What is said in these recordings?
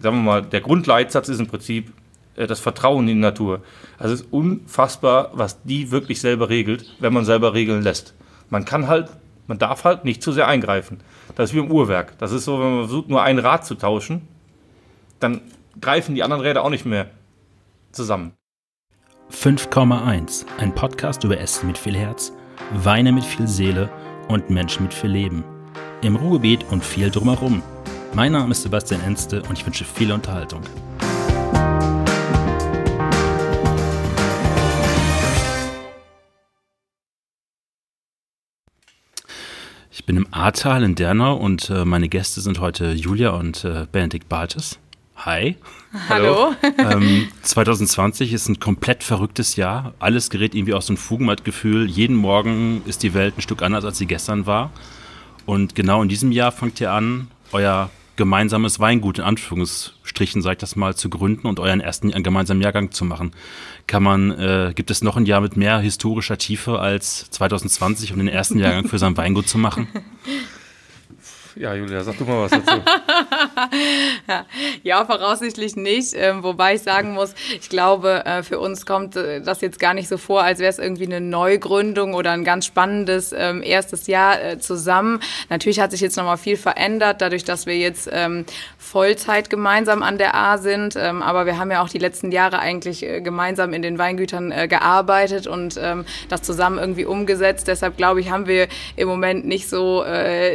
sagen wir mal, der Grundleitsatz ist im Prinzip äh, das Vertrauen in die Natur. Also es ist unfassbar, was die wirklich selber regelt, wenn man selber regeln lässt. Man kann halt, man darf halt nicht zu sehr eingreifen. Das ist wie im Uhrwerk. Das ist so, wenn man versucht, nur ein Rad zu tauschen, dann greifen die anderen Räder auch nicht mehr zusammen. 5,1. Ein Podcast über Essen mit viel Herz, Weine mit viel Seele und Menschen mit viel Leben. Im Ruhrgebiet und viel drumherum. Mein Name ist Sebastian Enste und ich wünsche viel Unterhaltung. Ich bin im Ahrtal in Dernau und äh, meine Gäste sind heute Julia und äh, Benedikt Bartes. Hi. Hallo. ähm, 2020 ist ein komplett verrücktes Jahr. Alles gerät irgendwie aus den Fugen. Man hat Gefühl, jeden Morgen ist die Welt ein Stück anders, als sie gestern war. Und genau in diesem Jahr fangt ihr an, euer gemeinsames Weingut in Anführungsstrichen, sag ich das mal, zu gründen und euren ersten gemeinsamen Jahrgang zu machen. Kann man, äh, gibt es noch ein Jahr mit mehr historischer Tiefe als 2020, um den ersten Jahrgang für sein Weingut zu machen? Ja, Julia, sag du mal was dazu. ja, voraussichtlich nicht. Ähm, wobei ich sagen muss, ich glaube, äh, für uns kommt äh, das jetzt gar nicht so vor, als wäre es irgendwie eine Neugründung oder ein ganz spannendes ähm, erstes Jahr äh, zusammen. Natürlich hat sich jetzt nochmal viel verändert, dadurch, dass wir jetzt ähm, Vollzeit gemeinsam an der A sind. Aber wir haben ja auch die letzten Jahre eigentlich gemeinsam in den Weingütern gearbeitet und das zusammen irgendwie umgesetzt. Deshalb glaube ich, haben wir im Moment nicht so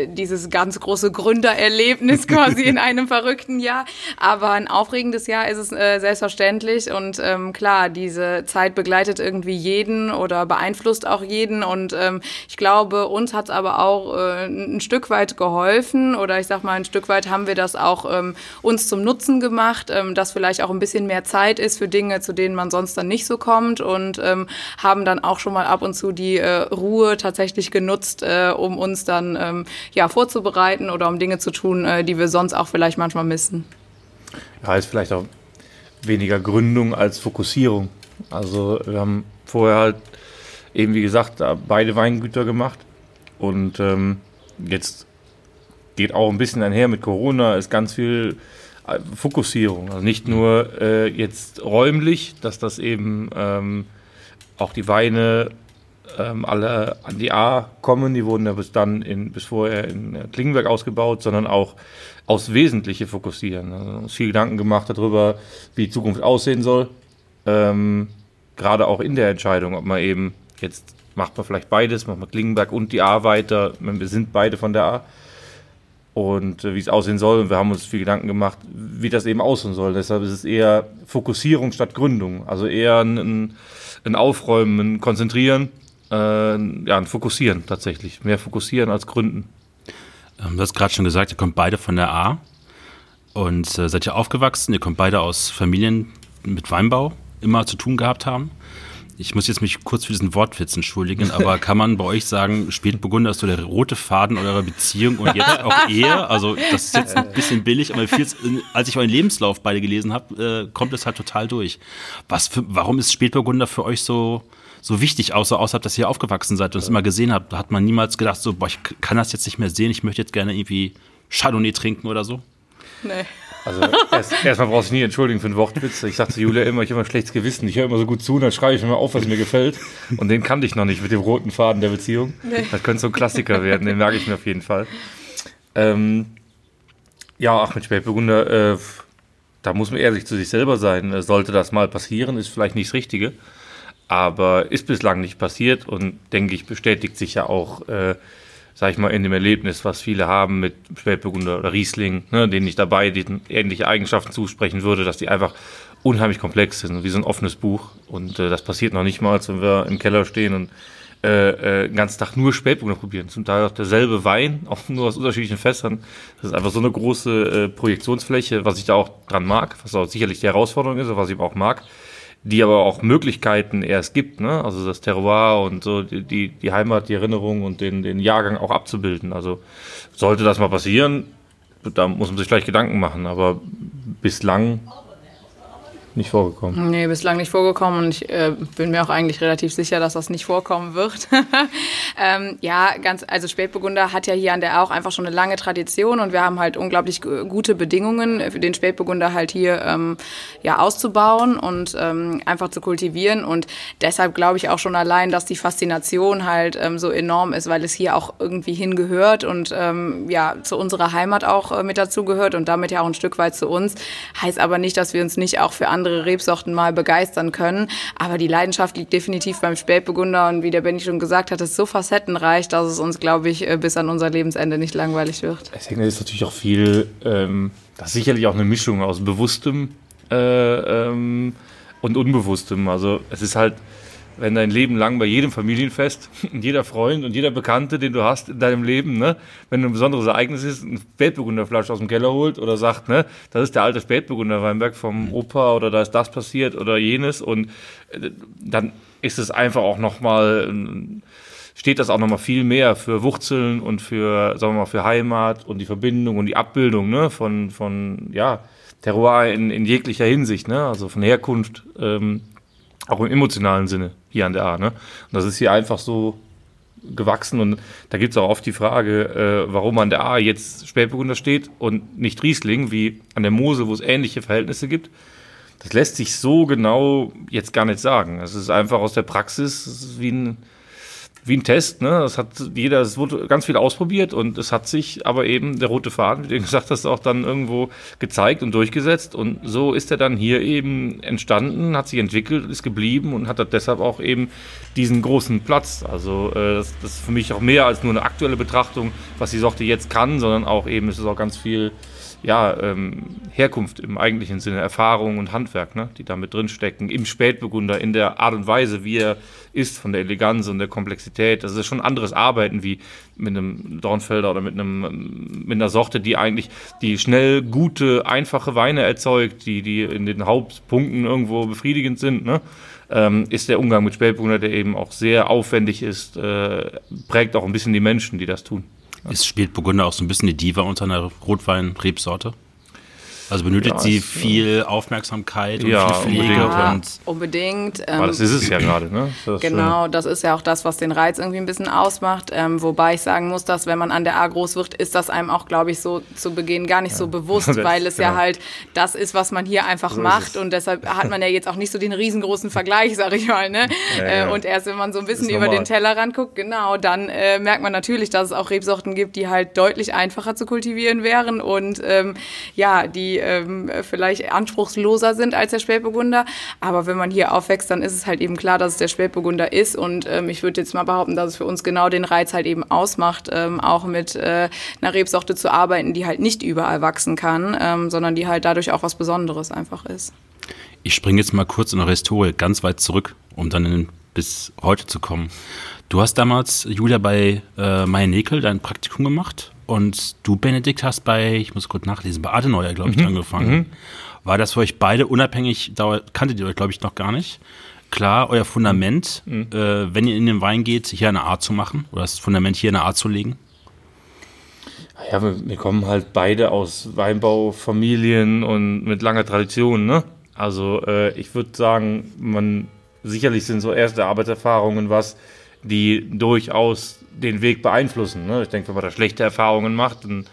dieses ganz große Gründererlebnis quasi in einem verrückten Jahr. Aber ein aufregendes Jahr ist es äh, selbstverständlich. Und ähm, klar, diese Zeit begleitet irgendwie jeden oder beeinflusst auch jeden. Und ähm, ich glaube, uns hat es aber auch äh, ein Stück weit geholfen. Oder ich sag mal, ein Stück weit haben wir das auch ähm, uns zum Nutzen gemacht, ähm, dass vielleicht auch ein bisschen mehr Zeit ist für Dinge, zu denen man sonst dann nicht so kommt. Und ähm, haben dann auch schon mal ab und zu die äh, Ruhe tatsächlich genutzt, äh, um uns dann ähm, ja, vorzubereiten vorzubereiten oder um Dinge zu tun, äh, die wir sonst auch vielleicht manchmal missen. Heißt vielleicht auch weniger Gründung als Fokussierung. Also wir haben vorher halt eben, wie gesagt, beide Weingüter gemacht und ähm, jetzt geht auch ein bisschen einher mit Corona, ist ganz viel äh, Fokussierung. Also nicht nur äh, jetzt räumlich, dass das eben ähm, auch die Weine ähm, alle an die A kommen. Die wurden ja bis dann in, bis vorher in äh, Klingenberg ausgebaut, sondern auch aufs Wesentliche fokussieren. Also uns viel Gedanken gemacht darüber, wie die Zukunft aussehen soll. Ähm, Gerade auch in der Entscheidung, ob man eben jetzt macht man vielleicht beides, macht man Klingenberg und die A weiter. Wir sind beide von der A. Und äh, wie es aussehen soll. Und wir haben uns viel Gedanken gemacht, wie das eben aussehen soll. Deshalb ist es eher Fokussierung statt Gründung. Also eher ein, ein Aufräumen, ein Konzentrieren ja, ein Fokussieren tatsächlich. Mehr fokussieren als gründen. Ähm, du hast gerade schon gesagt, ihr kommt beide von der A und äh, seid ihr aufgewachsen. Ihr kommt beide aus Familien mit Weinbau, immer zu tun gehabt haben. Ich muss jetzt mich kurz für diesen Wortwitz entschuldigen, aber kann man bei euch sagen, Spätburgunder ist so der rote Faden eurer Beziehung und jetzt auch Ehe? Also das ist jetzt ein bisschen billig, aber als ich euren Lebenslauf beide gelesen habe, äh, kommt es halt total durch. Was für, warum ist Spätburgunder für euch so, so wichtig außer außerhalb, dass ihr aufgewachsen seid und es immer gesehen habt. Da hat man niemals gedacht, so, boah, ich kann das jetzt nicht mehr sehen, ich möchte jetzt gerne irgendwie Chardonnay trinken oder so. Nee. Also erst, erstmal brauchst du nie entschuldigen für einen Wortwitz. Ich sagte Julia immer, ich habe immer schlechtes Gewissen. Ich höre immer so gut zu und dann schreibe ich immer auf, was mir gefällt. Und den kannte ich noch nicht mit dem roten Faden der Beziehung. Nee. Das könnte so ein Klassiker werden, den merke ich mir auf jeden Fall. Ähm, ja, ach mit Spätburgunder, äh, da muss man ehrlich zu sich selber sein. Sollte das mal passieren, ist vielleicht nicht das Richtige aber ist bislang nicht passiert und denke ich, bestätigt sich ja auch, äh, sag ich mal, in dem Erlebnis, was viele haben mit Spätburgunder oder Riesling, ne, denen ich dabei den ähnliche Eigenschaften zusprechen würde, dass die einfach unheimlich komplex sind, wie so ein offenes Buch. Und äh, das passiert noch nicht mal, wenn wir im Keller stehen und äh, äh, den ganzen Tag nur Spätburgunder probieren. Zum Teil auch derselbe Wein, auch nur aus unterschiedlichen Fässern. Das ist einfach so eine große äh, Projektionsfläche, was ich da auch dran mag, was auch sicherlich die Herausforderung ist, was ich auch mag die aber auch Möglichkeiten erst gibt, ne? also das Terroir und so die, die Heimat, die Erinnerung und den, den Jahrgang auch abzubilden. Also sollte das mal passieren, da muss man sich gleich Gedanken machen, aber bislang nicht vorgekommen. Nee, bislang nicht vorgekommen und ich äh, bin mir auch eigentlich relativ sicher, dass das nicht vorkommen wird. ähm, ja, ganz, also Spätburgunder hat ja hier an der auch einfach schon eine lange Tradition und wir haben halt unglaublich gute Bedingungen für den Spätburgunder halt hier ähm, ja auszubauen und ähm, einfach zu kultivieren und deshalb glaube ich auch schon allein, dass die Faszination halt ähm, so enorm ist, weil es hier auch irgendwie hingehört und ähm, ja zu unserer Heimat auch äh, mit dazugehört und damit ja auch ein Stück weit zu uns. Heißt aber nicht, dass wir uns nicht auch für andere Rebsorten mal begeistern können. Aber die Leidenschaft liegt definitiv beim Spätburgunder und wie der Benny schon gesagt hat, ist so facettenreich, dass es uns, glaube ich, äh, bis an unser Lebensende nicht langweilig wird. Das ist natürlich auch viel, ähm, das ist sicherlich auch eine Mischung aus bewusstem äh, ähm, und unbewusstem. Also es ist halt wenn dein Leben lang bei jedem Familienfest, jeder Freund und jeder Bekannte, den du hast in deinem Leben, ne, wenn ein besonderes Ereignis ist, ein Spätburgunderflasch aus dem Keller holt oder sagt, ne, das ist der alte Spätburgunder Weinberg vom mhm. Opa oder da ist das passiert oder jenes und äh, dann ist es einfach auch nochmal, steht das auch nochmal viel mehr für Wurzeln und für, sagen wir mal, für Heimat und die Verbindung und die Abbildung, ne, von, von, ja, Terroir in, in jeglicher Hinsicht, ne, also von Herkunft, ähm, auch im emotionalen Sinne hier an der A. Ne? Und das ist hier einfach so gewachsen und da gibt es auch oft die Frage, äh, warum an der A jetzt Spätburgunder steht und nicht Riesling, wie an der Mose, wo es ähnliche Verhältnisse gibt. Das lässt sich so genau jetzt gar nicht sagen. Es ist einfach aus der Praxis wie ein wie ein Test. Ne? Das hat jeder, es wurde ganz viel ausprobiert und es hat sich aber eben der rote Faden, wie du gesagt hast, auch dann irgendwo gezeigt und durchgesetzt. Und so ist er dann hier eben entstanden, hat sich entwickelt, ist geblieben und hat deshalb auch eben diesen großen Platz. Also äh, das, das, ist für mich auch mehr als nur eine aktuelle Betrachtung, was die Sorte jetzt kann, sondern auch eben, es ist auch ganz viel ja, ähm, Herkunft im eigentlichen Sinne, Erfahrung und Handwerk, ne, die da mit drinstecken, im Spätburgunder, in der Art und Weise, wie er ist, von der Eleganz und der Komplexität. Das ist schon anderes Arbeiten wie mit einem Dornfelder oder mit, einem, mit einer Sorte, die eigentlich die schnell gute, einfache Weine erzeugt, die, die in den Hauptpunkten irgendwo befriedigend sind. Ne? Ähm, ist der Umgang mit Spätburgunder, der eben auch sehr aufwendig ist, äh, prägt auch ein bisschen die Menschen, die das tun. Ist Spätburgunder auch so ein bisschen die Diva unter einer Rotwein-Rebsorte? Also benötigt ja, sie viel Aufmerksamkeit und ja, viel Pflege. Ja, und unbedingt. Ähm, Aber das ist es ja gerade, ne? Das genau, schön. das ist ja auch das, was den Reiz irgendwie ein bisschen ausmacht. Ähm, wobei ich sagen muss, dass wenn man an der A groß wird, ist das einem auch, glaube ich, so zu Beginn gar nicht ja. so bewusst, das, weil es genau. ja halt das ist, was man hier einfach so macht. Und deshalb hat man ja jetzt auch nicht so den riesengroßen Vergleich, sag ich mal. Ne? Äh, und erst wenn man so ein bisschen über den Tellerrand guckt, genau, dann äh, merkt man natürlich, dass es auch Rebsorten gibt, die halt deutlich einfacher zu kultivieren wären und ähm, ja, die ähm, vielleicht anspruchsloser sind als der Spätburgunder. Aber wenn man hier aufwächst, dann ist es halt eben klar, dass es der Spätburgunder ist. Und ähm, ich würde jetzt mal behaupten, dass es für uns genau den Reiz halt eben ausmacht, ähm, auch mit äh, einer Rebsorte zu arbeiten, die halt nicht überall wachsen kann, ähm, sondern die halt dadurch auch was Besonderes einfach ist. Ich springe jetzt mal kurz in eure Historie ganz weit zurück, um dann in, bis heute zu kommen. Du hast damals, Julia, bei äh, Meier Nekel dein Praktikum gemacht und du, Benedikt, hast bei, ich muss kurz nachlesen, bei Adenauer, glaube ich, mhm. angefangen. Mhm. War das für euch beide unabhängig, da kanntet ihr euch, glaube ich, noch gar nicht? Klar, euer Fundament, mhm. äh, wenn ihr in den Wein geht, hier eine Art zu machen oder das Fundament hier eine Art zu legen? Ja, wir, wir kommen halt beide aus Weinbaufamilien und mit langer Tradition, ne? Also äh, ich würde sagen, man sicherlich sind so erste Arbeitserfahrungen was, die durchaus den Weg beeinflussen. Ne? Ich denke, wenn man da schlechte Erfahrungen macht, dann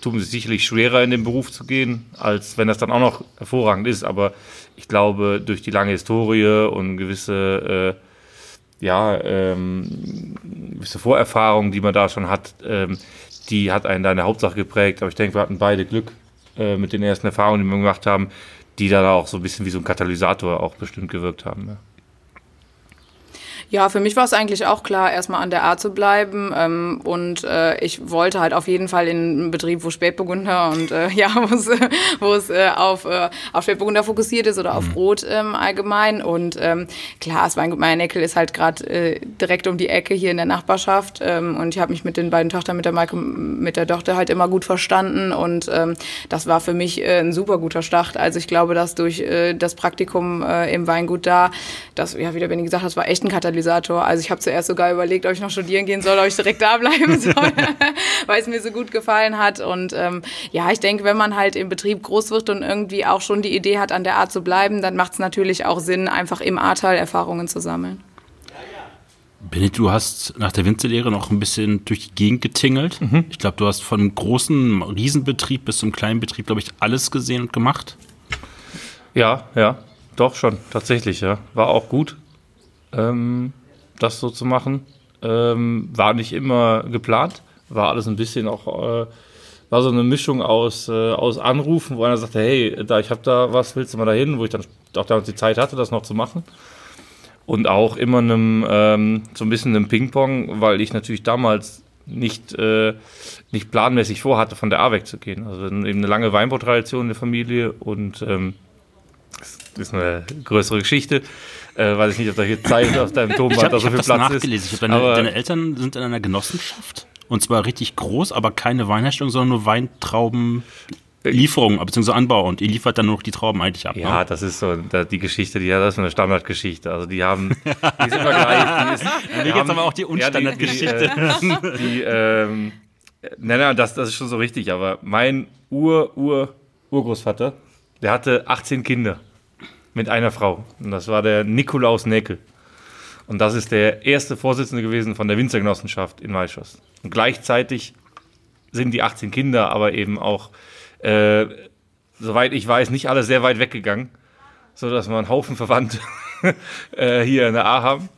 tut man sich sicherlich schwerer, in den Beruf zu gehen, als wenn das dann auch noch hervorragend ist. Aber ich glaube, durch die lange Historie und gewisse, äh, ja, ähm, gewisse Vorerfahrungen, die man da schon hat, ähm, die hat einen da in der Hauptsache geprägt. Aber ich denke, wir hatten beide Glück äh, mit den ersten Erfahrungen, die wir gemacht haben, die dann auch so ein bisschen wie so ein Katalysator auch bestimmt gewirkt haben. Ne? Ja, für mich war es eigentlich auch klar, erstmal an der A zu bleiben. Ähm, und äh, ich wollte halt auf jeden Fall in einen Betrieb, wo Spätburgunder und äh, ja, wo es äh, auf, äh, auf Spätburgunder fokussiert ist oder auf mhm. Rot ähm, allgemein. Und ähm, klar, das Weingut Meierneckel ist halt gerade äh, direkt um die Ecke hier in der Nachbarschaft. Ähm, und ich habe mich mit den beiden Töchtern, mit der Maike, mit der Tochter halt immer gut verstanden. Und ähm, das war für mich äh, ein super guter Start. Also ich glaube, dass durch äh, das Praktikum äh, im Weingut da, das, ja, wie der Benny gesagt das war echt ein Katalysator Katalysator. Also ich habe zuerst sogar überlegt, ob ich noch studieren gehen soll, ob ich direkt da bleiben soll, weil es mir so gut gefallen hat. Und ähm, ja, ich denke, wenn man halt im Betrieb groß wird und irgendwie auch schon die Idee hat, an der Art zu bleiben, dann macht es natürlich auch Sinn, einfach im Ahrtal Erfahrungen zu sammeln. Benit, du hast nach der Winzerlehre noch ein bisschen durch die Gegend getingelt. Mhm. Ich glaube, du hast von einem großen Riesenbetrieb bis zum kleinen Betrieb, glaube ich, alles gesehen und gemacht. Ja, ja, doch schon, tatsächlich, ja. War auch gut, ähm, das so zu machen. Ähm, war nicht immer geplant, war alles ein bisschen auch, äh, war so eine Mischung aus, äh, aus Anrufen, wo einer sagte, hey, da, ich habe da was, willst du mal dahin, wo ich dann auch damals die Zeit hatte, das noch zu machen und auch immer einem, ähm, so ein bisschen einem Ping-Pong, weil ich natürlich damals nicht, äh, nicht planmäßig vorhatte, von der A wegzugehen. Also eben eine lange Weinbautradition in der Familie und ähm, das ist eine größere Geschichte. Äh, weiß ich nicht, ob da hier Zeit auf deinem hat, da so viel Platz ist. Ich habe deine, deine Eltern sind in einer Genossenschaft und zwar richtig groß, aber keine Weinherstellung, sondern nur Weintrauben. Lieferung bzw. Anbau und ihr liefert dann nur noch die Trauben eigentlich ab. Ja, ne? das ist so die Geschichte, die ja das ist eine Standardgeschichte. Also die haben, die sind immer gleich. Die ist, aber auch die Unstandardgeschichte. Ja, die, die, die, ähm, nein, nein, das, das ist schon so richtig. Aber mein Ur, Ur, Urgroßvater, der hatte 18 Kinder mit einer Frau. Und das war der Nikolaus Neckel. Und das ist der erste Vorsitzende gewesen von der Winzergenossenschaft in Weischoss. Und gleichzeitig sind die 18 Kinder aber eben auch äh, soweit ich weiß, nicht alle sehr weit weggegangen, sodass wir einen Haufen Verwandte äh, hier in der A haben.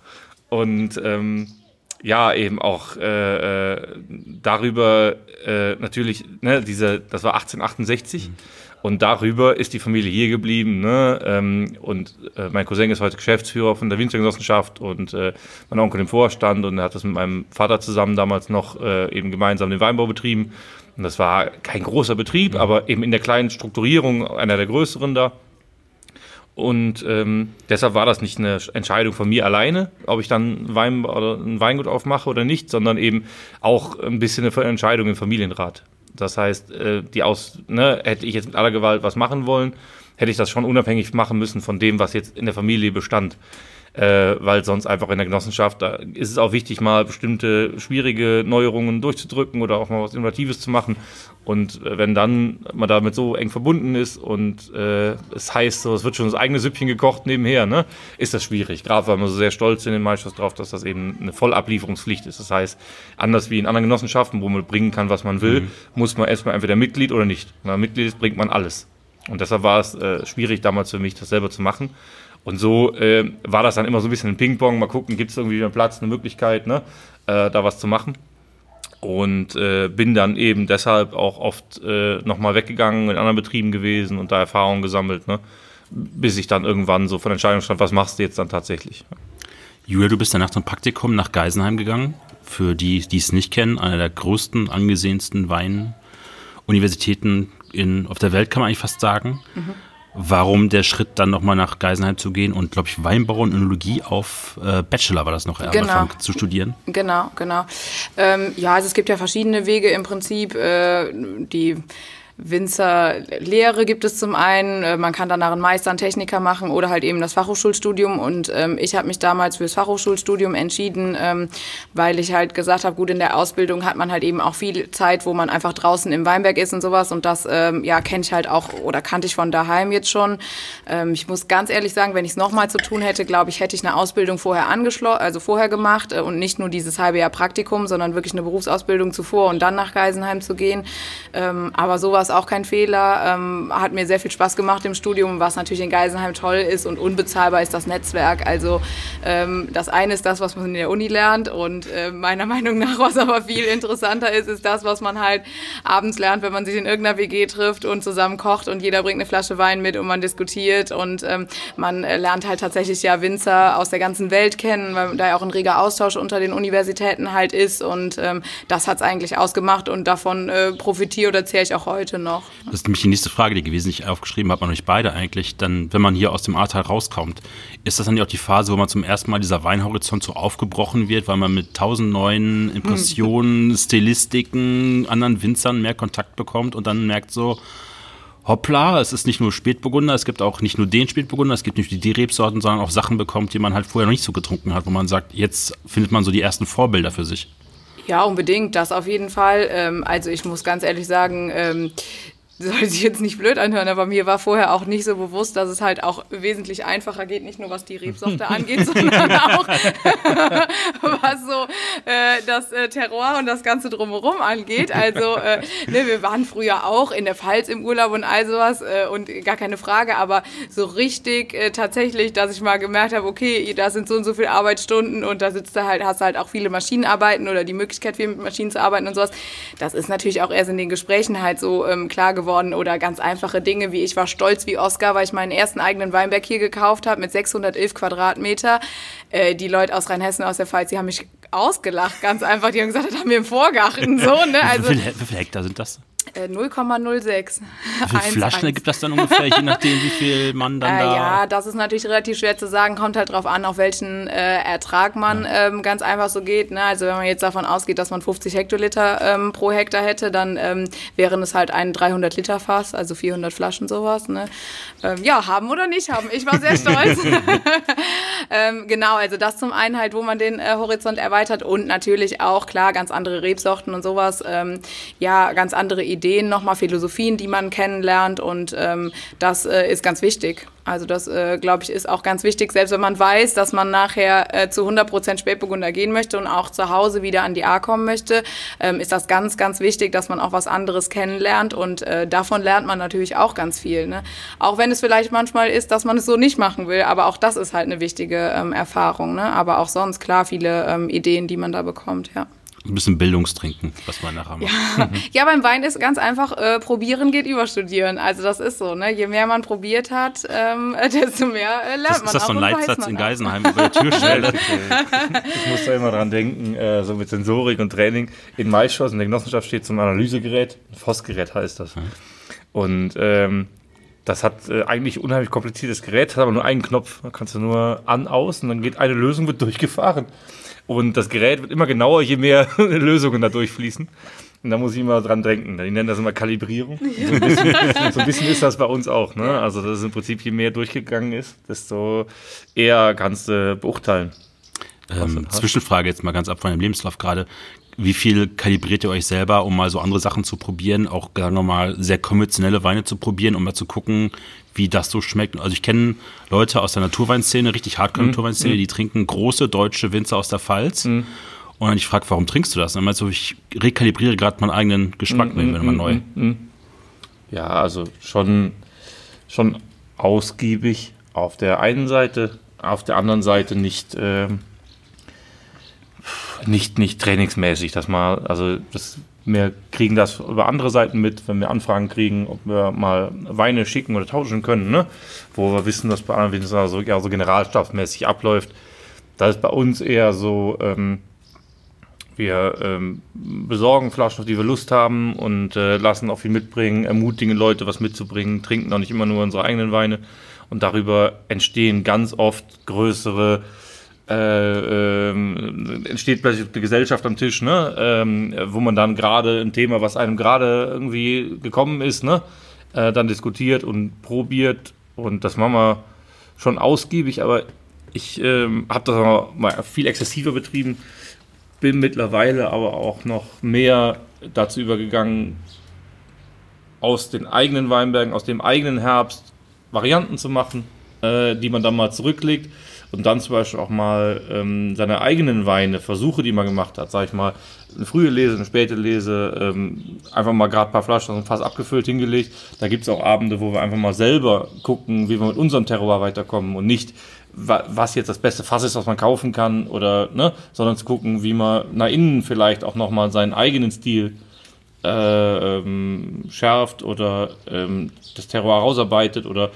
Und ähm, ja, eben auch äh, äh darüber äh, natürlich, ne, diese, das war 1868. Mhm. Und darüber ist die Familie hier geblieben. Ne? Ähm, und äh, mein Cousin ist heute Geschäftsführer von der Winzergenossenschaft und äh, mein Onkel im Vorstand und er hat das mit meinem Vater zusammen damals noch äh, eben gemeinsam den Weinbau betrieben. Und das war kein großer Betrieb, ja. aber eben in der kleinen Strukturierung einer der größeren da. Und ähm, deshalb war das nicht eine Entscheidung von mir alleine, ob ich dann Wein oder ein Weingut aufmache oder nicht, sondern eben auch ein bisschen eine Entscheidung im Familienrat. Das heißt, äh, die aus, ne, hätte ich jetzt mit aller Gewalt was machen wollen, hätte ich das schon unabhängig machen müssen von dem, was jetzt in der Familie bestand äh, weil sonst einfach in der Genossenschaft, da ist es auch wichtig, mal bestimmte schwierige Neuerungen durchzudrücken oder auch mal was Innovatives zu machen. Und äh, wenn dann man damit so eng verbunden ist und äh, es heißt, so, es wird schon das eigene Süppchen gekocht nebenher, ne, ist das schwierig. Gerade weil wir so sehr stolz sind in Meisters drauf, dass das eben eine Vollablieferungspflicht ist. Das heißt, anders wie in anderen Genossenschaften, wo man bringen kann, was man will, mhm. muss man erstmal entweder Mitglied oder nicht. Wenn man Mitglied ist, bringt man alles. Und deshalb war es äh, schwierig damals für mich, das selber zu machen. Und so äh, war das dann immer so ein bisschen ein Ping-Pong. Mal gucken, gibt es irgendwie einen Platz, eine Möglichkeit, ne, äh, da was zu machen. Und äh, bin dann eben deshalb auch oft äh, nochmal weggegangen, in anderen Betrieben gewesen und da Erfahrungen gesammelt, ne, bis ich dann irgendwann so von Entscheidung stand, was machst du jetzt dann tatsächlich. Julia, du bist danach zum Praktikum nach Geisenheim gegangen. Für die, die es nicht kennen, einer der größten, angesehensten Weinuniversitäten in, auf der Welt, kann man eigentlich fast sagen. Mhm warum der Schritt dann nochmal nach Geisenheim zu gehen und, glaube ich, Weinbau und Önologie auf äh, Bachelor war das noch am genau. Anfang zu studieren? Genau, genau. Ähm, ja, also es gibt ja verschiedene Wege im Prinzip, äh, die Winzerlehre gibt es zum einen, äh, man kann danach einen Meister, einen Techniker machen oder halt eben das Fachhochschulstudium. Und ähm, ich habe mich damals fürs Fachhochschulstudium entschieden, ähm, weil ich halt gesagt habe, gut, in der Ausbildung hat man halt eben auch viel Zeit, wo man einfach draußen im Weinberg ist und sowas. Und das, ähm, ja, kenne ich halt auch oder kannte ich von daheim jetzt schon. Ähm, ich muss ganz ehrlich sagen, wenn ich es nochmal zu tun hätte, glaube ich, hätte ich eine Ausbildung vorher angeschlossen, also vorher gemacht äh, und nicht nur dieses halbe Jahr Praktikum, sondern wirklich eine Berufsausbildung zuvor und dann nach Geisenheim zu gehen. Ähm, aber sowas es auch kein Fehler. Ähm, hat mir sehr viel Spaß gemacht im Studium, was natürlich in Geisenheim toll ist und unbezahlbar ist das Netzwerk. Also ähm, das eine ist das, was man in der Uni lernt. Und äh, meiner Meinung nach, was aber viel interessanter ist, ist das, was man halt abends lernt, wenn man sich in irgendeiner WG trifft und zusammen kocht und jeder bringt eine Flasche Wein mit und man diskutiert. Und ähm, man äh, lernt halt tatsächlich ja Winzer aus der ganzen Welt kennen, weil da ja auch ein reger Austausch unter den Universitäten halt ist. Und ähm, das hat es eigentlich ausgemacht. Und davon äh, profitiere oder zähle ich auch heute heute noch. Das ist nämlich die nächste Frage, die gewesen ich aufgeschrieben habe, man euch beide eigentlich. Dann, wenn man hier aus dem Ahrtal rauskommt, ist das dann ja auch die Phase, wo man zum ersten Mal dieser Weinhorizont so aufgebrochen wird, weil man mit tausend neuen Impressionen, hm. Stilistiken, anderen Winzern mehr Kontakt bekommt und dann merkt so, hoppla, es ist nicht nur Spätburgunder, es gibt auch nicht nur den Spätburgunder, es gibt nicht nur die Rebsorten, sondern auch Sachen bekommt, die man halt vorher noch nicht so getrunken hat, wo man sagt, jetzt findet man so die ersten Vorbilder für sich. Ja, unbedingt, das auf jeden Fall. Ähm, also ich muss ganz ehrlich sagen, ähm, soll sich jetzt nicht blöd anhören, aber mir war vorher auch nicht so bewusst, dass es halt auch wesentlich einfacher geht, nicht nur was die Rebsorte angeht, sondern auch was so äh, das äh, Terror und das Ganze drumherum angeht. Also äh, ne, wir waren früher auch in der Pfalz im Urlaub und all sowas äh, und gar keine Frage, aber so richtig äh, tatsächlich, dass ich mal gemerkt habe, okay, da sind so und so viele Arbeitsstunden und da sitzt du halt, hast halt auch viele Maschinenarbeiten oder die Möglichkeit, viel mit Maschinen zu arbeiten und sowas. Das ist natürlich auch erst in den Gesprächen halt so ähm, klar geworden geworden oder ganz einfache Dinge wie ich war stolz wie Oscar, weil ich meinen ersten eigenen Weinberg hier gekauft habe mit 611 Quadratmeter. Äh, die Leute aus Rheinhessen, aus der Pfalz, die haben mich ausgelacht, ganz einfach. Die haben gesagt, das haben wir im Vorgarten so. Ne? Also, wie viele Hektar sind das? 0,06. Äh, wie viele Flaschen ergibt das dann ungefähr, je nachdem, wie viel man dann äh, da. Ja, das ist natürlich relativ schwer zu sagen. Kommt halt drauf an, auf welchen äh, Ertrag man ja. ähm, ganz einfach so geht. Ne? Also, wenn man jetzt davon ausgeht, dass man 50 Hektoliter ähm, pro Hektar hätte, dann ähm, wären es halt ein 300 Liter Fass, also 400 Flaschen sowas. Ne? Ähm, ja, haben oder nicht haben. Ich war sehr stolz. Ähm, genau, also das zum einen halt, wo man den äh, Horizont erweitert und natürlich auch, klar, ganz andere Rebsorten und sowas. Ähm, ja, ganz andere Ideen Ideen, nochmal Philosophien, die man kennenlernt und ähm, das äh, ist ganz wichtig. Also das, äh, glaube ich, ist auch ganz wichtig, selbst wenn man weiß, dass man nachher äh, zu 100 Prozent Spätburgunder gehen möchte und auch zu Hause wieder an die A kommen möchte, ähm, ist das ganz, ganz wichtig, dass man auch was anderes kennenlernt und äh, davon lernt man natürlich auch ganz viel. Ne? Auch wenn es vielleicht manchmal ist, dass man es so nicht machen will, aber auch das ist halt eine wichtige ähm, Erfahrung. Ne? Aber auch sonst, klar, viele ähm, Ideen, die man da bekommt, ja ein bisschen Bildungstrinken, was man nachher macht. Ja, ja beim Wein ist ganz einfach, äh, probieren geht über studieren. Also das ist so, ne? Je mehr man probiert hat, ähm, desto mehr äh, lernt das, man Ist das so ein Leitsatz in Geisenheim über der Tür stellt? ich muss da immer dran denken, äh, so mit Sensorik und Training. In Maischoss in der Genossenschaft steht zum Analysegerät, ein FOS-Gerät heißt das. Und ähm, das hat äh, eigentlich unheimlich kompliziertes Gerät, hat aber nur einen Knopf. Da kannst du nur an, aus und dann geht eine Lösung, wird durchgefahren. Und das Gerät wird immer genauer, je mehr Lösungen da durchfließen. Und da muss ich immer dran denken. Die nennen das immer Kalibrierung. So ein bisschen, so ein bisschen ist das bei uns auch. Ne? Also das ist im Prinzip, je mehr durchgegangen ist, desto eher kannst du beurteilen. Ähm, Zwischenfrage jetzt mal ganz ab von dem Lebenslauf gerade. Wie viel kalibriert ihr euch selber, um mal so andere Sachen zu probieren, auch sagen wir mal sehr konventionelle Weine zu probieren, um mal zu gucken, wie das so schmeckt. Also ich kenne Leute aus der Naturweinszene, richtig Hardcore-Naturweinszene, mhm. die trinken große deutsche Winzer aus der Pfalz. Mhm. Und ich frage, warum trinkst du das? Und dann meinst du, ich rekalibriere gerade meinen eigenen Geschmack mhm, wenn man neu. Mhm, mhm. Ja, also schon, schon ausgiebig auf der einen Seite, auf der anderen Seite nicht, äh, nicht, nicht trainingsmäßig, dass man, also das wir kriegen das über andere Seiten mit, wenn wir Anfragen kriegen, ob wir mal Weine schicken oder tauschen können, ne? wo wir wissen, dass bei anderen Winzern so, ja, so generalstoffmäßig abläuft. Das ist bei uns eher so, ähm, wir ähm, besorgen Flaschen, auf die wir Lust haben und äh, lassen auch viel mitbringen, ermutigen Leute, was mitzubringen, trinken auch nicht immer nur unsere eigenen Weine. Und darüber entstehen ganz oft größere äh, äh, entsteht plötzlich eine Gesellschaft am Tisch, ne? Ähm, wo man dann gerade ein Thema, was einem gerade irgendwie gekommen ist, ne? Äh, dann diskutiert und probiert und das machen wir schon ausgiebig, aber ich ähm, habe das mal viel exzessiver betrieben, bin mittlerweile aber auch noch mehr dazu übergegangen, aus den eigenen Weinbergen, aus dem eigenen Herbst Varianten zu machen, äh, die man dann mal zurücklegt und dann zum Beispiel auch mal ähm, seine eigenen Weine, Versuche, die man gemacht hat, sag ich mal, eine frühe Lese, eine späte Lese, ähm, einfach mal gerade ein paar Flaschen aus dem Fass abgefüllt hingelegt. Da gibt es auch Abende, wo wir einfach mal selber gucken, wie wir mit unserem Terroir weiterkommen und nicht, was jetzt das beste Fass ist, was man kaufen kann, oder, ne, sondern zu gucken, wie man nach innen vielleicht auch nochmal seinen eigenen Stil äh, ähm, schärft oder ähm, das Terroir rausarbeitet oder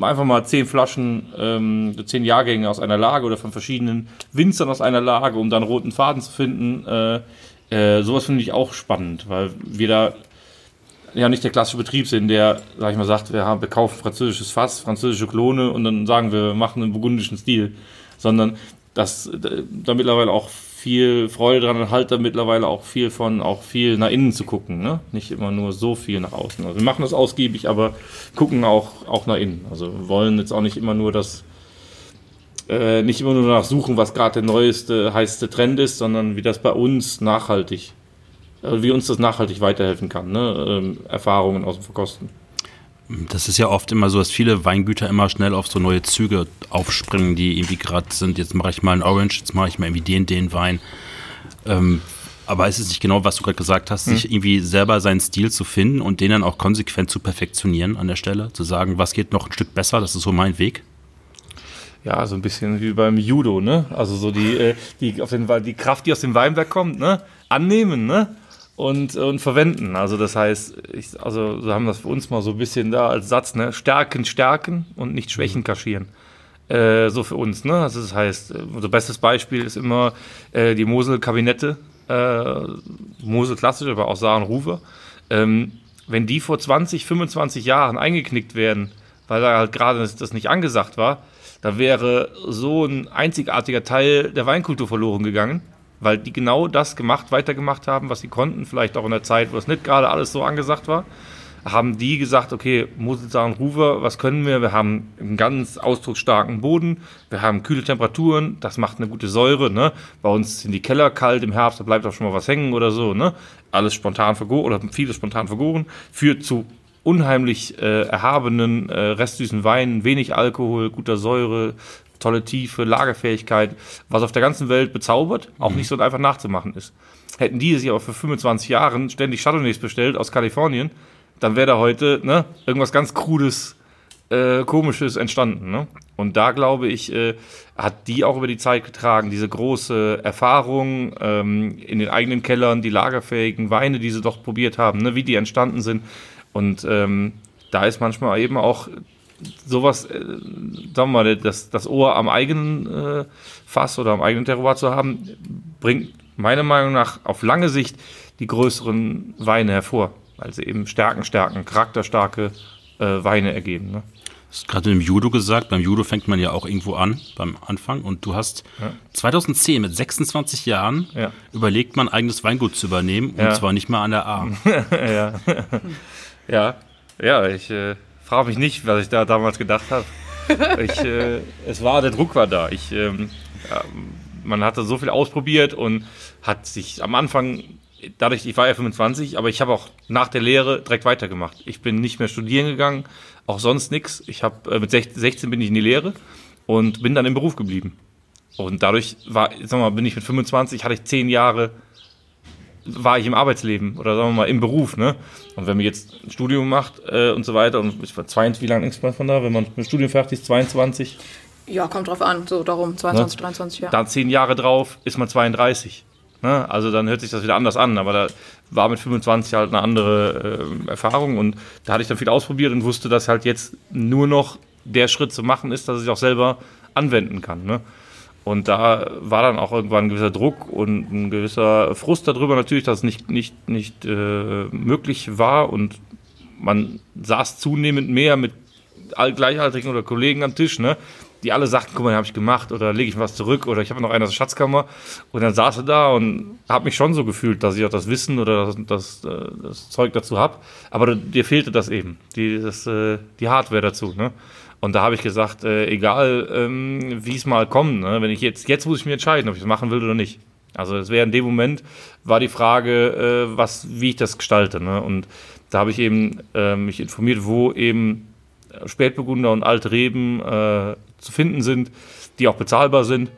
einfach mal zehn Flaschen, ähm, zehn Jahrgänge aus einer Lage oder von verschiedenen Winzern aus einer Lage, um dann roten Faden zu finden. Äh, äh, sowas finde ich auch spannend, weil wir da ja nicht der klassische Betrieb sind, der, sag ich mal, sagt, wir, haben, wir kaufen französisches Fass, französische Klone und dann sagen wir, wir machen einen burgundischen Stil, sondern dass da mittlerweile auch viel Freude dran und halte mittlerweile auch viel von, auch viel nach innen zu gucken. Ne? Nicht immer nur so viel nach außen. Also wir machen das ausgiebig, aber gucken auch, auch nach innen. Also wollen jetzt auch nicht immer nur das, äh, nicht immer nur danach suchen, was gerade der neueste, heißeste Trend ist, sondern wie das bei uns nachhaltig, äh, wie uns das nachhaltig weiterhelfen kann. Ne? Ähm, Erfahrungen aus dem Verkosten. Das ist ja oft immer so, dass viele Weingüter immer schnell auf so neue Züge aufspringen, die irgendwie gerade sind. Jetzt mache ich mal einen Orange, jetzt mache ich mal irgendwie den, den Wein. Ähm, aber ist es nicht genau, was du gerade gesagt hast, hm. sich irgendwie selber seinen Stil zu finden und den dann auch konsequent zu perfektionieren an der Stelle? Zu sagen, was geht noch ein Stück besser, das ist so mein Weg? Ja, so ein bisschen wie beim Judo, ne? Also so die, äh, die, auf den, die Kraft, die aus dem Weinberg kommt, ne? Annehmen, ne? Und, und verwenden. Also das heißt, ich, also wir haben das für uns mal so ein bisschen da als Satz, ne? Stärken, stärken und nicht Schwächen mhm. kaschieren. Äh, so für uns, ne? Also das heißt, unser bestes Beispiel ist immer äh, die Mosel-Kabinette, äh, Mosel klassisch, aber auch Saaren Rufer. Ähm, wenn die vor 20, 25 Jahren eingeknickt werden, weil da halt gerade das, das nicht angesagt war, da wäre so ein einzigartiger Teil der Weinkultur verloren gegangen weil die genau das gemacht, weitergemacht haben, was sie konnten, vielleicht auch in der Zeit, wo es nicht gerade alles so angesagt war, haben die gesagt, okay, Moselsar und Ruwer, was können wir? Wir haben einen ganz ausdrucksstarken Boden, wir haben kühle Temperaturen, das macht eine gute Säure, ne? Bei uns sind die Keller kalt im Herbst, da bleibt auch schon mal was hängen oder so, ne? Alles spontan vergoren oder vieles spontan vergoren, führt zu unheimlich äh, erhabenen, äh, restsüßen Weinen, wenig Alkohol, guter Säure, tolle Tiefe, Lagerfähigkeit, was auf der ganzen Welt bezaubert, auch mhm. nicht so einfach nachzumachen ist. Hätten die sich aber für 25 Jahren ständig Chardonnays bestellt aus Kalifornien, dann wäre da heute ne, irgendwas ganz Krudes, äh, Komisches entstanden. Ne? Und da glaube ich, äh, hat die auch über die Zeit getragen, diese große Erfahrung ähm, in den eigenen Kellern, die lagerfähigen Weine, die sie doch probiert haben, ne, wie die entstanden sind. Und ähm, da ist manchmal eben auch sowas, äh, sagen wir mal, das, das Ohr am eigenen äh, Fass oder am eigenen Terroir zu haben, bringt meiner Meinung nach auf lange Sicht die größeren Weine hervor, weil sie eben Stärken, Stärken, charakterstarke äh, Weine ergeben. Ne? Du hast gerade im Judo gesagt, beim Judo fängt man ja auch irgendwo an, beim Anfang. Und du hast ja. 2010 mit 26 Jahren ja. überlegt, man eigenes Weingut zu übernehmen, und ja. zwar nicht mal an der A. ja. ja, ja, ich äh, frage mich nicht, was ich da damals gedacht habe. Ich, äh, es war, der Druck war da. Ich, ähm, ja, man hatte so viel ausprobiert und hat sich am Anfang, dadurch, ich war ja 25, aber ich habe auch nach der Lehre direkt weitergemacht. Ich bin nicht mehr studieren gegangen, auch sonst nichts. Ich habe äh, mit 16 bin ich in die Lehre und bin dann im Beruf geblieben. Und dadurch war, sag mal, bin ich mit 25, hatte ich zehn Jahre war ich im Arbeitsleben oder sagen wir mal im Beruf, ne? Und wenn man jetzt ein Studium macht äh, und so weiter, und ich war 22, wie lange ist man von da, wenn man mit Studium fertig ist, 22? Ja, kommt drauf an, so darum, 22, ne? 23, ja. Dann zehn Jahre drauf ist man 32. Ne? Also dann hört sich das wieder anders an, aber da war mit 25 halt eine andere äh, Erfahrung und da hatte ich dann viel ausprobiert und wusste, dass halt jetzt nur noch der Schritt zu machen ist, dass ich auch selber anwenden kann. Ne? Und da war dann auch irgendwann ein gewisser Druck und ein gewisser Frust darüber natürlich, dass es nicht, nicht, nicht äh, möglich war. Und man saß zunehmend mehr mit Gleichaltrigen oder Kollegen am Tisch, ne? die alle sagten, guck mal, habe ich gemacht oder lege ich was zurück oder ich habe noch eine aus der Schatzkammer. Und dann saß er da und habe mich schon so gefühlt, dass ich auch das Wissen oder das, das, äh, das Zeug dazu habe. Aber dir fehlte das eben, die, das, äh, die Hardware dazu. Ne? Und da habe ich gesagt, äh, egal ähm, wie es mal kommt, ne? wenn ich jetzt, jetzt muss ich mir entscheiden, ob ich es machen will oder nicht. Also es wäre in dem Moment, war die Frage, äh, was, wie ich das gestalte. Ne? Und da habe ich eben äh, mich informiert, wo eben Spätburgunder und alte Reben äh, zu finden sind, die auch bezahlbar sind.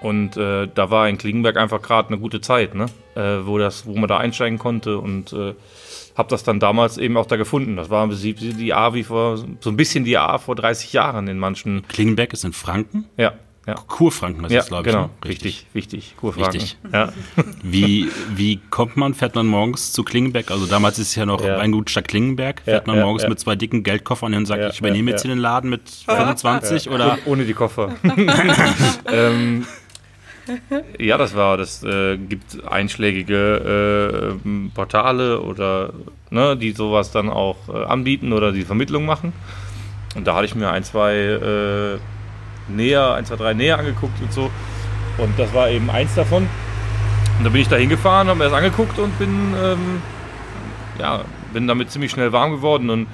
Und äh, da war in Klingenberg einfach gerade eine gute Zeit, ne? Äh, wo, das, wo man da einsteigen konnte und habe das dann damals eben auch da gefunden. Das war die A wie vor, so ein bisschen die A vor 30 Jahren in manchen. Klingenberg ist in Franken? Ja. Ja. Kurfranken ist ja, das, glaube ich. Genau, ne? richtig, wichtig, Kurfranken. Richtig. Ja. Wie, wie kommt man, fährt man morgens zu Klingenberg? Also damals ist es ja noch ja. Weingut statt Klingenberg. Fährt man morgens mit zwei dicken Geldkoffern und sagt, ich übernehme jetzt hier den Laden mit 25 oder? Ohne die Koffer. ähm, ja, das war, das äh, gibt einschlägige äh, Portale oder ne, die sowas dann auch äh, anbieten oder die Vermittlung machen. Und da hatte ich mir ein, zwei äh, näher, ein, zwei, drei näher angeguckt und so. Und das war eben eins davon. Und da bin ich da hingefahren, habe mir das angeguckt und bin, ähm, ja, bin damit ziemlich schnell warm geworden. Und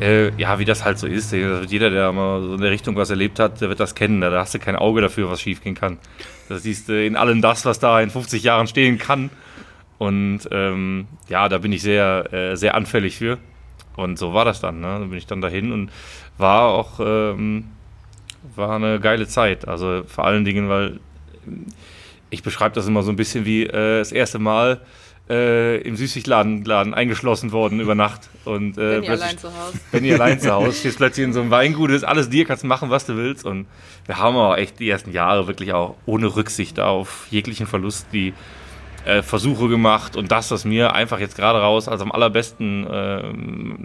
äh, ja, wie das halt so ist. Jeder, der mal so in der Richtung was erlebt hat, der wird das kennen. Da hast du kein Auge dafür, was schiefgehen kann. Das siehst du in allem das, was da in 50 Jahren stehen kann. Und ähm, ja, da bin ich sehr, äh, sehr anfällig für. Und so war das dann. Ne? Da bin ich dann dahin und war auch ähm, war eine geile Zeit. Also vor allen Dingen, weil ich beschreibe das immer so ein bisschen wie äh, das erste Mal äh, im Süßigladen Laden eingeschlossen worden über Nacht. Und, äh, Benny allein zu Hause. Benny allein zu Hause, stehst plötzlich in so einem Weingut, ist alles dir, kannst machen, was du willst. Und wir haben auch echt die ersten Jahre wirklich auch ohne Rücksicht auf jeglichen Verlust die äh, Versuche gemacht und das, was wir einfach jetzt gerade raus als am allerbesten äh,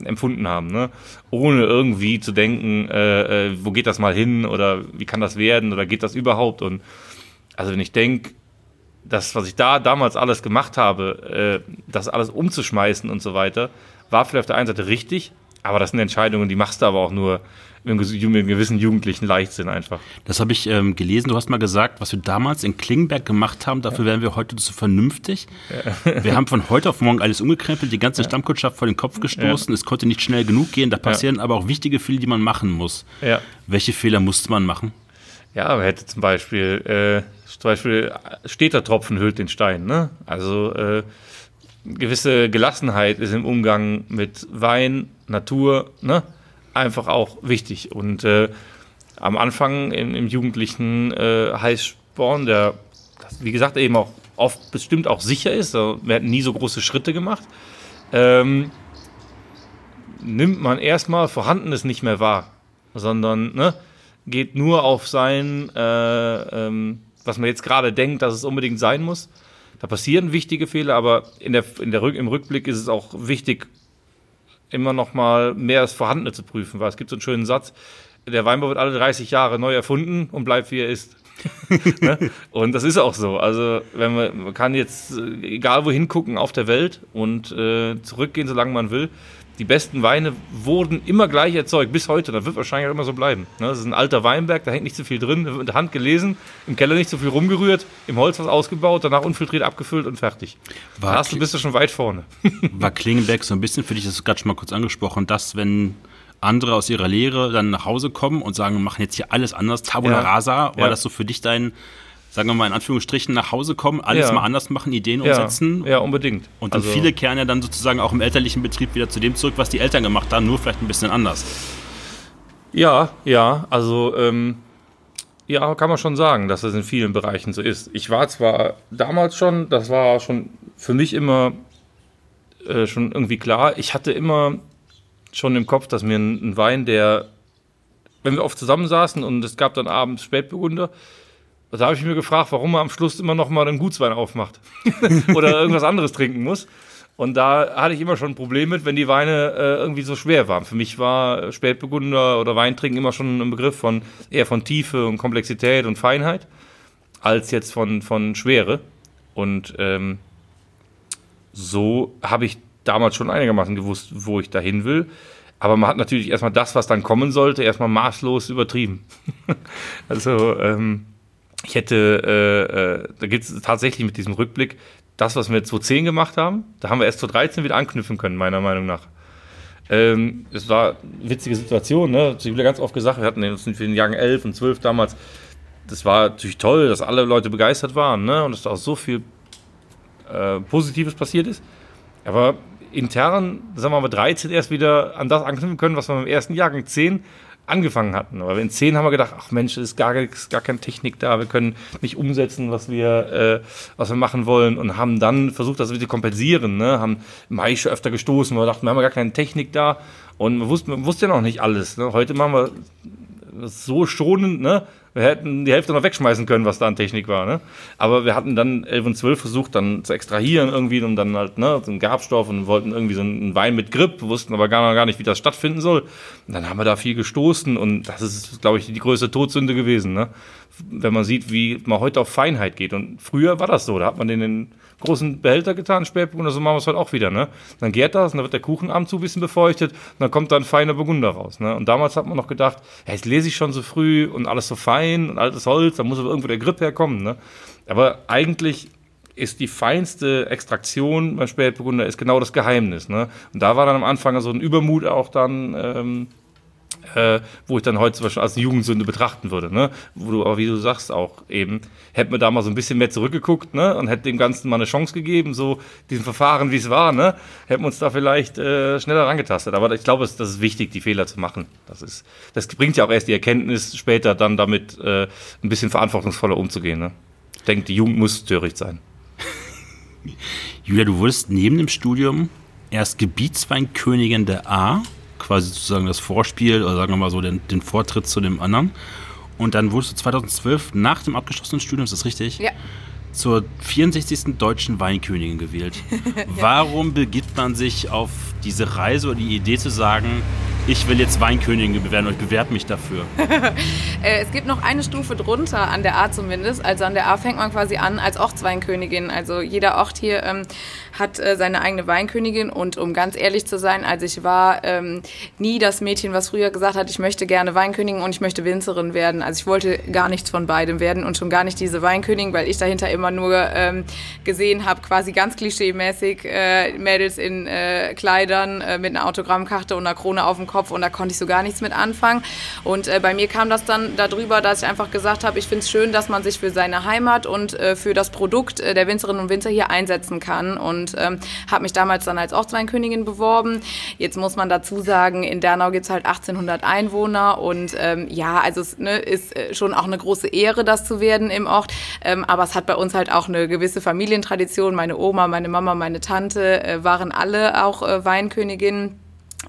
empfunden haben. Ne? Ohne irgendwie zu denken, äh, äh, wo geht das mal hin oder wie kann das werden oder geht das überhaupt. Und also wenn ich denke, das, was ich da damals alles gemacht habe, äh, das alles umzuschmeißen und so weiter, war vielleicht auf der einen Seite richtig, aber das sind Entscheidungen, die machst du aber auch nur mit einem gewissen jugendlichen Leichtsinn einfach. Das habe ich ähm, gelesen. Du hast mal gesagt, was wir damals in Klingberg gemacht haben, dafür ja. wären wir heute zu vernünftig. Ja. Wir haben von heute auf morgen alles umgekrempelt, die ganze ja. Stammkundschaft vor den Kopf gestoßen. Es konnte nicht schnell genug gehen. Da passieren aber auch wichtige Fehler, die man machen muss. Welche Fehler musste man machen? Ja, man hätte zum Beispiel, äh, zum Beispiel steter Tropfen hüllt den Stein. Ne? Also äh, gewisse Gelassenheit ist im Umgang mit Wein, Natur, ne? einfach auch wichtig. Und äh, am Anfang im, im jugendlichen äh, Heißsporn, der, wie gesagt, eben auch oft bestimmt auch sicher ist, also, wir hatten nie so große Schritte gemacht, ähm, nimmt man erstmal Vorhandenes nicht mehr wahr, sondern ne, geht nur auf sein, äh, ähm, was man jetzt gerade denkt, dass es unbedingt sein muss. Da passieren wichtige Fehler, aber in der, in der, im Rückblick ist es auch wichtig, immer noch mal mehr das Vorhandene zu prüfen, weil es gibt so einen schönen Satz, der Weinbau wird alle 30 Jahre neu erfunden und bleibt, wie er ist. ne? Und das ist auch so. Also wenn man, man kann jetzt äh, egal wohin gucken auf der Welt und äh, zurückgehen, solange man will die besten Weine wurden immer gleich erzeugt, bis heute. Das wird wahrscheinlich auch immer so bleiben. Ne? Das ist ein alter Weinberg, da hängt nicht so viel drin, wird mit der Hand gelesen, im Keller nicht so viel rumgerührt, im Holz was ausgebaut, danach unfiltriert abgefüllt und fertig. War da hast du, bist du schon weit vorne. War Klingenberg so ein bisschen für dich, das ist gerade schon mal kurz angesprochen, dass wenn andere aus ihrer Lehre dann nach Hause kommen und sagen, wir machen jetzt hier alles anders, Tabula ja. Rasa, war ja. das so für dich dein sagen wir mal in Anführungsstrichen, nach Hause kommen, alles ja. mal anders machen, Ideen ja. umsetzen. Ja, unbedingt. Und dann also viele kehren ja dann sozusagen auch im elterlichen Betrieb wieder zu dem zurück, was die Eltern gemacht haben, nur vielleicht ein bisschen anders. Ja, ja, also ähm, ja, kann man schon sagen, dass das in vielen Bereichen so ist. Ich war zwar damals schon, das war schon für mich immer äh, schon irgendwie klar, ich hatte immer schon im Kopf, dass mir ein, ein Wein, der, wenn wir oft zusammensaßen und es gab dann abends Spätburgunder, da habe ich mir gefragt, warum man am Schluss immer noch mal einen Gutswein aufmacht oder irgendwas anderes trinken muss. Und da hatte ich immer schon ein Problem mit, wenn die Weine äh, irgendwie so schwer waren. Für mich war Spätburgunder oder Weintrinken immer schon ein Begriff von eher von Tiefe und Komplexität und Feinheit als jetzt von, von Schwere. Und ähm, so habe ich damals schon einigermaßen gewusst, wo ich dahin will. Aber man hat natürlich erstmal das, was dann kommen sollte, erstmal maßlos übertrieben. also ähm, ich hätte, äh, äh, da gibt es tatsächlich mit diesem Rückblick, das, was wir 2010 gemacht haben, da haben wir erst 2013 wieder anknüpfen können, meiner Meinung nach. Ähm, es war eine witzige Situation, ne? Ich habe ganz oft gesagt, wir hatten uns in den Jahren 11 und 12 damals, das war natürlich toll, dass alle Leute begeistert waren, ne? Und dass da auch so viel äh, Positives passiert ist. Aber intern, sagen wir mal, 13 erst wieder an das anknüpfen können, was wir im ersten Jahrgang 10 angefangen hatten. Aber in 10 haben wir gedacht, ach Mensch, ist gar, ist gar keine Technik da, wir können nicht umsetzen, was wir, äh, was wir machen wollen und haben dann versucht, das zu kompensieren. Ne? Haben Maische öfter gestoßen, wir dachten, wir haben gar keine Technik da und man wusste, man wusste ja noch nicht alles. Ne? Heute machen wir so schonend, ne? Wir hätten die Hälfte noch wegschmeißen können, was da an Technik war, ne? Aber wir hatten dann 11 und 12 versucht, dann zu extrahieren irgendwie und dann halt, ne, so einen Gerbstoff und wollten irgendwie so einen Wein mit Grip, wussten aber gar, gar nicht, wie das stattfinden soll. Und dann haben wir da viel gestoßen und das ist, glaube ich, die größte Todsünde gewesen, ne? wenn man sieht, wie man heute auf Feinheit geht. Und früher war das so, da hat man den großen Behälter getan, Spätburgunder, so machen wir es heute auch wieder. Ne? Dann gärt das und dann wird der Kuchen abends so ein bisschen befeuchtet und dann kommt dann feiner Burgunder raus. Ne? Und damals hat man noch gedacht, ja, jetzt lese ich schon so früh und alles so fein und altes Holz, da muss aber irgendwo der Grip herkommen. Ne? Aber eigentlich ist die feinste Extraktion beim Spätburgunder ist genau das Geheimnis. Ne? Und da war dann am Anfang so ein Übermut auch dann ähm, äh, wo ich dann heute zum Beispiel als Jugendsünde betrachten würde. Ne? Wo du aber, wie du sagst, auch eben, hätte mir da mal so ein bisschen mehr zurückgeguckt ne? und hätte dem Ganzen mal eine Chance gegeben, so diesen Verfahren, wie es war, ne? hätten wir uns da vielleicht äh, schneller rangetastet. Aber ich glaube, das ist wichtig, die Fehler zu machen. Das, ist, das bringt ja auch erst die Erkenntnis, später dann damit äh, ein bisschen verantwortungsvoller umzugehen. Ne? Ich denke, die Jugend muss töricht sein. Julia, du wurdest neben dem Studium erst Gebietsweinkönigin der A quasi sozusagen das Vorspiel oder sagen wir mal so den, den Vortritt zu dem anderen. Und dann wurdest du 2012 nach dem abgeschlossenen Studium, ist das richtig? Ja. Zur 64. deutschen Weinkönigin gewählt. Warum begibt man sich auf diese Reise oder die Idee zu sagen, ich will jetzt Weinkönigin werden und ich bewerbe mich dafür. Äh, es gibt noch eine Stufe drunter, an der A zumindest. Also an der A fängt man quasi an als Ortsweinkönigin. Also jeder Ort hier ähm, hat äh, seine eigene Weinkönigin und um ganz ehrlich zu sein, also ich war ähm, nie das Mädchen, was früher gesagt hat, ich möchte gerne Weinkönigin und ich möchte Winzerin werden. Also ich wollte gar nichts von beidem werden und schon gar nicht diese Weinkönigin, weil ich dahinter immer nur ähm, gesehen habe, quasi ganz klischeemäßig äh, Mädels in äh, Kleidern äh, mit einer Autogrammkarte und einer Krone auf dem Kopf und da konnte ich so gar nichts mit anfangen. Und äh, bei mir kam das dann darüber, dass ich einfach gesagt habe, ich finde es schön, dass man sich für seine Heimat und äh, für das Produkt äh, der Winzerinnen und Winzer hier einsetzen kann. Und ähm, habe mich damals dann als Ortsweinkönigin beworben. Jetzt muss man dazu sagen, in Dernau gibt es halt 1800 Einwohner und ähm, ja, also es ne, ist äh, schon auch eine große Ehre, das zu werden im Ort. Ähm, aber es hat bei uns halt auch eine gewisse Familientradition. Meine Oma, meine Mama, meine Tante äh, waren alle auch äh, Weinköniginnen.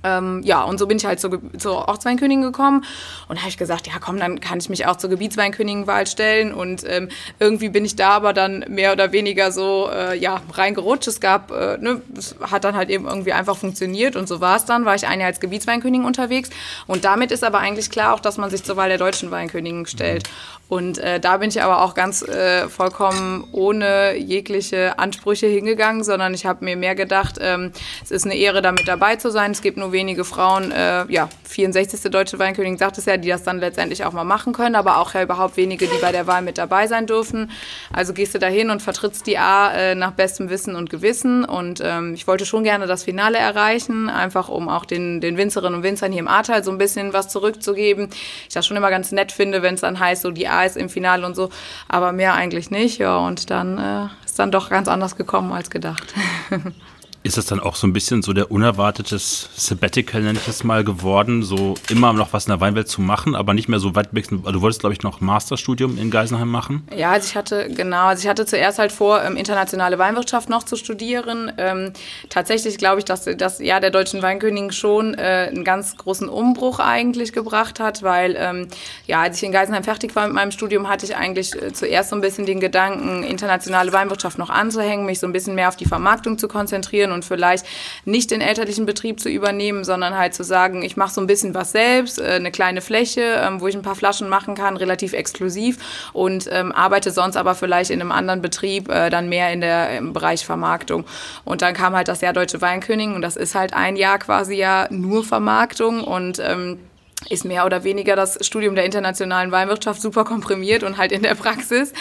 Ähm, ja, und so bin ich halt zur, zur Ortsweinkönigin gekommen und habe ich gesagt, ja komm, dann kann ich mich auch zur Gebietsweinköniginwahl stellen und ähm, irgendwie bin ich da aber dann mehr oder weniger so, äh, ja, reingerutscht. Es gab, äh, ne, es hat dann halt eben irgendwie einfach funktioniert und so war es dann, war ich ein Jahr als Gebietsweinkönigin unterwegs und damit ist aber eigentlich klar auch, dass man sich zur Wahl der deutschen Weinkönigin stellt. Und äh, da bin ich aber auch ganz äh, vollkommen ohne jegliche Ansprüche hingegangen, sondern ich habe mir mehr gedacht, ähm, es ist eine Ehre, damit dabei zu sein. Es gibt nur wenige Frauen, äh, ja, 64. deutsche Weinkönigin sagt es ja, die das dann letztendlich auch mal machen können, aber auch ja überhaupt wenige, die bei der Wahl mit dabei sein dürfen. Also gehst du dahin und vertrittst die A äh, nach bestem Wissen und Gewissen. Und ähm, ich wollte schon gerne das Finale erreichen, einfach um auch den, den Winzerinnen und Winzern hier im Ahrtal so ein bisschen was zurückzugeben. Ich das schon immer ganz nett finde, wenn es dann heißt, so die A ist im Finale und so, aber mehr eigentlich nicht. Ja, und dann äh, ist dann doch ganz anders gekommen als gedacht. Ist das dann auch so ein bisschen so der unerwartetes Sabbatical, nenne ich es mal, geworden, so immer noch was in der Weinwelt zu machen, aber nicht mehr so weit weg? Also du wolltest, glaube ich, noch Masterstudium in Geisenheim machen? Ja, also ich hatte, genau, also ich hatte zuerst halt vor, ähm, internationale Weinwirtschaft noch zu studieren. Ähm, tatsächlich glaube ich, dass das Jahr der deutschen Weinkönigin schon äh, einen ganz großen Umbruch eigentlich gebracht hat, weil, ähm, ja, als ich in Geisenheim fertig war mit meinem Studium, hatte ich eigentlich äh, zuerst so ein bisschen den Gedanken, internationale Weinwirtschaft noch anzuhängen, mich so ein bisschen mehr auf die Vermarktung zu konzentrieren und vielleicht nicht den elterlichen Betrieb zu übernehmen, sondern halt zu sagen, ich mache so ein bisschen was selbst, äh, eine kleine Fläche, ähm, wo ich ein paar Flaschen machen kann, relativ exklusiv und ähm, arbeite sonst aber vielleicht in einem anderen Betrieb äh, dann mehr in der, im Bereich Vermarktung. Und dann kam halt das Jahr Deutsche Weinkönigin und das ist halt ein Jahr quasi ja nur Vermarktung und ähm, ist mehr oder weniger das Studium der internationalen Weinwirtschaft super komprimiert und halt in der Praxis.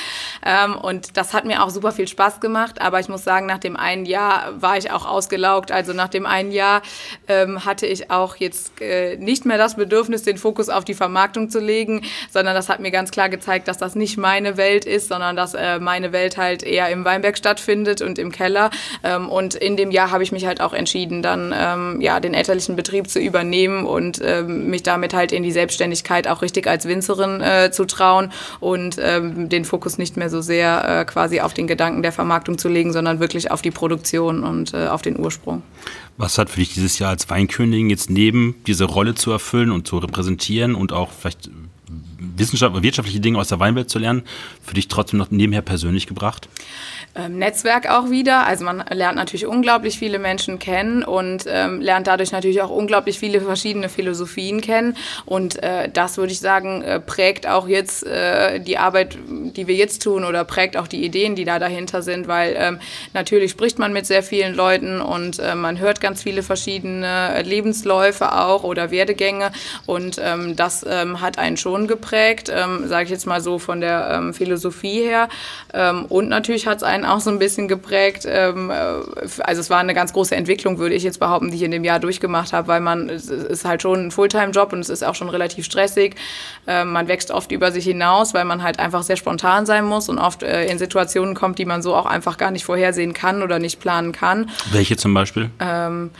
Ähm, und das hat mir auch super viel Spaß gemacht. Aber ich muss sagen, nach dem einen Jahr war ich auch ausgelaugt. Also nach dem einen Jahr ähm, hatte ich auch jetzt äh, nicht mehr das Bedürfnis, den Fokus auf die Vermarktung zu legen, sondern das hat mir ganz klar gezeigt, dass das nicht meine Welt ist, sondern dass äh, meine Welt halt eher im Weinberg stattfindet und im Keller. Ähm, und in dem Jahr habe ich mich halt auch entschieden, dann ja den elterlichen Betrieb zu übernehmen und mich damit damit halt in die Selbstständigkeit auch richtig als Winzerin äh, zu trauen und ähm, den Fokus nicht mehr so sehr äh, quasi auf den Gedanken der Vermarktung zu legen, sondern wirklich auf die Produktion und äh, auf den Ursprung. Was hat für dich dieses Jahr als Weinkönigin jetzt neben diese Rolle zu erfüllen und zu repräsentieren und auch vielleicht Wissenschaft, wirtschaftliche Dinge aus der Weinwelt zu lernen, für dich trotzdem noch nebenher persönlich gebracht? Ähm, Netzwerk auch wieder. Also man lernt natürlich unglaublich viele Menschen kennen und ähm, lernt dadurch natürlich auch unglaublich viele verschiedene Philosophien kennen. Und äh, das würde ich sagen, äh, prägt auch jetzt äh, die Arbeit, die wir jetzt tun oder prägt auch die Ideen, die da dahinter sind, weil ähm, natürlich spricht man mit sehr vielen Leuten und äh, man hört ganz viele verschiedene Lebensläufe auch oder Werdegänge und ähm, das ähm, hat einen schon geprägt, ähm, sage ich jetzt mal so von der ähm, Philosophie her. Ähm, und natürlich hat es einen einen auch so ein bisschen geprägt. Ähm, äh, also es war eine ganz große Entwicklung, würde ich jetzt behaupten, die ich in dem Jahr durchgemacht habe, weil man, es ist halt schon ein Fulltime-Job und es ist auch schon relativ stressig. Ähm, man wächst oft über sich hinaus, weil man halt einfach sehr spontan sein muss und oft äh, in Situationen kommt, die man so auch einfach gar nicht vorhersehen kann oder nicht planen kann. Welche zum Beispiel? Ähm,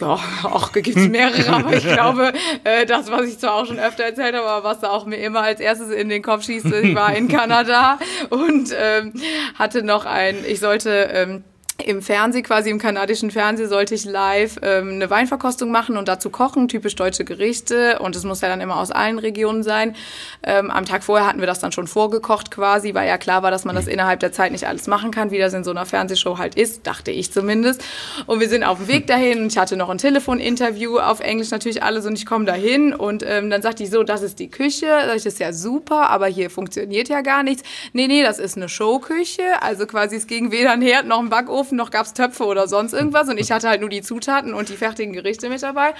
ja, auch gibt es mehrere, aber ich glaube, äh, das, was ich zwar auch schon öfter erzählt habe, aber was da auch mir immer als erstes in den Kopf schießt, ich war in Kanada und ähm, hatte noch ein, ich sollte ähm, im Fernsehen, quasi im kanadischen Fernsehen, sollte ich live ähm, eine Weinverkostung machen und dazu kochen, typisch deutsche Gerichte. Und es muss ja dann immer aus allen Regionen sein. Ähm, am Tag vorher hatten wir das dann schon vorgekocht quasi, weil ja klar war, dass man das innerhalb der Zeit nicht alles machen kann, wie das in so einer Fernsehshow halt ist, dachte ich zumindest. Und wir sind auf dem Weg dahin und ich hatte noch ein Telefoninterview auf Englisch natürlich alles und ich komme dahin und ähm, dann sagte ich so, das ist die Küche. Sag ich, das ist ja super, aber hier funktioniert ja gar nichts. Nee, nee, das ist eine Showküche. Also quasi es ging weder ein Herd noch ein Backofen Ofen, noch gab es Töpfe oder sonst irgendwas. Und ich hatte halt nur die Zutaten und die fertigen Gerichte mit dabei.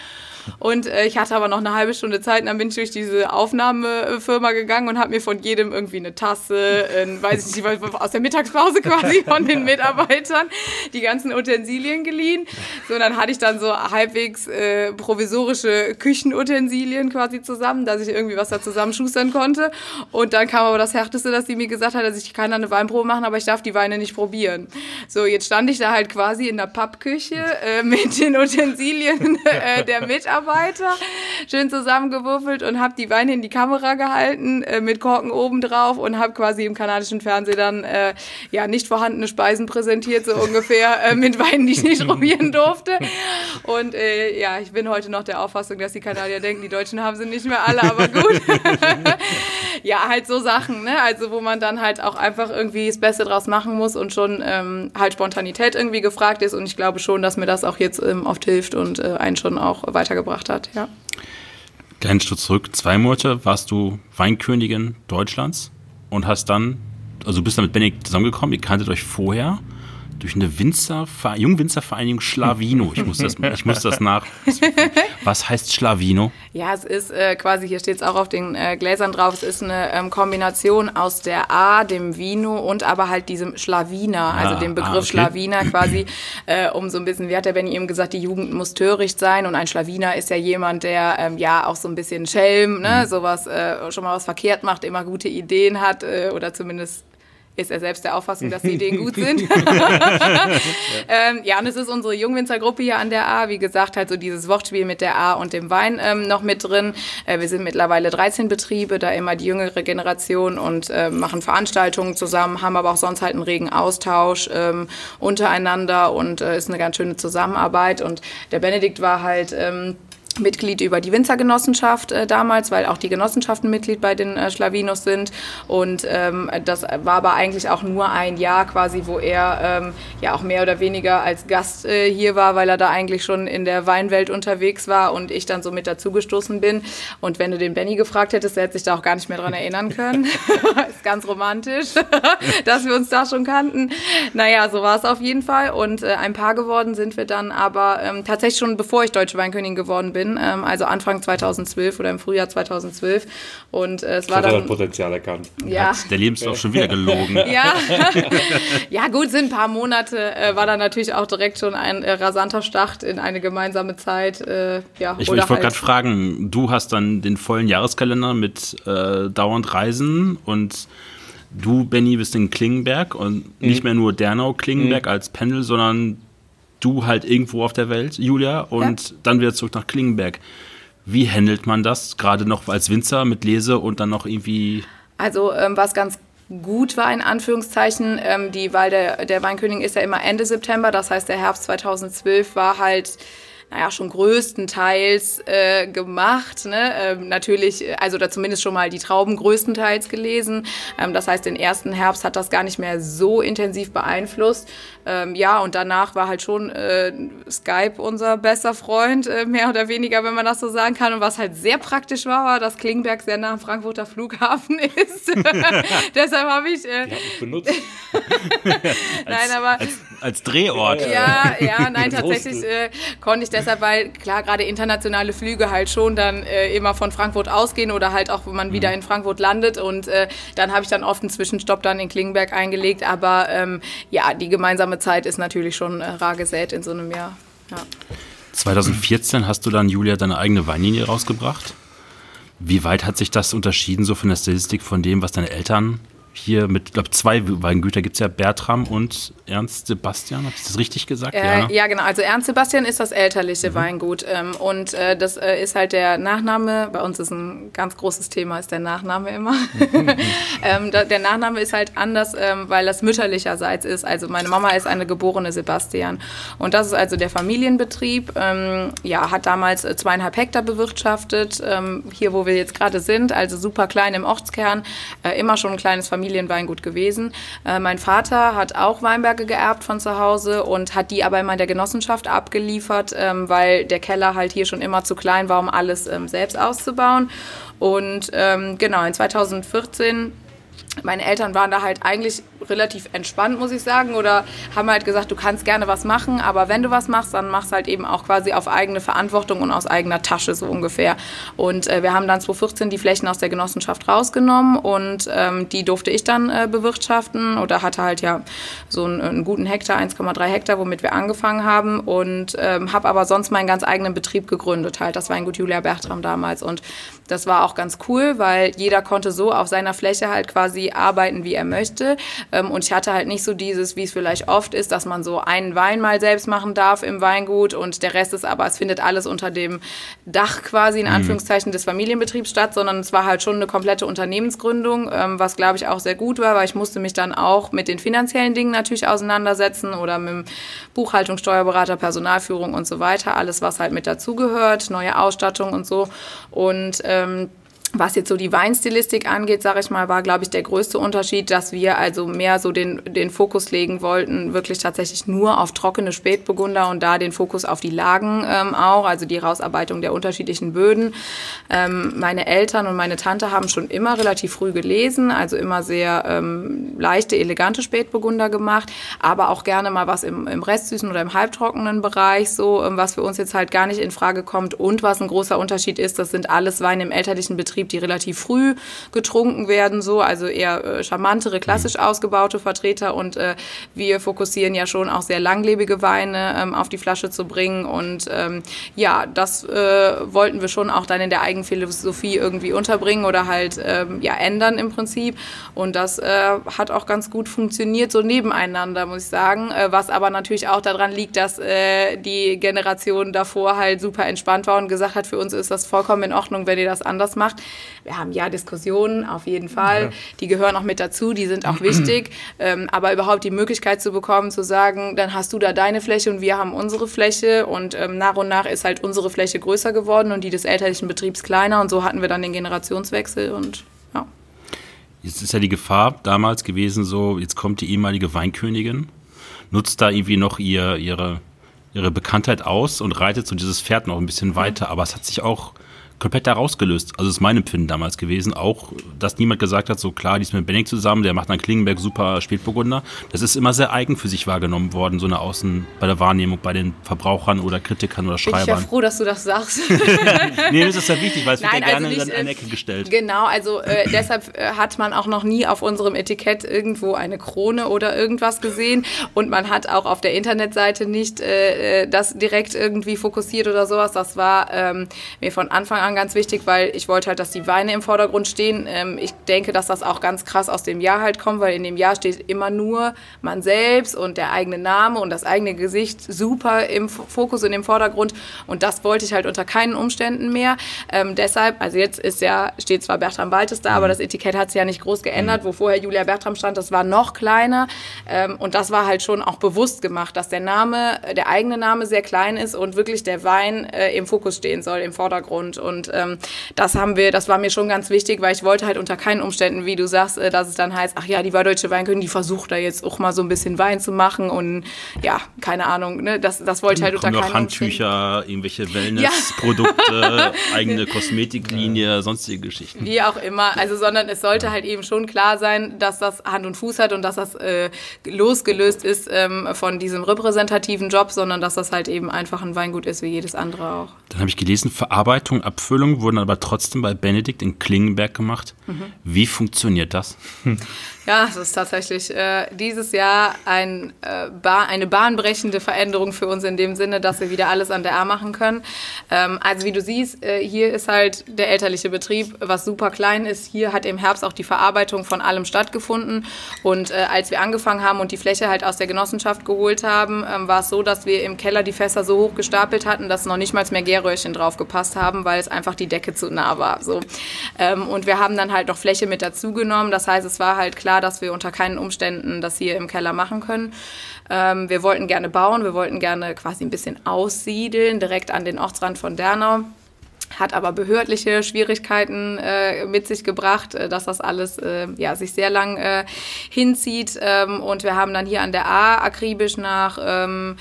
Und äh, ich hatte aber noch eine halbe Stunde Zeit und dann bin ich durch diese Aufnahmefirma gegangen und habe mir von jedem irgendwie eine Tasse, ein, weiß ich nicht, aus der Mittagspause quasi von den Mitarbeitern, die ganzen Utensilien geliehen. So, und dann hatte ich dann so halbwegs äh, provisorische Küchenutensilien quasi zusammen, dass ich irgendwie was da zusammenschustern konnte. Und dann kam aber das Härteste, dass sie mir gesagt hat, dass ich kann eine Weinprobe machen, aber ich darf die Weine nicht probieren. So, jetzt stand ich da halt quasi in der Pappküche äh, mit den Utensilien äh, der Mitarbeiter, schön zusammengewürfelt und habe die Weine in die Kamera gehalten äh, mit Korken oben drauf und habe quasi im kanadischen Fernsehen dann äh, ja nicht vorhandene Speisen präsentiert, so ungefähr äh, mit Weinen, die ich nicht probieren durfte. Und äh, ja, ich bin heute noch der Auffassung, dass die Kanadier denken, die Deutschen haben sie nicht mehr alle, aber gut. Ja, halt so Sachen, ne? Also wo man dann halt auch einfach irgendwie das Beste draus machen muss und schon ähm, halt spontan Spontanität irgendwie gefragt ist. Und ich glaube schon, dass mir das auch jetzt ähm, oft hilft und äh, einen schon auch weitergebracht hat, ja. Kleinen Schritt zurück, zwei Monate? Warst du Weinkönigin Deutschlands? Und hast dann, also bist dann mit Benny zusammengekommen, ihr kanntet euch vorher durch eine Winzer, Jungwinzervereinigung Schlawino. Ich muss das, ich muss das nach. Was heißt Schlawino? Ja, es ist äh, quasi, hier steht es auch auf den äh, Gläsern drauf, es ist eine ähm, Kombination aus der A, dem Vino und aber halt diesem Schlawiner, ah, also dem Begriff ah, okay. Schlawiner quasi, äh, um so ein bisschen, wie hat der Benny eben gesagt, die Jugend muss töricht sein und ein Schlawiner ist ja jemand, der ähm, ja auch so ein bisschen Schelm, ne, mhm. sowas äh, schon mal was verkehrt macht, immer gute Ideen hat äh, oder zumindest ist er selbst der Auffassung, dass die Ideen gut sind. ähm, ja, und es ist unsere Jungwinzergruppe hier an der A. Wie gesagt, halt so dieses Wortspiel mit der A und dem Wein ähm, noch mit drin. Äh, wir sind mittlerweile 13 Betriebe, da immer die jüngere Generation und äh, machen Veranstaltungen zusammen, haben aber auch sonst halt einen regen Austausch ähm, untereinander und äh, ist eine ganz schöne Zusammenarbeit. Und der Benedikt war halt ähm, Mitglied über die Winzergenossenschaft äh, damals, weil auch die Genossenschaften Mitglied bei den äh, Schlavinos sind. Und ähm, das war aber eigentlich auch nur ein Jahr quasi, wo er ähm, ja auch mehr oder weniger als Gast äh, hier war, weil er da eigentlich schon in der Weinwelt unterwegs war und ich dann so mit dazugestoßen bin. Und wenn du den Benny gefragt hättest, der hätte sich da auch gar nicht mehr dran erinnern können. ist ganz romantisch, dass wir uns da schon kannten. Naja, so war es auf jeden Fall. Und äh, ein Paar geworden sind wir dann aber ähm, tatsächlich schon, bevor ich Deutsche Weinkönigin geworden bin bin, ähm, also Anfang 2012 oder im Frühjahr 2012. Und äh, es war dann. Das Potenzial erkannt. Ja. Hat der Lebenslauf schon wieder gelogen. ja. ja, gut, sind ein paar Monate, äh, war dann natürlich auch direkt schon ein äh, rasanter Start in eine gemeinsame Zeit. Äh, ja, ich, ich wollte halt gerade fragen, du hast dann den vollen Jahreskalender mit äh, dauernd Reisen und du, Benny, bist in Klingenberg und mhm. nicht mehr nur Dernau-Klingenberg mhm. als Pendel, sondern du halt irgendwo auf der Welt, Julia, und ja. dann wieder zurück nach Klingenberg. Wie handelt man das, gerade noch als Winzer mit Lese und dann noch irgendwie. Also, ähm, was ganz gut war, in Anführungszeichen, ähm, die Wahl der, der Weinkönigin ist ja immer Ende September, das heißt, der Herbst 2012 war halt naja, schon größtenteils äh, gemacht. Ne? Ähm, natürlich, also da zumindest schon mal die Trauben größtenteils gelesen. Ähm, das heißt, den ersten Herbst hat das gar nicht mehr so intensiv beeinflusst. Ähm, ja, und danach war halt schon äh, Skype unser bester Freund, äh, mehr oder weniger, wenn man das so sagen kann. Und was halt sehr praktisch war, war, dass Klingberg sehr nah am Frankfurter Flughafen ist. Deshalb habe ich. Äh, ich benutzt. nein, aber. Als, als Drehort. Ja, ja, nein, tatsächlich äh, konnte ich deshalb, weil klar, gerade internationale Flüge halt schon dann äh, immer von Frankfurt ausgehen oder halt auch, wenn man wieder mhm. in Frankfurt landet. Und äh, dann habe ich dann oft einen Zwischenstopp dann in Klingenberg eingelegt. Aber ähm, ja, die gemeinsame Zeit ist natürlich schon äh, rar gesät in so einem Jahr. Ja. 2014 hast du dann, Julia, deine eigene Weinlinie rausgebracht. Wie weit hat sich das unterschieden, so von der Statistik von dem, was deine Eltern hier mit, ich glaube, zwei Weingüter gibt es ja, Bertram und Ernst Sebastian. Habe ich das richtig gesagt? Äh, ja, ja, genau. Also Ernst Sebastian ist das elterliche mhm. Weingut. Ähm, und äh, das äh, ist halt der Nachname. Bei uns ist ein ganz großes Thema, ist der Nachname immer. Ähm, da, der Nachname ist halt anders, ähm, weil das mütterlicherseits ist. Also meine Mama ist eine geborene Sebastian. Und das ist also der Familienbetrieb. Ähm, ja, hat damals äh, zweieinhalb Hektar bewirtschaftet. Ähm, hier, wo wir jetzt gerade sind, also super klein im Ortskern. Äh, immer schon ein kleines Familienbetrieb. Familienweingut gewesen. Äh, mein Vater hat auch Weinberge geerbt von zu Hause und hat die aber immer in der Genossenschaft abgeliefert, ähm, weil der Keller halt hier schon immer zu klein war, um alles ähm, selbst auszubauen. Und ähm, genau, in 2014 meine Eltern waren da halt eigentlich relativ entspannt, muss ich sagen, oder haben halt gesagt, du kannst gerne was machen, aber wenn du was machst, dann machst halt eben auch quasi auf eigene Verantwortung und aus eigener Tasche so ungefähr. Und äh, wir haben dann 2014 die Flächen aus der Genossenschaft rausgenommen und ähm, die durfte ich dann äh, bewirtschaften oder hatte halt ja so einen, einen guten Hektar, 1,3 Hektar, womit wir angefangen haben und ähm, habe aber sonst meinen ganz eigenen Betrieb gegründet halt. Das war ein Gut Julia Bertram damals und das war auch ganz cool, weil jeder konnte so auf seiner Fläche halt quasi arbeiten, wie er möchte. Ähm, und ich hatte halt nicht so dieses, wie es vielleicht oft ist, dass man so einen Wein mal selbst machen darf im Weingut und der Rest ist aber, es findet alles unter dem Dach quasi in mhm. Anführungszeichen des Familienbetriebs statt, sondern es war halt schon eine komplette Unternehmensgründung, ähm, was glaube ich auch sehr gut war, weil ich musste mich dann auch mit den finanziellen Dingen natürlich auseinandersetzen oder mit dem Buchhaltung, Steuerberater, Personalführung und so weiter, alles was halt mit dazugehört, neue Ausstattung und so und ähm, was jetzt so die Weinstilistik angeht, sage ich mal, war, glaube ich, der größte Unterschied, dass wir also mehr so den, den Fokus legen wollten, wirklich tatsächlich nur auf trockene Spätburgunder und da den Fokus auf die Lagen ähm, auch, also die Rausarbeitung der unterschiedlichen Böden. Ähm, meine Eltern und meine Tante haben schon immer relativ früh gelesen, also immer sehr ähm, leichte, elegante Spätburgunder gemacht, aber auch gerne mal was im, im restsüßen oder im halbtrockenen Bereich, so ähm, was für uns jetzt halt gar nicht in Frage kommt. Und was ein großer Unterschied ist, das sind alles Weine im elterlichen Betrieb Betrieb, die relativ früh getrunken werden, so, also eher äh, charmantere, klassisch mhm. ausgebaute Vertreter und äh, wir fokussieren ja schon auch sehr langlebige Weine ähm, auf die Flasche zu bringen und ähm, ja, das äh, wollten wir schon auch dann in der Eigenphilosophie irgendwie unterbringen oder halt ähm, ja ändern im Prinzip und das äh, hat auch ganz gut funktioniert so nebeneinander, muss ich sagen, äh, was aber natürlich auch daran liegt, dass äh, die Generation davor halt super entspannt war und gesagt hat, für uns ist das vollkommen in Ordnung, wenn ihr das anders macht. Wir haben ja Diskussionen, auf jeden Fall. Ja. Die gehören auch mit dazu, die sind auch wichtig. Ähm, aber überhaupt die Möglichkeit zu bekommen, zu sagen, dann hast du da deine Fläche und wir haben unsere Fläche. Und ähm, nach und nach ist halt unsere Fläche größer geworden und die des elterlichen Betriebs kleiner. Und so hatten wir dann den Generationswechsel und ja. Jetzt ist ja die Gefahr damals gewesen, so, jetzt kommt die ehemalige Weinkönigin, nutzt da irgendwie noch ihr, ihre, ihre Bekanntheit aus und reitet so dieses Pferd noch ein bisschen weiter. Aber es hat sich auch komplett da rausgelöst. Also das ist mein Empfinden damals gewesen. Auch, dass niemand gesagt hat, so klar, die ist mit Benning zusammen, der macht dann Klingenberg super Spätburgunder. Das ist immer sehr eigen für sich wahrgenommen worden, so eine Außen bei der Wahrnehmung bei den Verbrauchern oder Kritikern oder Schreibern. Bin ich ja froh, dass du das sagst. nee, das ist ja wichtig, weil es Nein, wird ja gerne also nicht, in eine Ecke gestellt. Genau, also äh, deshalb äh, hat man auch noch nie auf unserem Etikett irgendwo eine Krone oder irgendwas gesehen und man hat auch auf der Internetseite nicht äh, äh das direkt irgendwie fokussiert oder sowas. Das war ähm, mir von Anfang an dann ganz wichtig, weil ich wollte halt, dass die Weine im Vordergrund stehen. Ähm, ich denke, dass das auch ganz krass aus dem Jahr halt kommt, weil in dem Jahr steht immer nur man selbst und der eigene Name und das eigene Gesicht super im Fokus und im Vordergrund. Und das wollte ich halt unter keinen Umständen mehr. Ähm, deshalb, also jetzt ist ja, steht zwar Bertram Baltes da, aber mhm. das Etikett hat sich ja nicht groß geändert. Mhm. Wo vorher Julia Bertram stand, das war noch kleiner. Ähm, und das war halt schon auch bewusst gemacht, dass der Name, der eigene Name sehr klein ist und wirklich der Wein äh, im Fokus stehen soll, im Vordergrund. Und ähm, das haben wir, das war mir schon ganz wichtig, weil ich wollte halt unter keinen Umständen, wie du sagst, äh, dass es dann heißt, ach ja, die Deutsche Weinkönigin, die versucht da jetzt auch mal so ein bisschen Wein zu machen und ja, keine Ahnung, ne, das, das wollte ich halt unter keinen Handtücher, Umständen. irgendwelche Wellnessprodukte, ja. eigene Kosmetiklinie, sonstige Geschichten. Wie auch immer, also sondern es sollte halt eben schon klar sein, dass das Hand und Fuß hat und dass das äh, losgelöst ist ähm, von diesem repräsentativen Job, sondern dass das halt eben einfach ein Weingut ist, wie jedes andere auch. Dann habe ich gelesen, Verarbeitung, Abfüllung wurden aber trotzdem bei Benedikt in Klingenberg gemacht. Mhm. Wie funktioniert das? Ja, es ist tatsächlich äh, dieses Jahr ein, äh, ba eine bahnbrechende Veränderung für uns in dem Sinne, dass wir wieder alles an der A machen können. Ähm, also wie du siehst, äh, hier ist halt der elterliche Betrieb, was super klein ist. Hier hat im Herbst auch die Verarbeitung von allem stattgefunden. Und äh, als wir angefangen haben und die Fläche halt aus der Genossenschaft geholt haben, ähm, war es so, dass wir im Keller die Fässer so hoch gestapelt hatten, dass noch nicht mal mehr Gärröhrchen drauf gepasst haben, weil es einfach die Decke zu nah war. So. Ähm, und wir haben dann halt noch Fläche mit dazu genommen. Das heißt, es war halt klar, klar, dass wir unter keinen Umständen das hier im Keller machen können. Ähm, wir wollten gerne bauen, wir wollten gerne quasi ein bisschen aussiedeln, direkt an den Ortsrand von Dernau hat aber behördliche Schwierigkeiten äh, mit sich gebracht, äh, dass das alles äh, ja, sich sehr lang äh, hinzieht. Ähm, und wir haben dann hier an der A akribisch nach ähm,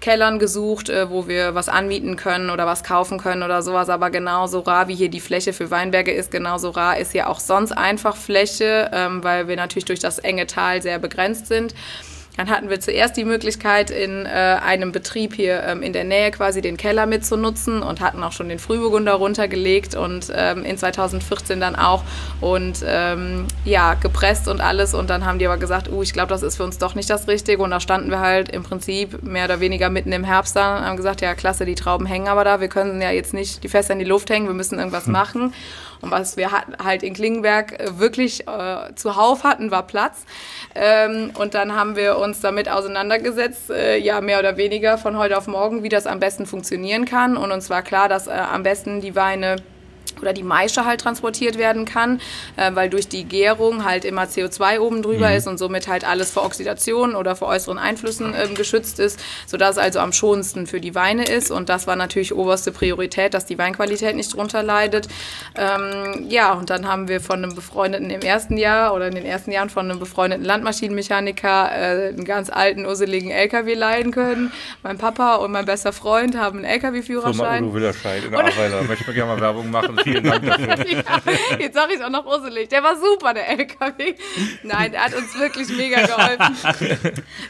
Kellern gesucht, äh, wo wir was anmieten können oder was kaufen können oder sowas. Aber genauso rar wie hier die Fläche für Weinberge ist, genauso rar ist hier auch sonst einfach Fläche, ähm, weil wir natürlich durch das enge Tal sehr begrenzt sind. Dann hatten wir zuerst die Möglichkeit, in äh, einem Betrieb hier ähm, in der Nähe quasi den Keller mitzunutzen und hatten auch schon den Frühburgunder runtergelegt und ähm, in 2014 dann auch und ähm, ja, gepresst und alles. Und dann haben die aber gesagt, uh, ich glaube, das ist für uns doch nicht das Richtige. Und da standen wir halt im Prinzip mehr oder weniger mitten im Herbst dann und haben gesagt, ja, klasse, die Trauben hängen aber da. Wir können ja jetzt nicht die Fässer in die Luft hängen, wir müssen irgendwas hm. Und was wir halt in Klingenberg äh, wirklich äh, zuhauf hatten, war Platz. Ähm, und dann haben wir uns damit auseinandergesetzt, äh, ja, mehr oder weniger von heute auf morgen, wie das am besten funktionieren kann. Und uns war klar, dass äh, am besten die Weine oder die Maische halt transportiert werden kann, äh, weil durch die Gärung halt immer CO2 oben drüber mhm. ist und somit halt alles vor Oxidation oder vor äußeren Einflüssen ähm, geschützt ist, sodass es also am schonendsten für die Weine ist und das war natürlich oberste Priorität, dass die Weinqualität nicht drunter leidet. Ähm, ja, und dann haben wir von einem befreundeten im ersten Jahr oder in den ersten Jahren von einem befreundeten Landmaschinenmechaniker äh, einen ganz alten, urseligen LKW leihen können. Mein Papa und mein bester Freund haben einen LKW-Führerschein. Firma Udo Willerscheid in Aweiler. Möchte ich gerne mal Werbung machen. Vielen Dank dafür. ja, jetzt sage ich es auch noch urselig. Der war super, der LKW. Nein, der hat uns wirklich mega geholfen.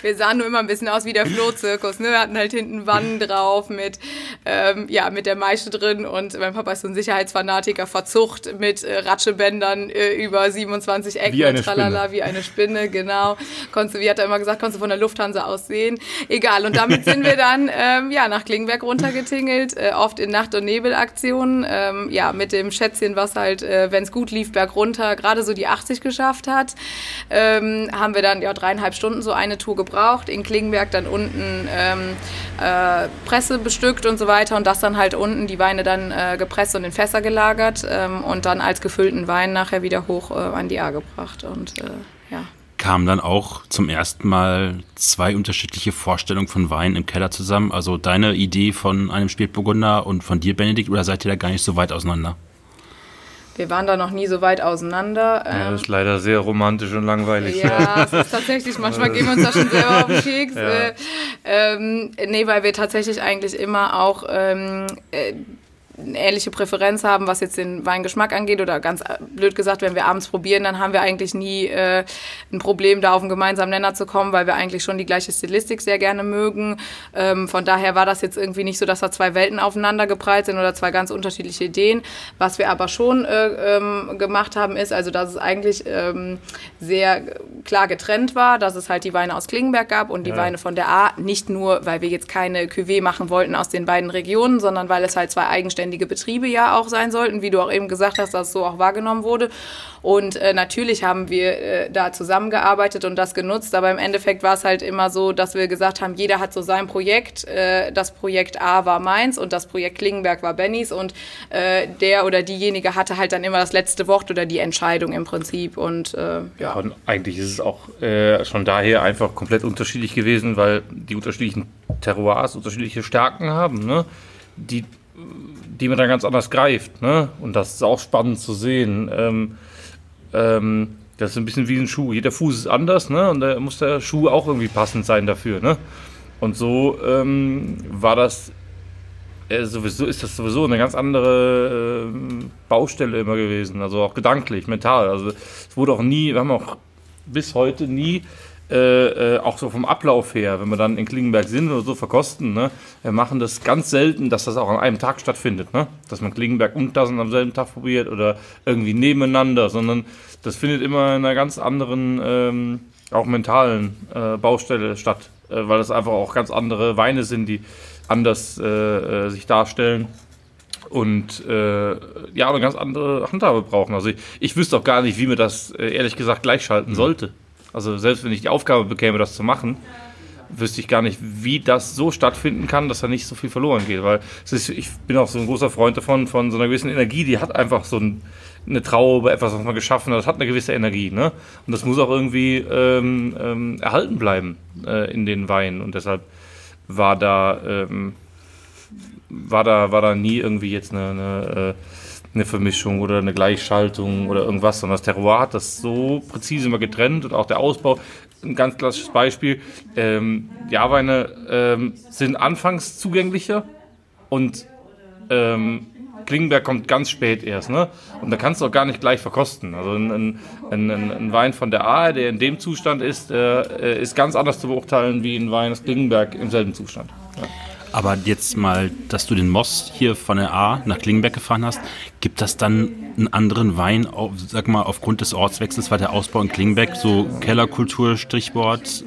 Wir sahen nur immer ein bisschen aus wie der Flohzirkus. Ne? Wir hatten halt hinten Wannen drauf mit, ähm, ja, mit der Maische drin. Und mein Papa ist so ein Sicherheitsfanatiker, verzucht mit äh, Ratschebändern äh, über 27 Ecken. Wie eine tralala, Spinne. Wie eine Spinne, genau. Konntest du, wie hat er immer gesagt, konntest du von der Lufthansa aus sehen. Egal. Und damit sind wir dann ähm, ja, nach Klingberg runtergetingelt, äh, oft in Nacht- und Nebelaktionen. Ähm, ja, mit dem Schätzchen, was halt, äh, wenn es gut lief, bergunter gerade so die 80 geschafft hat. Ähm, haben wir dann ja dreieinhalb Stunden so eine Tour gebraucht. In Klingenberg dann unten ähm, äh, Presse bestückt und so weiter und das dann halt unten die Weine dann äh, gepresst und in Fässer gelagert ähm, und dann als gefüllten Wein nachher wieder hoch äh, an die A gebracht und äh, ja kamen dann auch zum ersten Mal zwei unterschiedliche Vorstellungen von Wein im Keller zusammen. Also deine Idee von einem Spätburgunder und von dir, Benedikt, oder seid ihr da gar nicht so weit auseinander? Wir waren da noch nie so weit auseinander. Ja, das ist leider sehr romantisch und langweilig. Ja, es ist tatsächlich, manchmal gehen wir uns da schon selber auf den Keks. Ja. Äh, ähm, nee, weil wir tatsächlich eigentlich immer auch ähm, äh, eine ähnliche Präferenz haben, was jetzt den Weingeschmack angeht. Oder ganz blöd gesagt, wenn wir abends probieren, dann haben wir eigentlich nie äh, ein Problem, da auf einen gemeinsamen Nenner zu kommen, weil wir eigentlich schon die gleiche Stilistik sehr gerne mögen. Ähm, von daher war das jetzt irgendwie nicht so, dass da zwei Welten aufeinander geprallt sind oder zwei ganz unterschiedliche Ideen. Was wir aber schon äh, ähm, gemacht haben, ist, also dass es eigentlich ähm, sehr klar getrennt war, dass es halt die Weine aus Klingenberg gab und die ja. Weine von der A. Nicht nur, weil wir jetzt keine Cuvée machen wollten aus den beiden Regionen, sondern weil es halt zwei eigenständige eigenständige Betriebe ja auch sein sollten, wie du auch eben gesagt hast, dass so auch wahrgenommen wurde. Und äh, natürlich haben wir äh, da zusammengearbeitet und das genutzt, aber im Endeffekt war es halt immer so, dass wir gesagt haben, jeder hat so sein Projekt. Äh, das Projekt A war meins und das Projekt Klingenberg war Bennys und äh, der oder diejenige hatte halt dann immer das letzte Wort oder die Entscheidung im Prinzip. Und äh, ja. Und eigentlich ist es auch äh, schon daher einfach komplett unterschiedlich gewesen, weil die unterschiedlichen Terroirs unterschiedliche Stärken haben, ne? die, die man dann ganz anders greift. Ne? Und das ist auch spannend zu sehen. Ähm, ähm, das ist ein bisschen wie ein Schuh. Jeder Fuß ist anders, ne? Und da muss der Schuh auch irgendwie passend sein dafür, ne? Und so ähm, war das äh, sowieso ist das sowieso eine ganz andere äh, Baustelle immer gewesen, also auch gedanklich, mental. Also es wurde auch nie, wir haben auch bis heute nie äh, äh, auch so vom Ablauf her, wenn wir dann in Klingenberg sind oder so verkosten, ne, wir machen das ganz selten, dass das auch an einem Tag stattfindet, ne? dass man Klingenberg und das am selben Tag probiert oder irgendwie nebeneinander, sondern das findet immer in einer ganz anderen, ähm, auch mentalen äh, Baustelle statt, äh, weil das einfach auch ganz andere Weine sind, die anders äh, sich darstellen und äh, ja, eine ganz andere Handhabe brauchen. Also ich, ich wüsste auch gar nicht, wie man das äh, ehrlich gesagt gleichschalten mhm. sollte. Also selbst wenn ich die Aufgabe bekäme, das zu machen, wüsste ich gar nicht, wie das so stattfinden kann, dass da nicht so viel verloren geht. Weil ist, ich bin auch so ein großer Freund davon, von so einer gewissen Energie, die hat einfach so ein, eine Traube, etwas, was man geschaffen hat, das hat eine gewisse Energie. Ne? Und das muss auch irgendwie ähm, ähm, erhalten bleiben äh, in den Weinen. Und deshalb war da, ähm, war da, war da nie irgendwie jetzt eine, eine äh, eine Vermischung oder eine Gleichschaltung oder irgendwas, sondern das Terroir hat das so präzise immer getrennt und auch der Ausbau. Ein ganz klassisches Beispiel: ähm, Jahrweine ähm, sind anfangs zugänglicher und ähm, Klingenberg kommt ganz spät erst, ne? Und da kannst du auch gar nicht gleich verkosten. Also ein, ein, ein, ein Wein von der A, der in dem Zustand ist, äh, ist ganz anders zu beurteilen wie ein Wein aus Klingenberg im selben Zustand. Ja. Aber jetzt mal, dass du den Moss hier von der A nach Klingenberg gefahren hast, gibt das dann einen anderen Wein, sag mal, aufgrund des Ortswechsels, weil der Ausbau in Klingenberg so Kellerkultur, Strichwort,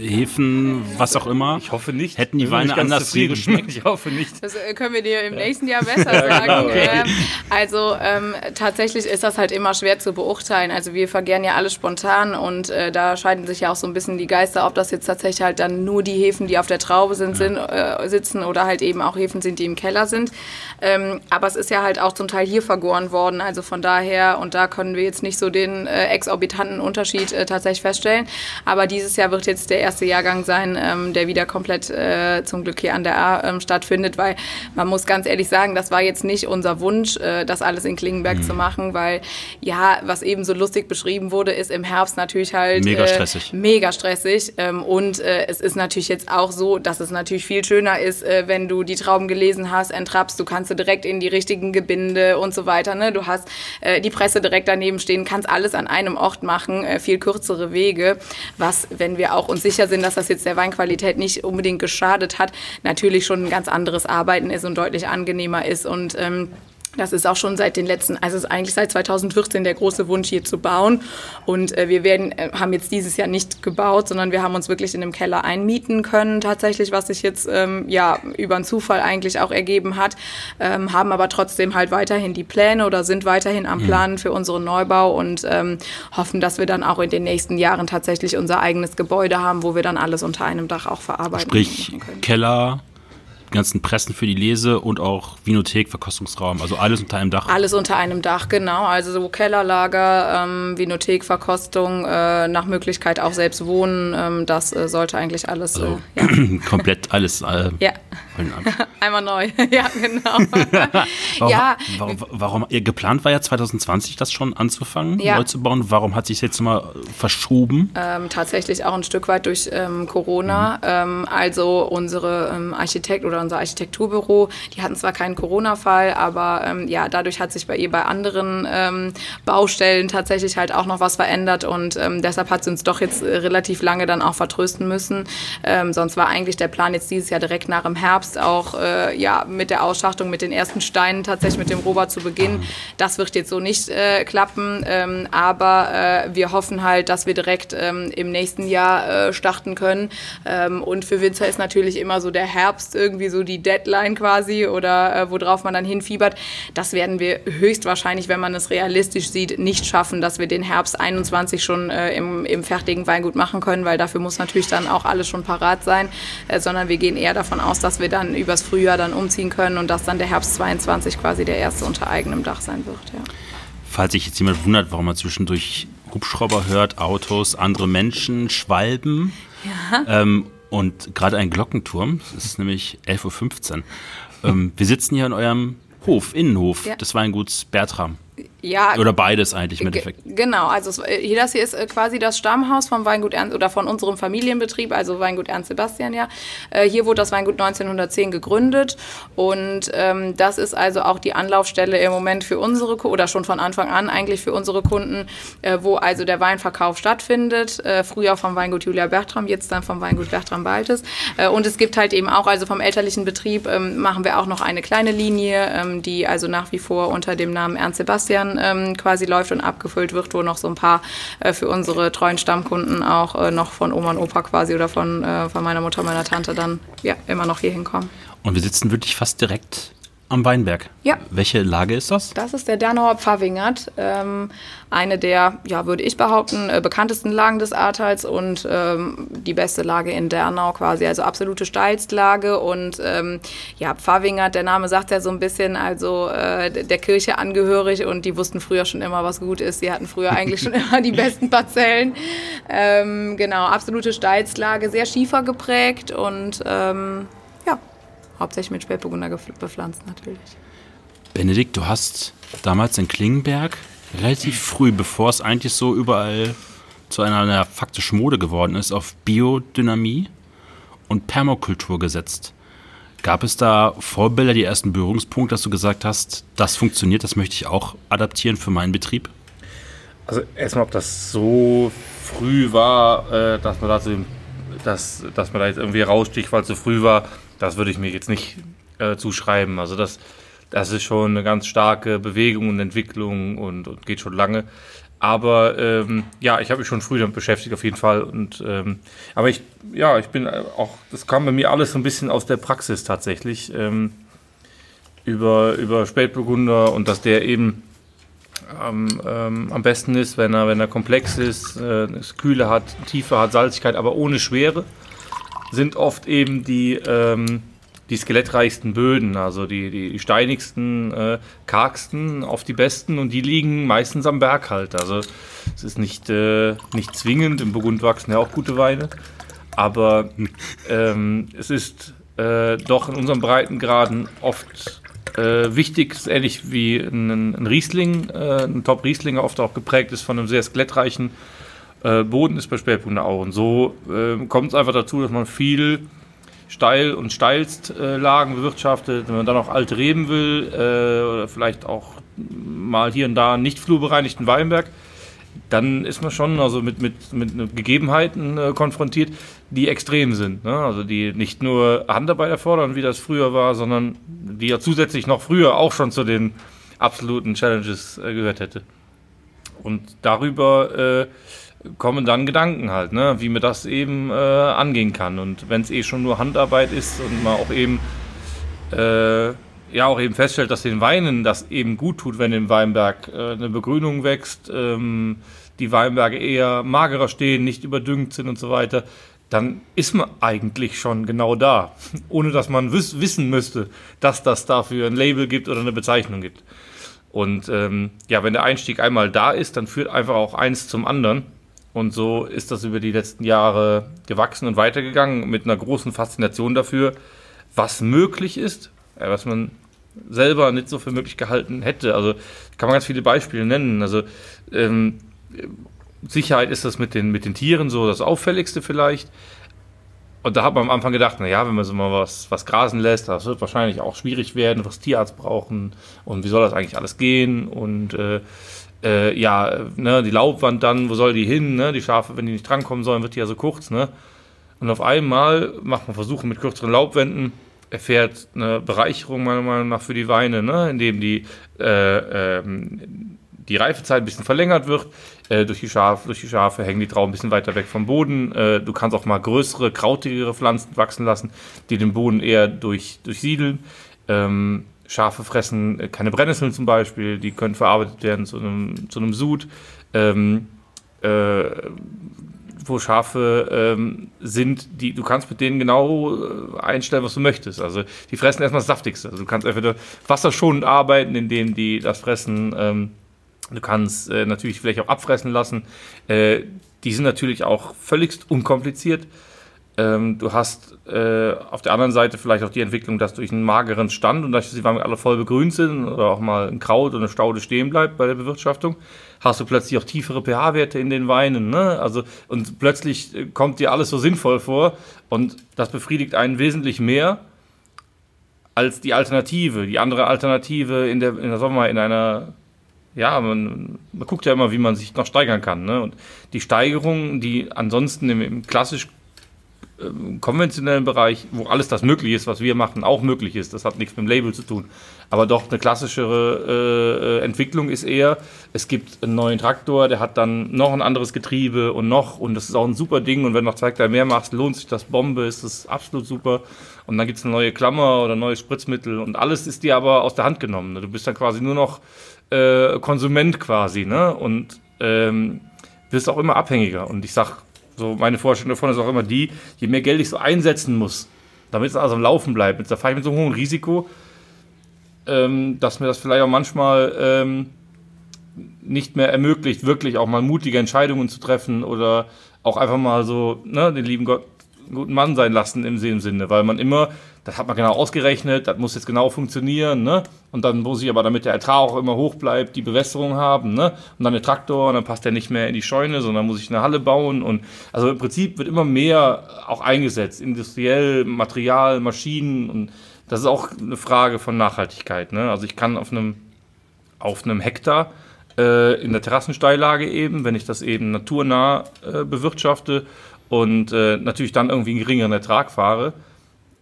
Hefen, was auch immer. Ich hoffe nicht. Hätten die Weine anders viel geschmeckt? Ich hoffe nicht. Das äh, können wir dir im nächsten Jahr besser sagen. ja, genau. also ähm, tatsächlich ist das halt immer schwer zu beurteilen. Also wir vergären ja alles spontan und äh, da scheiden sich ja auch so ein bisschen die Geister, ob das jetzt tatsächlich halt dann nur die Hefen, die auf der Traube sind, ja. sind äh, sitzen oder halt eben auch Hefen sind, die im Keller sind. Ähm, aber es ist ja halt auch zum Teil hier vergoren worden. Also von daher, und da können wir jetzt nicht so den äh, exorbitanten Unterschied äh, tatsächlich feststellen. Aber dieses Jahr wird jetzt der erste Jahrgang sein, ähm, der wieder komplett äh, zum Glück hier an der A ähm, stattfindet, weil man muss ganz ehrlich sagen, das war jetzt nicht unser Wunsch, äh, das alles in Klingenberg mhm. zu machen, weil ja, was eben so lustig beschrieben wurde, ist im Herbst natürlich halt mega äh, stressig. mega stressig ähm, und äh, es ist natürlich jetzt auch so, dass es natürlich viel schöner ist, äh, wenn du die Trauben gelesen hast, entrappst, du kannst du direkt in die richtigen Gebinde und so weiter, ne? Du hast äh, die Presse direkt daneben stehen, kannst alles an einem Ort machen, viel kürzere Wege, was, wenn wir auch uns sicher sicher sind, dass das jetzt der Weinqualität nicht unbedingt geschadet hat, natürlich schon ein ganz anderes Arbeiten ist und deutlich angenehmer ist. Und ähm, das ist auch schon seit den letzten, also es ist eigentlich seit 2014 der große Wunsch hier zu bauen. Und äh, wir werden, äh, haben jetzt dieses Jahr nicht gebaut, sondern wir haben uns wirklich in einem Keller einmieten können, tatsächlich, was sich jetzt ähm, ja über einen Zufall eigentlich auch ergeben hat. Ähm, haben aber trotzdem halt weiterhin die Pläne oder sind weiterhin am mhm. Plan für unseren Neubau und ähm, hoffen, dass wir dann auch in den nächsten Jahren tatsächlich unser eigenes Gebäude haben, wo wir dann alles unter einem Dach auch verarbeiten Sprich, können. Keller, ganzen Pressen für die Lese und auch Vinothek, Verkostungsraum, also alles unter einem Dach. Alles unter einem Dach, genau. Also so Kellerlager, ähm, Vinothek, Verkostung, äh, nach Möglichkeit auch selbst wohnen, ähm, das äh, sollte eigentlich alles. Also, äh, ja. komplett alles. Äh, ja. Einmal neu, ja, genau. warum, ja. Warum, warum, geplant war ja 2020, das schon anzufangen, ja. neu zu bauen. Warum hat sich jetzt mal verschoben? Ähm, tatsächlich auch ein Stück weit durch ähm, Corona. Mhm. Ähm, also unsere ähm, Architekt oder unser Architekturbüro, die hatten zwar keinen Corona-Fall, aber ähm, ja, dadurch hat sich bei ihr bei anderen ähm, Baustellen tatsächlich halt auch noch was verändert und deshalb hat sie uns doch jetzt äh, relativ lange dann auch vertrösten müssen. sonst war eigentlich der Plan jetzt dieses Jahr direkt nach dem Herbst Herbst auch äh, ja, mit der Ausschachtung, mit den ersten Steinen tatsächlich mit dem Robert zu beginnen. Das wird jetzt so nicht äh, klappen, ähm, aber äh, wir hoffen halt, dass wir direkt ähm, im nächsten Jahr äh, starten können. Ähm, und für Winzer ist natürlich immer so der Herbst irgendwie so die Deadline quasi oder äh, worauf man dann hinfiebert. Das werden wir höchstwahrscheinlich, wenn man es realistisch sieht, nicht schaffen, dass wir den Herbst 21 schon äh, im, im fertigen Weingut machen können, weil dafür muss natürlich dann auch alles schon parat sein, äh, sondern wir gehen eher davon aus, dass wir dann übers Frühjahr dann umziehen können und dass dann der Herbst 22 quasi der erste unter eigenem Dach sein wird. Ja. Falls sich jetzt jemand wundert, warum man zwischendurch Hubschrauber hört, Autos, andere Menschen, Schwalben ja. ähm, und gerade ein Glockenturm, es ist nämlich 11.15 Uhr. Ähm, wir sitzen hier in eurem Hof, Innenhof ja. des Weinguts Bertram. Ja, oder beides eigentlich im Endeffekt. Genau, also hier das hier ist äh, quasi das Stammhaus vom Weingut Ernst oder von unserem Familienbetrieb, also Weingut Ernst Sebastian ja. Äh, hier wurde das Weingut 1910 gegründet und ähm, das ist also auch die Anlaufstelle im Moment für unsere oder schon von Anfang an eigentlich für unsere Kunden, äh, wo also der Weinverkauf stattfindet. Äh, früher vom Weingut Julia Bertram, jetzt dann vom Weingut Bertram Baltes. Äh, und es gibt halt eben auch, also vom elterlichen Betrieb ähm, machen wir auch noch eine kleine Linie, ähm, die also nach wie vor unter dem Namen Ernst Sebastian ähm, quasi läuft und abgefüllt wird, wo noch so ein paar äh, für unsere treuen Stammkunden auch äh, noch von Oma und Opa quasi oder von, äh, von meiner Mutter, meiner Tante dann ja immer noch hier hinkommen. Und wir sitzen wirklich fast direkt am Weinberg. Ja. Welche Lage ist das? Das ist der Dernauer Pfavingert. Ähm, eine der, ja, würde ich behaupten, äh, bekanntesten Lagen des Ahrtals und ähm, die beste Lage in Dernau quasi. Also absolute Steilstlage und ähm, ja, Pfavingert, der Name sagt ja so ein bisschen, also äh, der Kirche angehörig und die wussten früher schon immer, was gut ist. Sie hatten früher eigentlich schon immer die besten Parzellen. Ähm, genau, absolute Steilstlage, sehr schiefer geprägt und ähm, hauptsächlich mit Spätburgunder bepflanzt natürlich. Benedikt, du hast damals in Klingenberg relativ früh, bevor es eigentlich so überall zu einer, einer faktischen Mode geworden ist, auf Biodynamie und Permakultur gesetzt. Gab es da Vorbilder, die ersten Berührungspunkte, dass du gesagt hast, das funktioniert, das möchte ich auch adaptieren für meinen Betrieb? Also erstmal, ob das so früh war, äh, dass man da dass, dass man da jetzt irgendwie raussticht, weil es so früh war, das würde ich mir jetzt nicht äh, zuschreiben. Also das, das ist schon eine ganz starke Bewegung und Entwicklung und, und geht schon lange. Aber ähm, ja, ich habe mich schon früh damit beschäftigt auf jeden Fall. Und ähm, aber ich, ja, ich bin auch, das kam bei mir alles so ein bisschen aus der Praxis tatsächlich ähm, über über Spätburgunder und dass der eben ähm, am besten ist, wenn er wenn er komplex ist, äh, Kühle hat, Tiefe hat, Salzigkeit, aber ohne Schwere sind oft eben die, ähm, die skelettreichsten Böden, also die, die, steinigsten, äh, kargsten, oft die besten und die liegen meistens am Berg halt. Also es ist nicht, äh, nicht zwingend, im Burgund wachsen ja auch gute Weine, aber ähm, es ist äh, doch in unseren Breitengraden oft äh, wichtig, ist ähnlich wie ein, ein Riesling, äh, ein Top-Rieslinger oft auch geprägt ist von einem sehr skelettreichen äh, Boden ist bei Spätburgunder auch. Und so äh, kommt es einfach dazu, dass man viel steil und steilst äh, Lagen bewirtschaftet. Wenn man dann auch alte Reben will äh, oder vielleicht auch mal hier und da nicht flurbereinigten Weinberg, dann ist man schon also mit, mit, mit Gegebenheiten äh, konfrontiert, die extrem sind. Ne? Also die nicht nur Handarbeit erfordern, wie das früher war, sondern die ja zusätzlich noch früher auch schon zu den absoluten Challenges äh, gehört hätte. Und darüber kommen dann Gedanken halt, ne, wie man das eben äh, angehen kann. Und wenn es eh schon nur Handarbeit ist und man auch eben äh, ja auch eben feststellt, dass den Weinen das eben gut tut, wenn im Weinberg äh, eine Begrünung wächst, ähm, die Weinberge eher magerer stehen, nicht überdüngt sind und so weiter, dann ist man eigentlich schon genau da, ohne dass man wiss wissen müsste, dass das dafür ein Label gibt oder eine Bezeichnung gibt. Und ähm, ja, wenn der Einstieg einmal da ist, dann führt einfach auch eins zum anderen. Und so ist das über die letzten Jahre gewachsen und weitergegangen mit einer großen Faszination dafür, was möglich ist, äh, was man selber nicht so für möglich gehalten hätte. Also kann man ganz viele Beispiele nennen. Also ähm, Sicherheit ist das mit den, mit den Tieren so das Auffälligste vielleicht. Und da hat man am Anfang gedacht, naja, wenn man so mal was, was grasen lässt, das wird wahrscheinlich auch schwierig werden, was Tierarzt brauchen und wie soll das eigentlich alles gehen und äh, äh, ja, ne, die Laubwand dann, wo soll die hin, ne? Die Schafe, wenn die nicht drankommen sollen, wird die ja so kurz, ne? Und auf einmal macht man Versuche mit kürzeren Laubwänden, erfährt eine Bereicherung meiner Meinung nach für die Weine, ne? indem die, äh, ähm, die Reifezeit ein bisschen verlängert wird. Äh, durch, die Schaf, durch die Schafe hängen die Trauben ein bisschen weiter weg vom Boden. Äh, du kannst auch mal größere, krautigere Pflanzen wachsen lassen, die den Boden eher durch, durchsiedeln. Ähm, Schafe fressen äh, keine Brennnesseln zum Beispiel, die können verarbeitet werden zu einem, zu einem Sud. Ähm, äh, wo Schafe ähm, sind, die du kannst mit denen genau äh, einstellen, was du möchtest. Also die fressen erstmal das Saftigste. Also du kannst entweder wasserschonend arbeiten, indem die das fressen. Ähm, du kannst äh, natürlich vielleicht auch abfressen lassen. Äh, die sind natürlich auch völligst unkompliziert. Ähm, du hast äh, auf der anderen Seite vielleicht auch die Entwicklung, dass durch einen mageren Stand und dass sie alle voll begrünt sind oder auch mal ein Kraut oder eine Staude stehen bleibt bei der Bewirtschaftung, hast du plötzlich auch tiefere pH-Werte in den Weinen. Ne? Also, und plötzlich äh, kommt dir alles so sinnvoll vor und das befriedigt einen wesentlich mehr als die Alternative. Die andere Alternative in der, in der Sommer in einer ja, man, man, guckt ja immer, wie man sich noch steigern kann. Ne? Und die Steigerung, die ansonsten im, im klassisch ähm, konventionellen Bereich, wo alles das möglich ist, was wir machen, auch möglich ist. Das hat nichts mit dem Label zu tun. Aber doch eine klassischere äh, Entwicklung ist eher, es gibt einen neuen Traktor, der hat dann noch ein anderes Getriebe und noch, und das ist auch ein super Ding. Und wenn du noch zwei Teile mehr machst, lohnt sich das Bombe, ist das absolut super. Und dann gibt es eine neue Klammer oder neues Spritzmittel und alles ist dir aber aus der Hand genommen. Du bist dann quasi nur noch äh, Konsument quasi, ne? Und ähm, wirst auch immer abhängiger. Und ich sag, so meine Vorstellung davon ist auch immer die, je mehr Geld ich so einsetzen muss, damit es also am Laufen bleibt, da fahre ich mit so einem hohen Risiko, ähm, dass mir das vielleicht auch manchmal ähm, nicht mehr ermöglicht, wirklich auch mal mutige Entscheidungen zu treffen oder auch einfach mal so ne, den lieben Gott guten Mann sein lassen im Sinne, weil man immer, das hat man genau ausgerechnet, das muss jetzt genau funktionieren, ne? Und dann muss ich aber, damit der Ertrag auch immer hoch bleibt, die Bewässerung haben, ne? Und dann der Traktor, und dann passt der nicht mehr in die Scheune, sondern muss ich eine Halle bauen und also im Prinzip wird immer mehr auch eingesetzt, industriell, Material, Maschinen und das ist auch eine Frage von Nachhaltigkeit, ne? Also ich kann auf einem auf einem Hektar äh, in der Terrassensteillage eben, wenn ich das eben naturnah äh, bewirtschafte, und äh, natürlich dann irgendwie einen geringeren Ertrag fahre,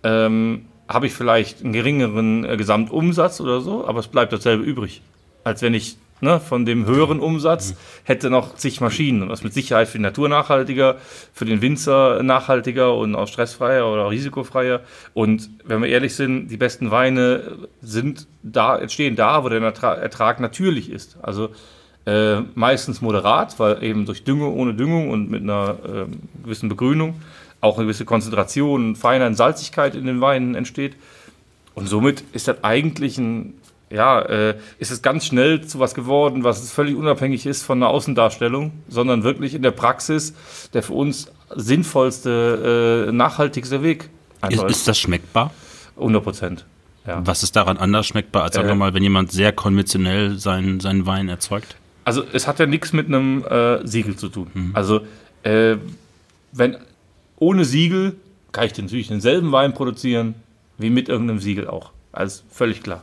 ähm, habe ich vielleicht einen geringeren äh, Gesamtumsatz oder so, aber es bleibt dasselbe übrig, als wenn ich ne, von dem höheren Umsatz hätte noch zig Maschinen und das mit Sicherheit für die Natur nachhaltiger, für den Winzer nachhaltiger und auch stressfreier oder risikofreier. Und wenn wir ehrlich sind, die besten Weine sind da, entstehen da, wo der Ertrag natürlich ist. Also äh, meistens moderat, weil eben durch Düngung, ohne Düngung und mit einer äh, gewissen Begrünung auch eine gewisse Konzentration, Feinheit, Salzigkeit in den Weinen entsteht. Und somit ist das eigentlich ein, ja, äh, ist es ganz schnell zu was geworden, was völlig unabhängig ist von einer Außendarstellung, sondern wirklich in der Praxis der für uns sinnvollste, äh, nachhaltigste Weg. Ist, ist, das schmeckbar? 100 Prozent. Ja. Was ist daran anders schmeckbar, als wir mal, wenn jemand sehr konventionell seinen, seinen Wein erzeugt? also es hat ja nichts mit einem äh, Siegel zu tun. Mhm. Also äh, wenn ohne Siegel kann ich natürlich denselben Wein produzieren wie mit irgendeinem Siegel auch. Also völlig klar.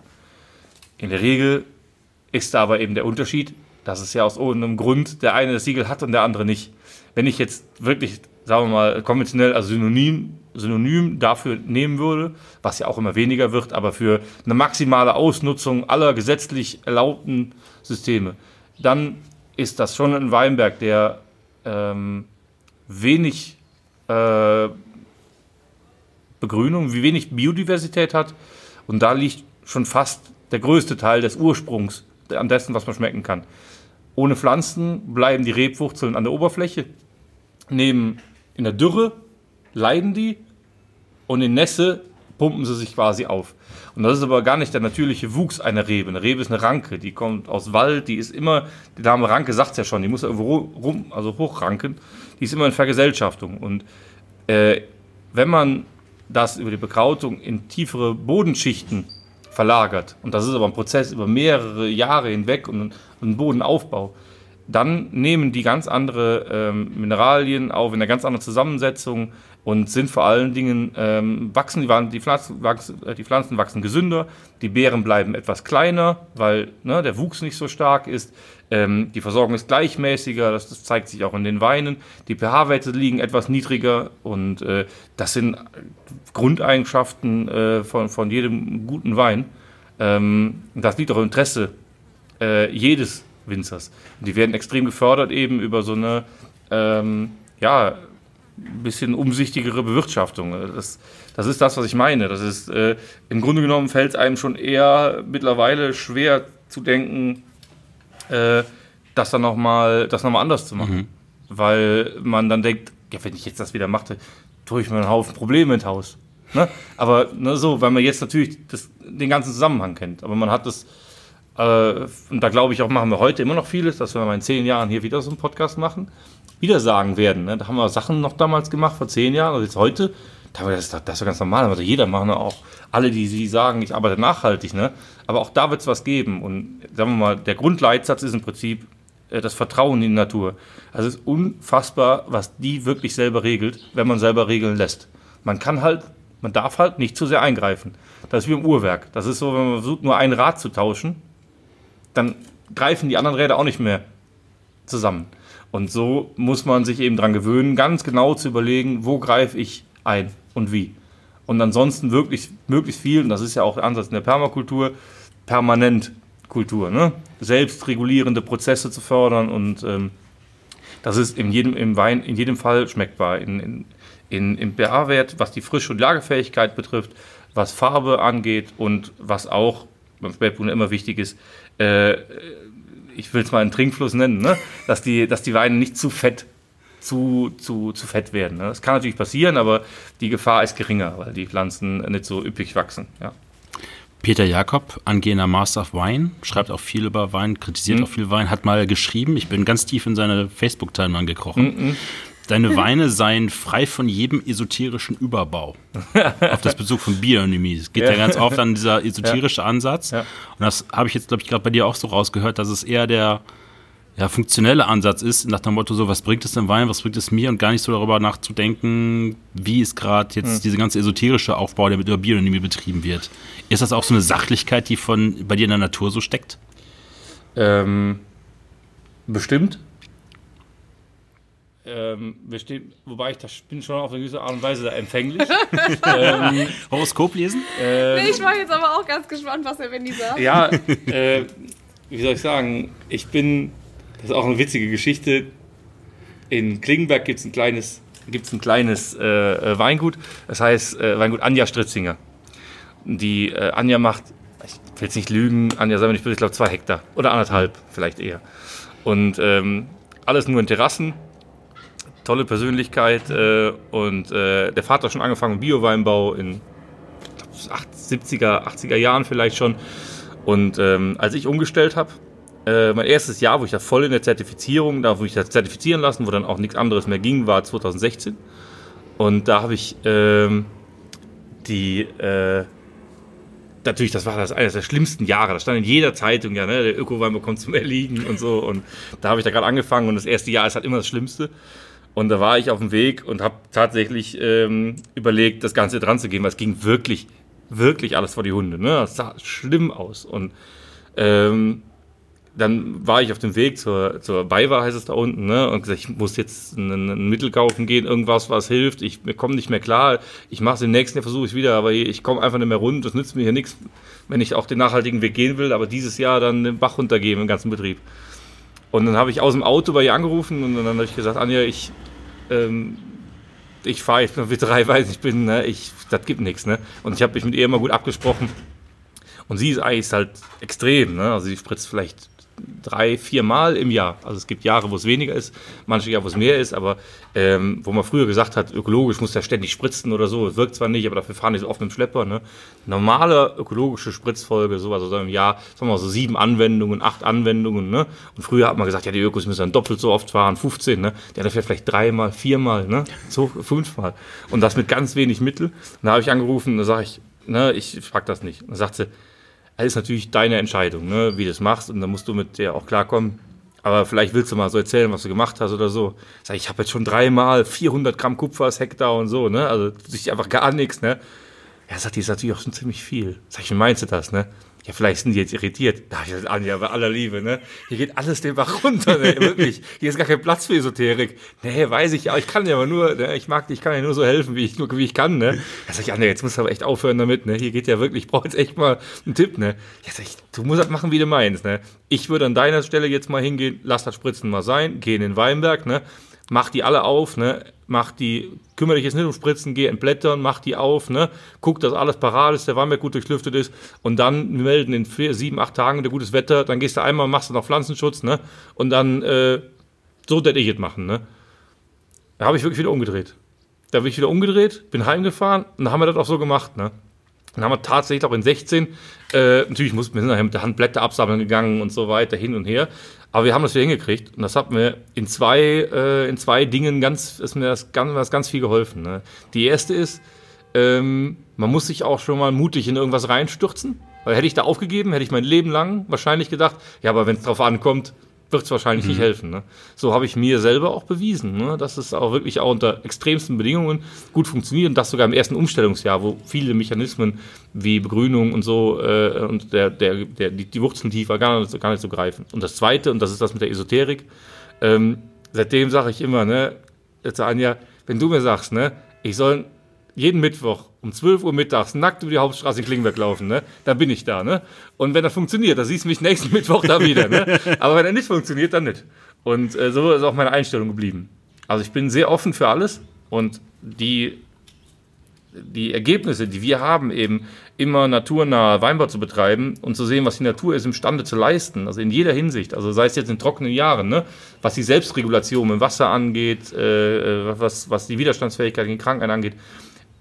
In der Regel ist da aber eben der Unterschied, dass es ja aus irgendeinem Grund der eine das Siegel hat und der andere nicht. Wenn ich jetzt wirklich, sagen wir mal, konventionell, also synonym, synonym dafür nehmen würde, was ja auch immer weniger wird, aber für eine maximale Ausnutzung aller gesetzlich erlaubten Systeme, dann ist das schon ein Weinberg, der ähm, wenig äh, Begrünung, wie wenig Biodiversität hat. Und da liegt schon fast der größte Teil des Ursprungs an dessen, was man schmecken kann. Ohne Pflanzen bleiben die Rebwurzeln an der Oberfläche. Neben in der Dürre leiden die und in Nässe pumpen sie sich quasi auf. Und das ist aber gar nicht der natürliche Wuchs einer Rebe. Eine Rebe ist eine Ranke, die kommt aus Wald, die ist immer, die Name Ranke sagt es ja schon, die muss irgendwo rum, also hochranken, die ist immer in Vergesellschaftung. Und äh, wenn man das über die Bekrautung in tiefere Bodenschichten verlagert, und das ist aber ein Prozess über mehrere Jahre hinweg und, ein Bodenaufbau, dann nehmen die ganz andere ähm, Mineralien auf in einer ganz anderen Zusammensetzung, und sind vor allen Dingen, ähm, wachsen, die, die, Pflanzen, wachsen, äh, die Pflanzen wachsen gesünder, die Beeren bleiben etwas kleiner, weil ne, der Wuchs nicht so stark ist, ähm, die Versorgung ist gleichmäßiger, das, das, zeigt sich auch in den Weinen, die pH-Werte liegen etwas niedriger und äh, das sind Grundeigenschaften äh, von, von jedem guten Wein. Ähm, das liegt auch im Interesse äh, jedes Winzers. Und die werden extrem gefördert eben über so eine, ähm, ja, ein bisschen umsichtigere Bewirtschaftung. Das, das ist das, was ich meine. Das ist, äh, im Grunde genommen fällt es einem schon eher mittlerweile schwer zu denken, äh, das dann nochmal noch anders zu machen. Mhm. Weil man dann denkt, ja, wenn ich jetzt das wieder mache, tue ich mir einen Haufen Probleme ins Haus. Ne? Aber ne, so, weil man jetzt natürlich das, den ganzen Zusammenhang kennt. Aber man hat das, und da glaube ich auch, machen wir heute immer noch vieles, dass wir mal in zehn Jahren hier wieder so einen Podcast machen, wieder sagen werden. Ne? Da haben wir Sachen noch damals gemacht, vor zehn Jahren, also jetzt heute, das ist, das ist ganz normal, also jeder machen auch alle, die, die sagen, ich arbeite nachhaltig, ne? aber auch da wird es was geben. Und sagen wir mal, der Grundleitsatz ist im Prinzip äh, das Vertrauen in die Natur. Also es ist unfassbar, was die wirklich selber regelt, wenn man selber regeln lässt. Man kann halt, man darf halt nicht zu sehr eingreifen. Das ist wie im Uhrwerk. Das ist so, wenn man versucht, nur ein Rad zu tauschen, dann greifen die anderen Räder auch nicht mehr zusammen. Und so muss man sich eben dran gewöhnen, ganz genau zu überlegen, wo greife ich ein und wie. Und ansonsten wirklich möglichst viel, und das ist ja auch der Ansatz in der Permakultur, permanent Kultur, ne? selbstregulierende Prozesse zu fördern und ähm, das ist in jedem, im Wein in jedem Fall schmeckbar. In, in, in, Im pH-Wert, was die Frisch- und Lagerfähigkeit betrifft, was Farbe angeht und was auch beim Spätburgunder immer wichtig ist, äh, ich will es mal einen Trinkfluss nennen, ne? dass, die, dass die Weine nicht zu fett zu, zu, zu fett werden. Ne? Das kann natürlich passieren, aber die Gefahr ist geringer, weil die Pflanzen nicht so üppig wachsen. Ja. Peter Jakob, angehender Master of Wine, schreibt auch viel über Wein, kritisiert mhm. auch viel Wein, hat mal geschrieben, ich bin ganz tief in seine Facebook-Timeline gekrochen. Mhm. Deine Weine seien frei von jedem esoterischen Überbau. auf das Bezug von Bionomie. Es geht ja. ja ganz oft an dieser esoterische ja. Ansatz. Ja. Und das habe ich jetzt, glaube ich, gerade bei dir auch so rausgehört, dass es eher der ja, funktionelle Ansatz ist, nach dem Motto so, was bringt es dem Wein, was bringt es mir und gar nicht so darüber nachzudenken, wie ist gerade jetzt mhm. dieser ganze esoterische Aufbau, der mit der Bionomie betrieben wird. Ist das auch so eine Sachlichkeit, die von bei dir in der Natur so steckt? Ähm, bestimmt. Ähm, stehen, wobei ich das bin schon auf eine gewisse Art und Weise empfänglich. ähm, Horoskop lesen? Ähm, nee, ich war jetzt aber auch ganz gespannt, was der Wendy sagt. Ja, äh, wie soll ich sagen, ich bin das ist auch eine witzige Geschichte. In Klingenberg gibt es ein kleines, gibt's ein kleines äh, äh, Weingut, das heißt äh, Weingut Anja Stritzinger. Die äh, Anja macht, ich will jetzt nicht lügen, Anja sagen wir nicht, ich glaube zwei Hektar oder anderthalb, vielleicht eher. Und ähm, alles nur in Terrassen, tolle Persönlichkeit äh, und äh, der Vater hat schon angefangen Bio-Weinbau in 70er, 80er Jahren vielleicht schon. Und ähm, als ich umgestellt habe, äh, mein erstes Jahr, wo ich da voll in der Zertifizierung, da wo ich das zertifizieren lassen, wo dann auch nichts anderes mehr ging, war 2016. Und da habe ich ähm, die, äh, natürlich, das war das eines der schlimmsten Jahre. Das stand in jeder Zeitung, ja, ne, der Ökowein bekommt zum Erliegen und so. Und da habe ich da gerade angefangen und das erste Jahr ist halt immer das Schlimmste. Und da war ich auf dem Weg und habe tatsächlich ähm, überlegt, das Ganze dran zu gehen, weil es ging wirklich, wirklich alles vor die Hunde. Ne? Das sah schlimm aus. Und ähm, dann war ich auf dem Weg zur, zur Beiwa, heißt es da unten, ne? und gesagt, ich muss jetzt ein, ein Mittel kaufen gehen, irgendwas, was hilft. Ich komme nicht mehr klar. Ich mache es im nächsten Jahr, versuche ich wieder, aber ich komme einfach nicht mehr rund. Das nützt mir hier nichts, wenn ich auch den nachhaltigen Weg gehen will, aber dieses Jahr dann den Bach runtergeben im ganzen Betrieb. Und dann habe ich aus dem Auto bei ihr angerufen und dann habe ich gesagt, Anja, ich, ähm, ich fahre jetzt noch wieder drei, weiß ich bin, ne? ich, das gibt nichts. Ne? Und ich habe mich mit ihr immer gut abgesprochen. Und sie ist eigentlich halt extrem, ne? Also sie spritzt vielleicht drei, vier Mal im Jahr. Also es gibt Jahre, wo es weniger ist, manche Jahre, wo es mehr ist, aber ähm, wo man früher gesagt hat, ökologisch muss der ständig spritzen oder so, es wirkt zwar nicht, aber dafür fahren die so oft mit dem Schlepper. Ne? Normale ökologische Spritzfolge, so, also so im Jahr, sagen wir mal so sieben Anwendungen, acht Anwendungen. Ne? Und früher hat man gesagt, ja, die Ökos müssen dann doppelt so oft fahren, 15, ne? Der fährt vielleicht dreimal, viermal, ne? So fünfmal. Und das mit ganz wenig Mittel. Und da habe ich angerufen da sage ich, ne, ich pack das nicht. Und dann sagt sie, das ist natürlich deine Entscheidung, ne, wie du es machst und da musst du mit dir auch klarkommen. Aber vielleicht willst du mal so erzählen, was du gemacht hast oder so. Sag ich, ich habe jetzt schon dreimal 400 Gramm Kupfer als Hektar und so, ne? Also sich einfach gar nichts, ne? Ja, sagt die, ist natürlich auch schon ziemlich viel. Sag ich, wie meinst du das, ne? Ja, vielleicht sind die jetzt irritiert. Da ich das Anja, bei aller Liebe, ne? Hier geht alles den Bach runter, ne? Wirklich. Hier ist gar kein Platz für Esoterik. Nee, weiß ich ja, ich kann ja aber nur, ne? ich mag dich, ich kann ja nur so helfen, wie ich, nur, wie ich kann, ne? Da sag ich, Anja, jetzt musst du aber echt aufhören damit, ne? Hier geht ja wirklich, ich brauche jetzt echt mal einen Tipp, ne? Ja, sag ich, du musst das machen, wie du meinst, ne? Ich würde an deiner Stelle jetzt mal hingehen, lass das Spritzen mal sein, geh in den Weinberg, ne? Mach die alle auf, ne? mach die, kümmere dich jetzt nicht um Spritzen, geh entblättern, mach die auf, ne? guck, dass alles parat ist, der Weinberg gut durchlüftet ist und dann melden in vier, sieben, acht Tagen wieder gutes Wetter, dann gehst du einmal, machst du noch Pflanzenschutz, ne? Und dann, äh, so hätte ich es machen, ne? Da habe ich wirklich wieder umgedreht. Da bin ich wieder umgedreht, bin heimgefahren und dann haben wir das auch so gemacht, ne? Dann haben wir tatsächlich auch in 16, äh, natürlich mussten wir nachher mit der Hand Blätter absammeln gegangen und so weiter, hin und her. Aber wir haben das wieder hingekriegt und das hat mir in zwei, äh, in zwei Dingen ganz, ist mir das ganz, das ganz viel geholfen. Ne? Die erste ist, ähm, man muss sich auch schon mal mutig in irgendwas reinstürzen. Weil hätte ich da aufgegeben, hätte ich mein Leben lang wahrscheinlich gedacht, ja, aber wenn es drauf ankommt, wird es wahrscheinlich mhm. nicht helfen. Ne? So habe ich mir selber auch bewiesen, ne? dass es auch wirklich auch unter extremsten Bedingungen gut funktioniert und das sogar im ersten Umstellungsjahr, wo viele Mechanismen wie Begrünung und so äh, und der, der, der, die, die Wurzeln tiefer gar nicht, gar nicht so greifen. Und das Zweite, und das ist das mit der Esoterik, ähm, seitdem sage ich immer, ne, jetzt Anja, wenn du mir sagst, ne, ich soll jeden Mittwoch um 12 Uhr mittags nackt über die Hauptstraße in Klingberg laufen, ne? Dann bin ich da, ne? Und wenn das funktioniert, dann siehst du mich nächsten Mittwoch da wieder, ne? Aber wenn er nicht funktioniert, dann nicht. Und äh, so ist auch meine Einstellung geblieben. Also ich bin sehr offen für alles und die, die Ergebnisse, die wir haben, eben immer naturnahe Weinbau zu betreiben und zu sehen, was die Natur ist imstande zu leisten, also in jeder Hinsicht, also sei es jetzt in trockenen Jahren, ne? was die Selbstregulation im Wasser angeht, äh, äh was, was die Widerstandsfähigkeit gegen Krankheiten angeht,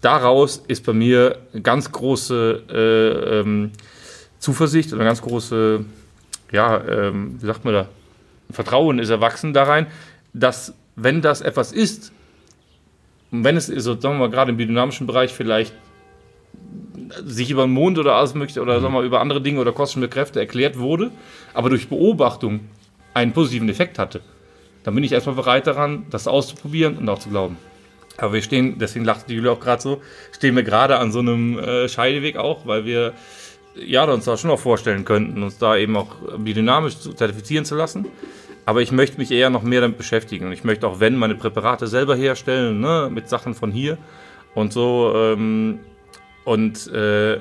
daraus ist bei mir eine ganz große äh, ähm, Zuversicht oder eine ganz große, ja, ähm, wie sagt man da, Vertrauen ist erwachsen da rein, dass wenn das etwas ist, und wenn es, so, sagen wir mal, gerade im biodynamischen Bereich vielleicht sich über den Mond oder alles mögliche oder sagen wir mal, über andere Dinge oder kosmische Kräfte erklärt wurde, aber durch Beobachtung einen positiven Effekt hatte, dann bin ich erstmal bereit daran, das auszuprobieren und auch zu glauben. Aber wir stehen, deswegen lacht die Julia auch gerade so, stehen wir gerade an so einem äh, Scheideweg auch, weil wir ja uns da schon auch vorstellen könnten, uns da eben auch biodynamisch zertifizieren zu lassen. Aber ich möchte mich eher noch mehr damit beschäftigen. Und ich möchte auch, wenn, meine Präparate selber herstellen, ne, mit Sachen von hier und so. Ähm, und äh,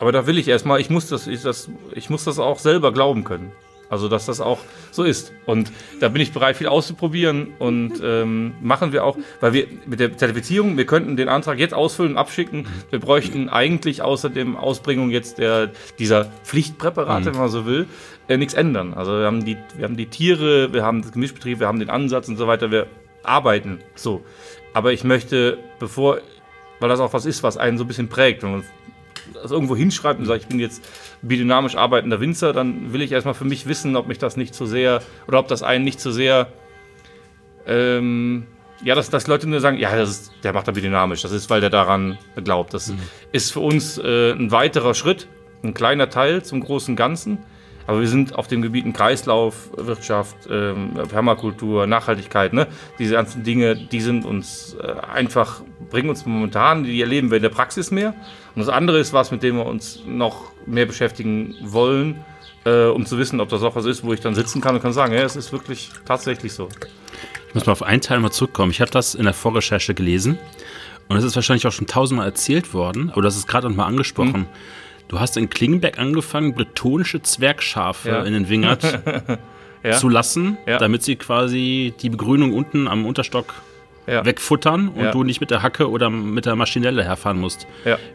aber da will ich erstmal, ich ich, das, ich muss das auch selber glauben können. Also, dass das auch so ist. Und da bin ich bereit, viel auszuprobieren und ähm, machen wir auch, weil wir mit der Zertifizierung, wir könnten den Antrag jetzt ausfüllen und abschicken. Wir bräuchten eigentlich außer dem Ausbringung jetzt der, dieser Pflichtpräparate, mhm. wenn man so will, äh, nichts ändern. Also, wir haben, die, wir haben die Tiere, wir haben das Gemischbetrieb, wir haben den Ansatz und so weiter. Wir arbeiten so. Aber ich möchte, bevor, weil das auch was ist, was einen so ein bisschen prägt, wenn man das irgendwo hinschreibt und sagt, ich bin jetzt biodynamisch arbeitender Winzer, dann will ich erstmal für mich wissen, ob mich das nicht zu sehr oder ob das einen nicht zu sehr. Ähm, ja, dass, dass Leute nur sagen, ja, das ist, der macht da biodynamisch, das ist, weil der daran glaubt. Das mhm. ist für uns äh, ein weiterer Schritt, ein kleiner Teil zum großen Ganzen. Aber wir sind auf dem Gebiet Kreislaufwirtschaft, ähm, Permakultur, Nachhaltigkeit, ne? diese ganzen Dinge, die sind uns äh, einfach, bringen uns momentan, die erleben wir in der Praxis mehr. Und das andere ist was, mit dem wir uns noch mehr beschäftigen wollen, äh, um zu wissen, ob das auch was ist, wo ich dann sitzen kann und kann sagen, ja, es ist wirklich tatsächlich so. Ich muss mal auf einen Teil mal zurückkommen. Ich habe das in der Vorrecherche gelesen und es ist wahrscheinlich auch schon tausendmal erzählt worden, aber das ist gerade noch mal angesprochen. Hm. Du hast in Klingenberg angefangen, bretonische Zwergschafe ja. in den Wingert ja. zu lassen, ja. damit sie quasi die Begrünung unten am Unterstock wegfuttern und du nicht mit der Hacke oder mit der Maschinelle herfahren musst.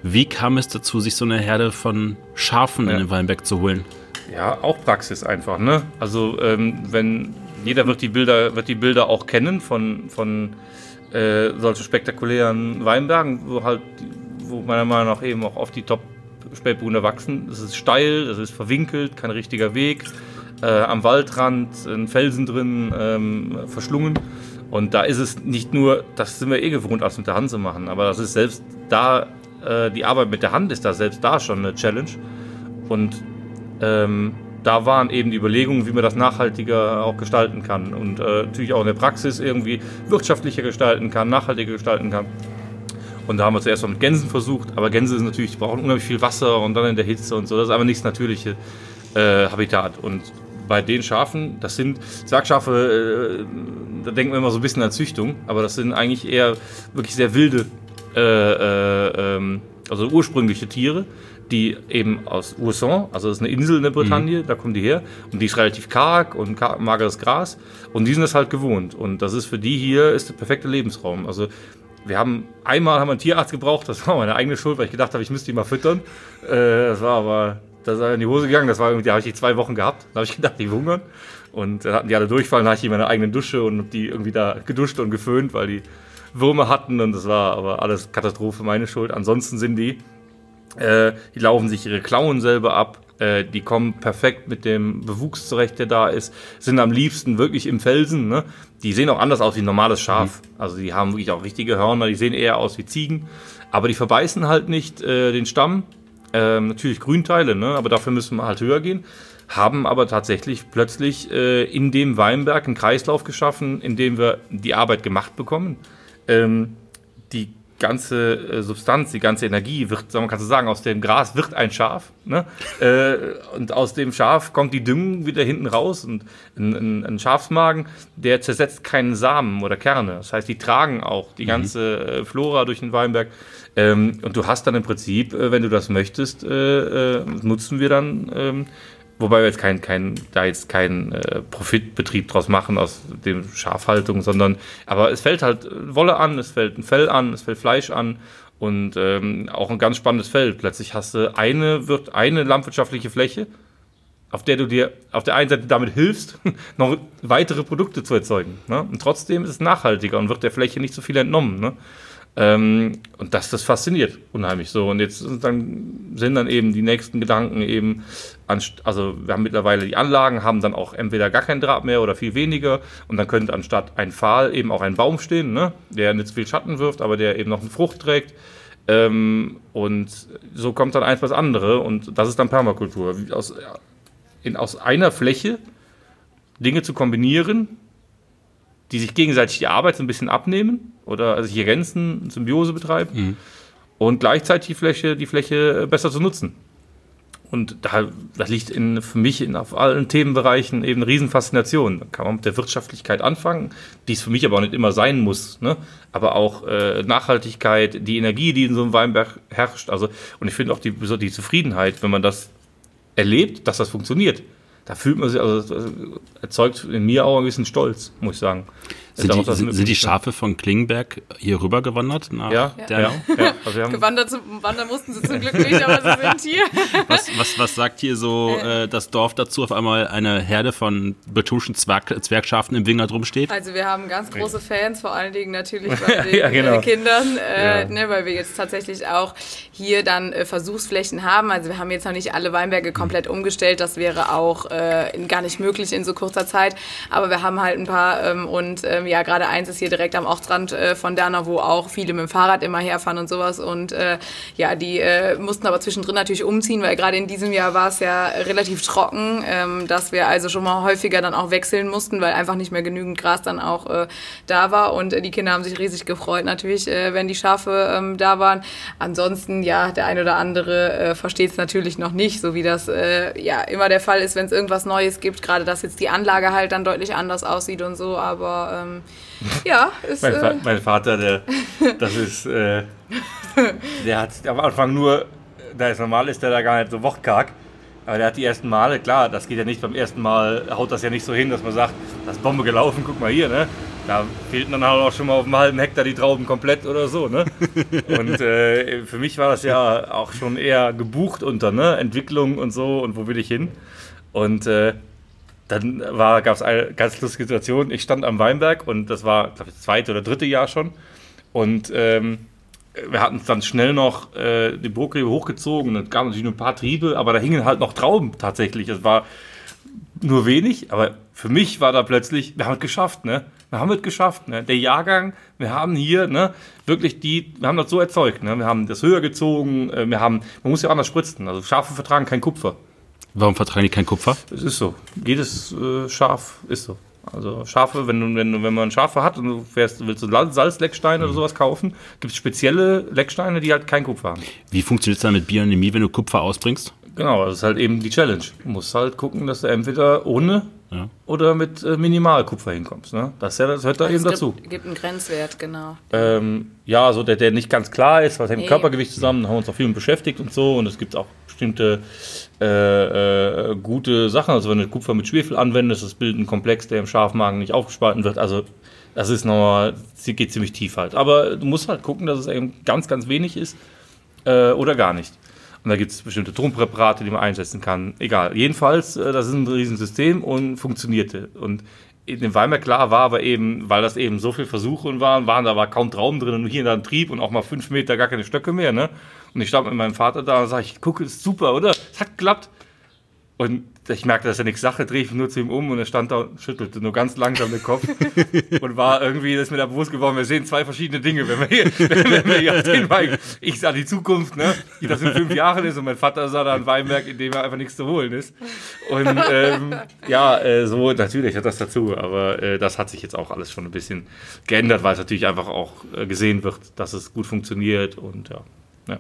Wie kam es dazu, sich so eine Herde von Schafen in den Weinberg zu holen? Ja, auch Praxis einfach, ne? Also ähm, wenn jeder wird die Bilder, wird die Bilder auch kennen von, von äh, solchen spektakulären Weinbergen, wo halt, wo meiner Meinung nach eben auch oft die Top Spätburgunder wachsen. Es ist steil, es ist verwinkelt, kein richtiger Weg. Äh, am Waldrand ein Felsen drin, ähm, verschlungen. Und da ist es nicht nur, das sind wir eh gewohnt, alles mit der Hand zu machen, aber das ist selbst da, äh, die Arbeit mit der Hand ist da selbst da schon eine Challenge. Und ähm, da waren eben die Überlegungen, wie man das nachhaltiger auch gestalten kann und äh, natürlich auch in der Praxis irgendwie wirtschaftlicher gestalten kann, nachhaltiger gestalten kann. Und da haben wir zuerst mal mit Gänsen versucht, aber Gänse sind natürlich, die brauchen unheimlich viel Wasser und dann in der Hitze und so. Das ist aber nichts natürliche äh, Habitat. Und bei den Schafen, das sind Sagschafe, äh, da denken wir immer so ein bisschen an Züchtung, aber das sind eigentlich eher wirklich sehr wilde, äh, äh, ähm, also ursprüngliche Tiere, die eben aus Ourson, also das ist eine Insel in der Bretagne, mhm. da kommen die her und die ist relativ karg und karg, mageres Gras und die sind das halt gewohnt und das ist für die hier ist der perfekte Lebensraum. Also wir haben einmal haben wir einen Tierarzt gebraucht, das war meine eigene Schuld, weil ich gedacht habe, ich müsste die mal füttern. Äh, das war aber da ist er in die Hose gegangen. Das war irgendwie, da habe ich die zwei Wochen gehabt. Da habe ich gedacht, die hungern. Und dann hatten die alle durchfallen. Da hatte ich in meiner eigenen Dusche und habe die irgendwie da geduscht und geföhnt, weil die Würmer hatten. Und das war aber alles Katastrophe, meine Schuld. Ansonsten sind die, äh, die laufen sich ihre Klauen selber ab. Äh, die kommen perfekt mit dem Bewuchs zurecht, der da ist. Sind am liebsten wirklich im Felsen. Ne? Die sehen auch anders aus wie ein normales Schaf. Mhm. Also die haben wirklich auch richtige Hörner. Die sehen eher aus wie Ziegen. Aber die verbeißen halt nicht äh, den Stamm ähm, natürlich Grünteile, ne? aber dafür müssen wir halt höher gehen. Haben aber tatsächlich plötzlich äh, in dem Weinberg einen Kreislauf geschaffen, in dem wir die Arbeit gemacht bekommen. Ähm, ganze äh, Substanz, die ganze Energie wird, man kann so sagen, aus dem Gras wird ein Schaf. Ne? äh, und aus dem Schaf kommt die Düngung wieder hinten raus. Und ein, ein, Schafsmagen, der zersetzt keinen Samen oder Kerne. Das heißt, die tragen auch die mhm. ganze äh, Flora durch den Weinberg. Ähm, und du hast dann im Prinzip, wenn du das möchtest, nutzen wir dann, ähm, wobei wir jetzt kein, kein, da jetzt keinen äh, Profitbetrieb draus machen aus dem Schafhaltung, sondern, aber es fällt halt Wolle an, es fällt ein Fell an, es fällt Fleisch an und ähm, auch ein ganz spannendes Feld. Plötzlich hast du eine, wird eine landwirtschaftliche Fläche, auf der du dir auf der einen Seite damit hilfst, noch weitere Produkte zu erzeugen. Ne? Und trotzdem ist es nachhaltiger und wird der Fläche nicht so viel entnommen. Ne? Ähm, und das, das fasziniert unheimlich so. Und jetzt dann, sind dann eben die nächsten Gedanken eben, also wir haben mittlerweile die Anlagen, haben dann auch entweder gar kein Draht mehr oder viel weniger. Und dann könnte anstatt ein Pfahl eben auch ein Baum stehen, ne? der nicht viel Schatten wirft, aber der eben noch eine Frucht trägt. Ähm, und so kommt dann eins was andere und das ist dann Permakultur. Aus, in, aus einer Fläche Dinge zu kombinieren, die sich gegenseitig die Arbeit so ein bisschen abnehmen oder sich ergänzen, Symbiose betreiben mhm. und gleichzeitig die Fläche, die Fläche besser zu nutzen. Und da, das liegt in, für mich in, auf allen Themenbereichen eben eine Riesenfaszination. Da kann man mit der Wirtschaftlichkeit anfangen, die es für mich aber auch nicht immer sein muss. Ne? Aber auch äh, Nachhaltigkeit, die Energie, die in so einem Weinberg herrscht. Also, und ich finde auch die, die Zufriedenheit, wenn man das erlebt, dass das funktioniert da fühlt man sich, also erzeugt in mir auch ein bisschen Stolz, muss ich sagen. Sind, die, sind, sind die Schafe von Klingenberg hier rüber gewandert? Nach ja, ja, ja, ja. Also gewandert zum Wandern mussten sie zum Glück nicht, aber sie sind hier. Was, was, was sagt hier so äh, das Dorf dazu, auf einmal eine Herde von betuschen Zwerg, Zwergschafen im Winger drum steht? Also wir haben ganz große Fans, vor allen Dingen natürlich bei den ja, genau. Kindern, äh, ne, weil wir jetzt tatsächlich auch hier dann äh, Versuchsflächen haben. Also wir haben jetzt noch nicht alle Weinberge komplett umgestellt, das wäre auch äh, gar nicht möglich in so kurzer Zeit, aber wir haben halt ein paar ähm, und ähm, ähm, ja, gerade eins ist hier direkt am Ortsrand äh, von Dana, wo auch viele mit dem Fahrrad immer herfahren und sowas. Und äh, ja, die äh, mussten aber zwischendrin natürlich umziehen, weil gerade in diesem Jahr war es ja relativ trocken, ähm, dass wir also schon mal häufiger dann auch wechseln mussten, weil einfach nicht mehr genügend Gras dann auch äh, da war. Und äh, die Kinder haben sich riesig gefreut, natürlich, äh, wenn die Schafe ähm, da waren. Ansonsten, ja, der ein oder andere äh, versteht es natürlich noch nicht, so wie das äh, ja immer der Fall ist, wenn es irgendwas Neues gibt. Gerade dass jetzt die Anlage halt dann deutlich anders aussieht und so. Aber ähm, ja, ist. mein, äh, mein, Vater, der, das ist, äh, der hat am Anfang nur, da ist normal, ist der da gar nicht so wortkarg. Aber der hat die ersten Male, klar, das geht ja nicht beim ersten Mal, haut das ja nicht so hin, dass man sagt, das ist Bombe gelaufen, guck mal hier, ne? Da fehlten dann halt auch schon mal auf einem halben Hektar die Trauben komplett oder so, ne? Und äh, für mich war das ja auch schon eher gebucht unter, ne? Entwicklung und so und wo will ich hin? Und äh, dann gab es eine ganz lustige Situation. Ich stand am Weinberg und das war, glaube ich, das zweite oder dritte Jahr schon. Und ähm, wir hatten dann schnell noch äh, die Burgrebe hochgezogen. Es gab natürlich nur ein paar Triebe, aber da hingen halt noch Trauben tatsächlich. Es war nur wenig, aber für mich war da plötzlich, wir haben es geschafft, ne? Wir haben es geschafft, ne? Der Jahrgang, wir haben hier, ne, wirklich die, wir haben das so erzeugt, ne? Wir haben das höher gezogen, äh, wir haben, man muss ja anders spritzen. Also Schafe vertragen kein Kupfer. Warum vertragen die kein Kupfer? Es ist so. Jedes äh, Schaf ist so. Also Schafe, wenn, du, wenn, du, wenn man Schafe hat und du fährst, willst du Salzlecksteine mhm. oder sowas kaufen, gibt es spezielle Lecksteine, die halt kein Kupfer haben. Wie funktioniert es dann mit Bionemie, wenn du Kupfer ausbringst? Genau, das ist halt eben die Challenge. Du musst halt gucken, dass du entweder ohne ja. oder mit äh, Minimalkupfer hinkommst. Ne? Das, ja, das hört da also eben es dazu. Gibt, gibt einen Grenzwert, genau. Ähm, ja, so der, der nicht ganz klar ist, was hängt nee. mit Körpergewicht zusammen, da haben wir uns auch viel mit beschäftigt und so. Und es gibt auch bestimmte äh, äh, gute Sachen. Also wenn du Kupfer mit Schwefel anwendest, das bildet einen Komplex, der im Schafmagen nicht aufgespalten wird. Also das ist nochmal, geht ziemlich tief halt. Aber du musst halt gucken, dass es eben ganz, ganz wenig ist äh, oder gar nicht. Und da gibt es bestimmte Trumpräparate, die man einsetzen kann. Egal. Jedenfalls, äh, das ist ein Riesensystem und funktionierte. Und in dem Weimar klar war aber eben, weil das eben so viele Versuche waren, waren da war kaum Traum drin und hier in der Trieb und auch mal fünf Meter gar keine Stöcke mehr. Ne? Und ich stand mit meinem Vater da und sage, ich gucke, ist super, oder? Es hat geklappt. Und ich merkte, dass er nichts Sache, drehe ich nur zu ihm um und er stand da und schüttelte nur ganz langsam den Kopf und war irgendwie, das ist mir da bewusst geworden, wir sehen zwei verschiedene Dinge, wenn wir hier, wenn wir hier den Wein, ich sah die Zukunft, ne, wie das in fünf Jahren ist und mein Vater sah da ein Weinberg, in dem er einfach nichts zu holen ist. Und ähm, ja, äh, so, natürlich hat das dazu, aber äh, das hat sich jetzt auch alles schon ein bisschen geändert, weil es natürlich einfach auch äh, gesehen wird, dass es gut funktioniert und ja. ja.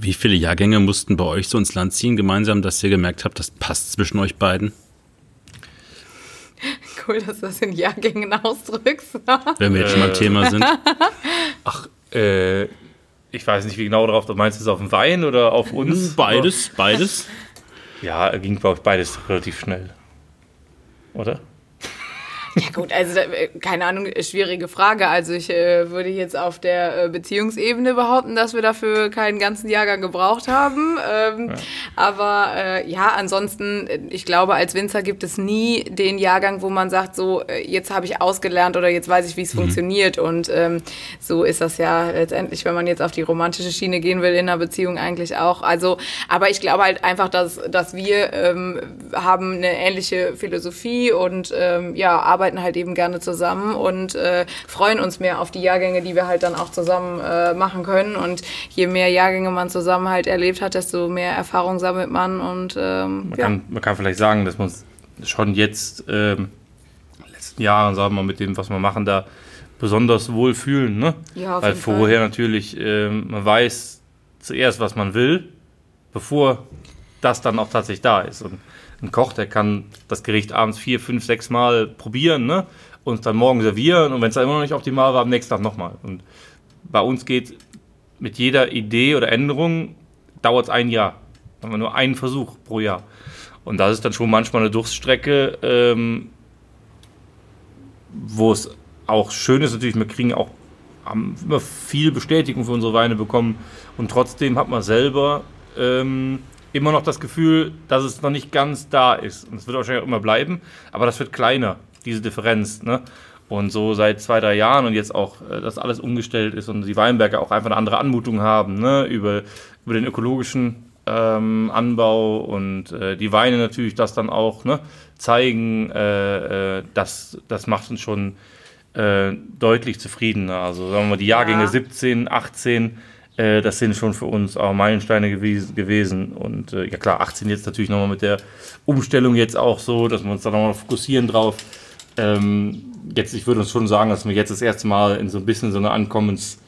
Wie viele Jahrgänge mussten bei euch so ins Land ziehen, gemeinsam, dass ihr gemerkt habt, das passt zwischen euch beiden? Cool, dass du das in Jahrgängen ausdrückst. Wenn wir jetzt schon beim Thema sind. Ach, äh, ich weiß nicht, wie genau darauf du meinst, ist es auf den Wein oder auf uns? Beides, beides. Ja, ging, glaube ich, beides relativ schnell. Oder? Ja gut, also äh, keine Ahnung, schwierige Frage. Also ich äh, würde jetzt auf der äh, Beziehungsebene behaupten, dass wir dafür keinen ganzen Jahrgang gebraucht haben. Ähm, ja. Aber äh, ja, ansonsten, äh, ich glaube, als Winzer gibt es nie den Jahrgang, wo man sagt, so jetzt habe ich ausgelernt oder jetzt weiß ich, wie es mhm. funktioniert. Und ähm, so ist das ja letztendlich, wenn man jetzt auf die romantische Schiene gehen will, in einer Beziehung eigentlich auch. Also, aber ich glaube halt einfach, dass, dass wir ähm, haben eine ähnliche Philosophie und ähm, ja, arbeiten arbeiten halt eben gerne zusammen und äh, freuen uns mehr auf die Jahrgänge, die wir halt dann auch zusammen äh, machen können. Und je mehr Jahrgänge man zusammen halt erlebt hat, desto mehr Erfahrung sammelt man. Und ähm, man, ja. kann, man kann vielleicht sagen, dass man schon jetzt ähm, in den letzten Jahren, sagen wir mal, mit dem, was wir machen, da besonders wohl fühlen. Ne? Ja, Weil vorher Fall. natürlich, ähm, man weiß zuerst, was man will, bevor das dann auch tatsächlich da ist. Und ein Koch, der kann das Gericht abends vier, fünf, sechs Mal probieren ne? und dann morgen servieren. Und wenn es dann immer noch nicht optimal war, am nächsten Tag nochmal. Und bei uns geht mit jeder Idee oder Änderung dauert es ein Jahr. Dann haben wir nur einen Versuch pro Jahr. Und das ist dann schon manchmal eine Durststrecke, ähm, wo es auch schön ist, natürlich, wir kriegen auch haben immer viel Bestätigung für unsere Weine bekommen und trotzdem hat man selber ähm, immer noch das Gefühl, dass es noch nicht ganz da ist. Und es wird wahrscheinlich auch immer bleiben, aber das wird kleiner, diese Differenz. Ne? Und so seit zwei, drei Jahren und jetzt auch, äh, dass alles umgestellt ist und die Weinberge auch einfach eine andere Anmutung haben, ne? über, über den ökologischen ähm, Anbau und äh, die Weine natürlich das dann auch ne? zeigen, äh, äh, das, das macht uns schon äh, deutlich zufriedener. Also sagen wir mal, die Jahrgänge ja. 17, 18, äh, das sind schon für uns auch Meilensteine gewesen. gewesen. Und äh, ja klar, 18 jetzt natürlich nochmal mit der Umstellung jetzt auch so, dass wir uns da nochmal fokussieren drauf. Ähm, jetzt, ich würde uns schon sagen, dass wir jetzt das erste Mal in so ein bisschen so eine Ankommens-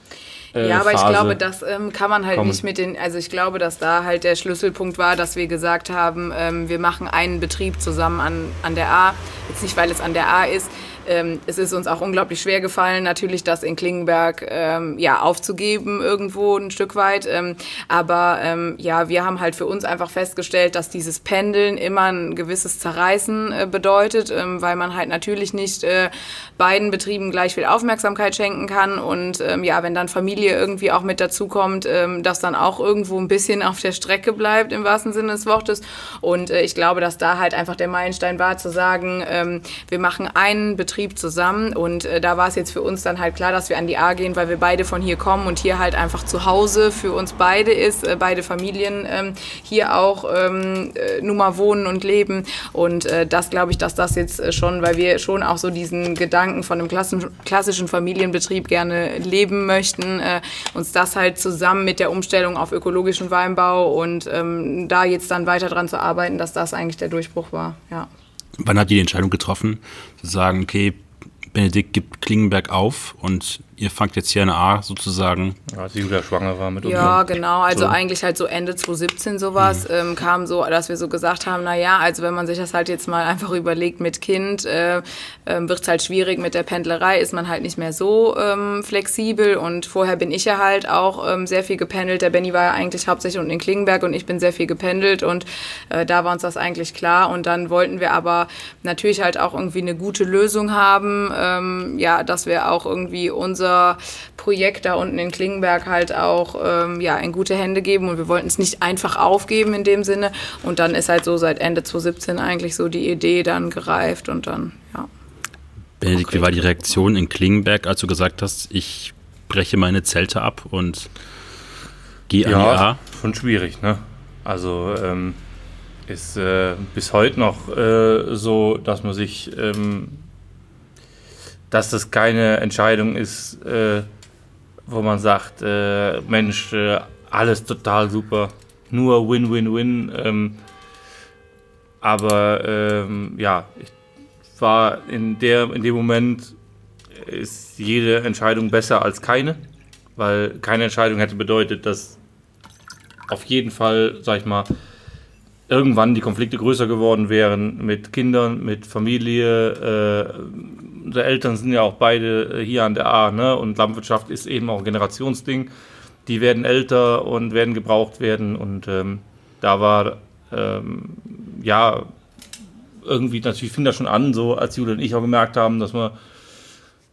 äh, ja, aber Phase ich glaube, das ähm, kann man halt kommen. nicht mit den, also ich glaube, dass da halt der Schlüsselpunkt war, dass wir gesagt haben, ähm, wir machen einen Betrieb zusammen an, an der A. Jetzt nicht, weil es an der A ist, ähm, es ist uns auch unglaublich schwer gefallen, natürlich das in Klingenberg ähm, ja, aufzugeben irgendwo ein Stück weit. Ähm, aber ähm, ja, wir haben halt für uns einfach festgestellt, dass dieses Pendeln immer ein gewisses Zerreißen äh, bedeutet, ähm, weil man halt natürlich nicht äh, beiden Betrieben gleich viel Aufmerksamkeit schenken kann. Und ähm, ja, wenn dann Familie irgendwie auch mit dazukommt, ähm, dass dann auch irgendwo ein bisschen auf der Strecke bleibt, im wahrsten Sinne des Wortes. Und äh, ich glaube, dass da halt einfach der Meilenstein war, zu sagen, wir machen einen Betrieb Betrieb zusammen. Und äh, da war es jetzt für uns dann halt klar, dass wir an die A gehen, weil wir beide von hier kommen und hier halt einfach zu Hause für uns beide ist, äh, beide Familien ähm, hier auch ähm, äh, nun mal wohnen und leben. Und äh, das glaube ich, dass das jetzt äh, schon, weil wir schon auch so diesen Gedanken von einem klassischen Familienbetrieb gerne leben möchten, äh, uns das halt zusammen mit der Umstellung auf ökologischen Weinbau und ähm, da jetzt dann weiter dran zu arbeiten, dass das eigentlich der Durchbruch war, ja. Wann habt ihr die Entscheidung getroffen, zu sagen, okay, Benedikt gibt Klingenberg auf und ihr fangt jetzt hier eine A sozusagen. Ja, als Julia schwanger war mit uns. Ja, genau. Also so. eigentlich halt so Ende 2017 sowas mhm. ähm, kam so, dass wir so gesagt haben, na ja, also wenn man sich das halt jetzt mal einfach überlegt mit Kind, äh, äh, wird es halt schwierig mit der Pendlerei, ist man halt nicht mehr so ähm, flexibel und vorher bin ich ja halt auch ähm, sehr viel gependelt. Der Benny war ja eigentlich hauptsächlich unten in Klingenberg und ich bin sehr viel gependelt und äh, da war uns das eigentlich klar und dann wollten wir aber natürlich halt auch irgendwie eine gute Lösung haben, ähm, ja, dass wir auch irgendwie unser unser Projekt da unten in Klingenberg halt auch ähm, ja, in gute Hände geben und wir wollten es nicht einfach aufgeben in dem Sinne. Und dann ist halt so seit Ende 2017 eigentlich so die Idee dann gereift und dann, ja. Benedikt, okay. wie war die Reaktion in Klingenberg, als du gesagt hast, ich breche meine Zelte ab und gehe an ja, die A? schon schwierig, ne? Also ähm, ist äh, bis heute noch äh, so, dass man sich ähm, dass das keine Entscheidung ist, äh, wo man sagt, äh, Mensch, äh, alles total super, nur Win-Win-Win. Ähm, aber ähm, ja, ich war in, der, in dem Moment ist jede Entscheidung besser als keine, weil keine Entscheidung hätte bedeutet, dass auf jeden Fall, sag ich mal, irgendwann die Konflikte größer geworden wären mit Kindern, mit Familie. Äh, unsere Eltern sind ja auch beide äh, hier an der A, ne? Und Landwirtschaft ist eben auch ein Generationsding. Die werden älter und werden gebraucht werden. Und ähm, da war ähm, ja irgendwie natürlich fing das schon an, so als Julia und ich auch gemerkt haben, dass wir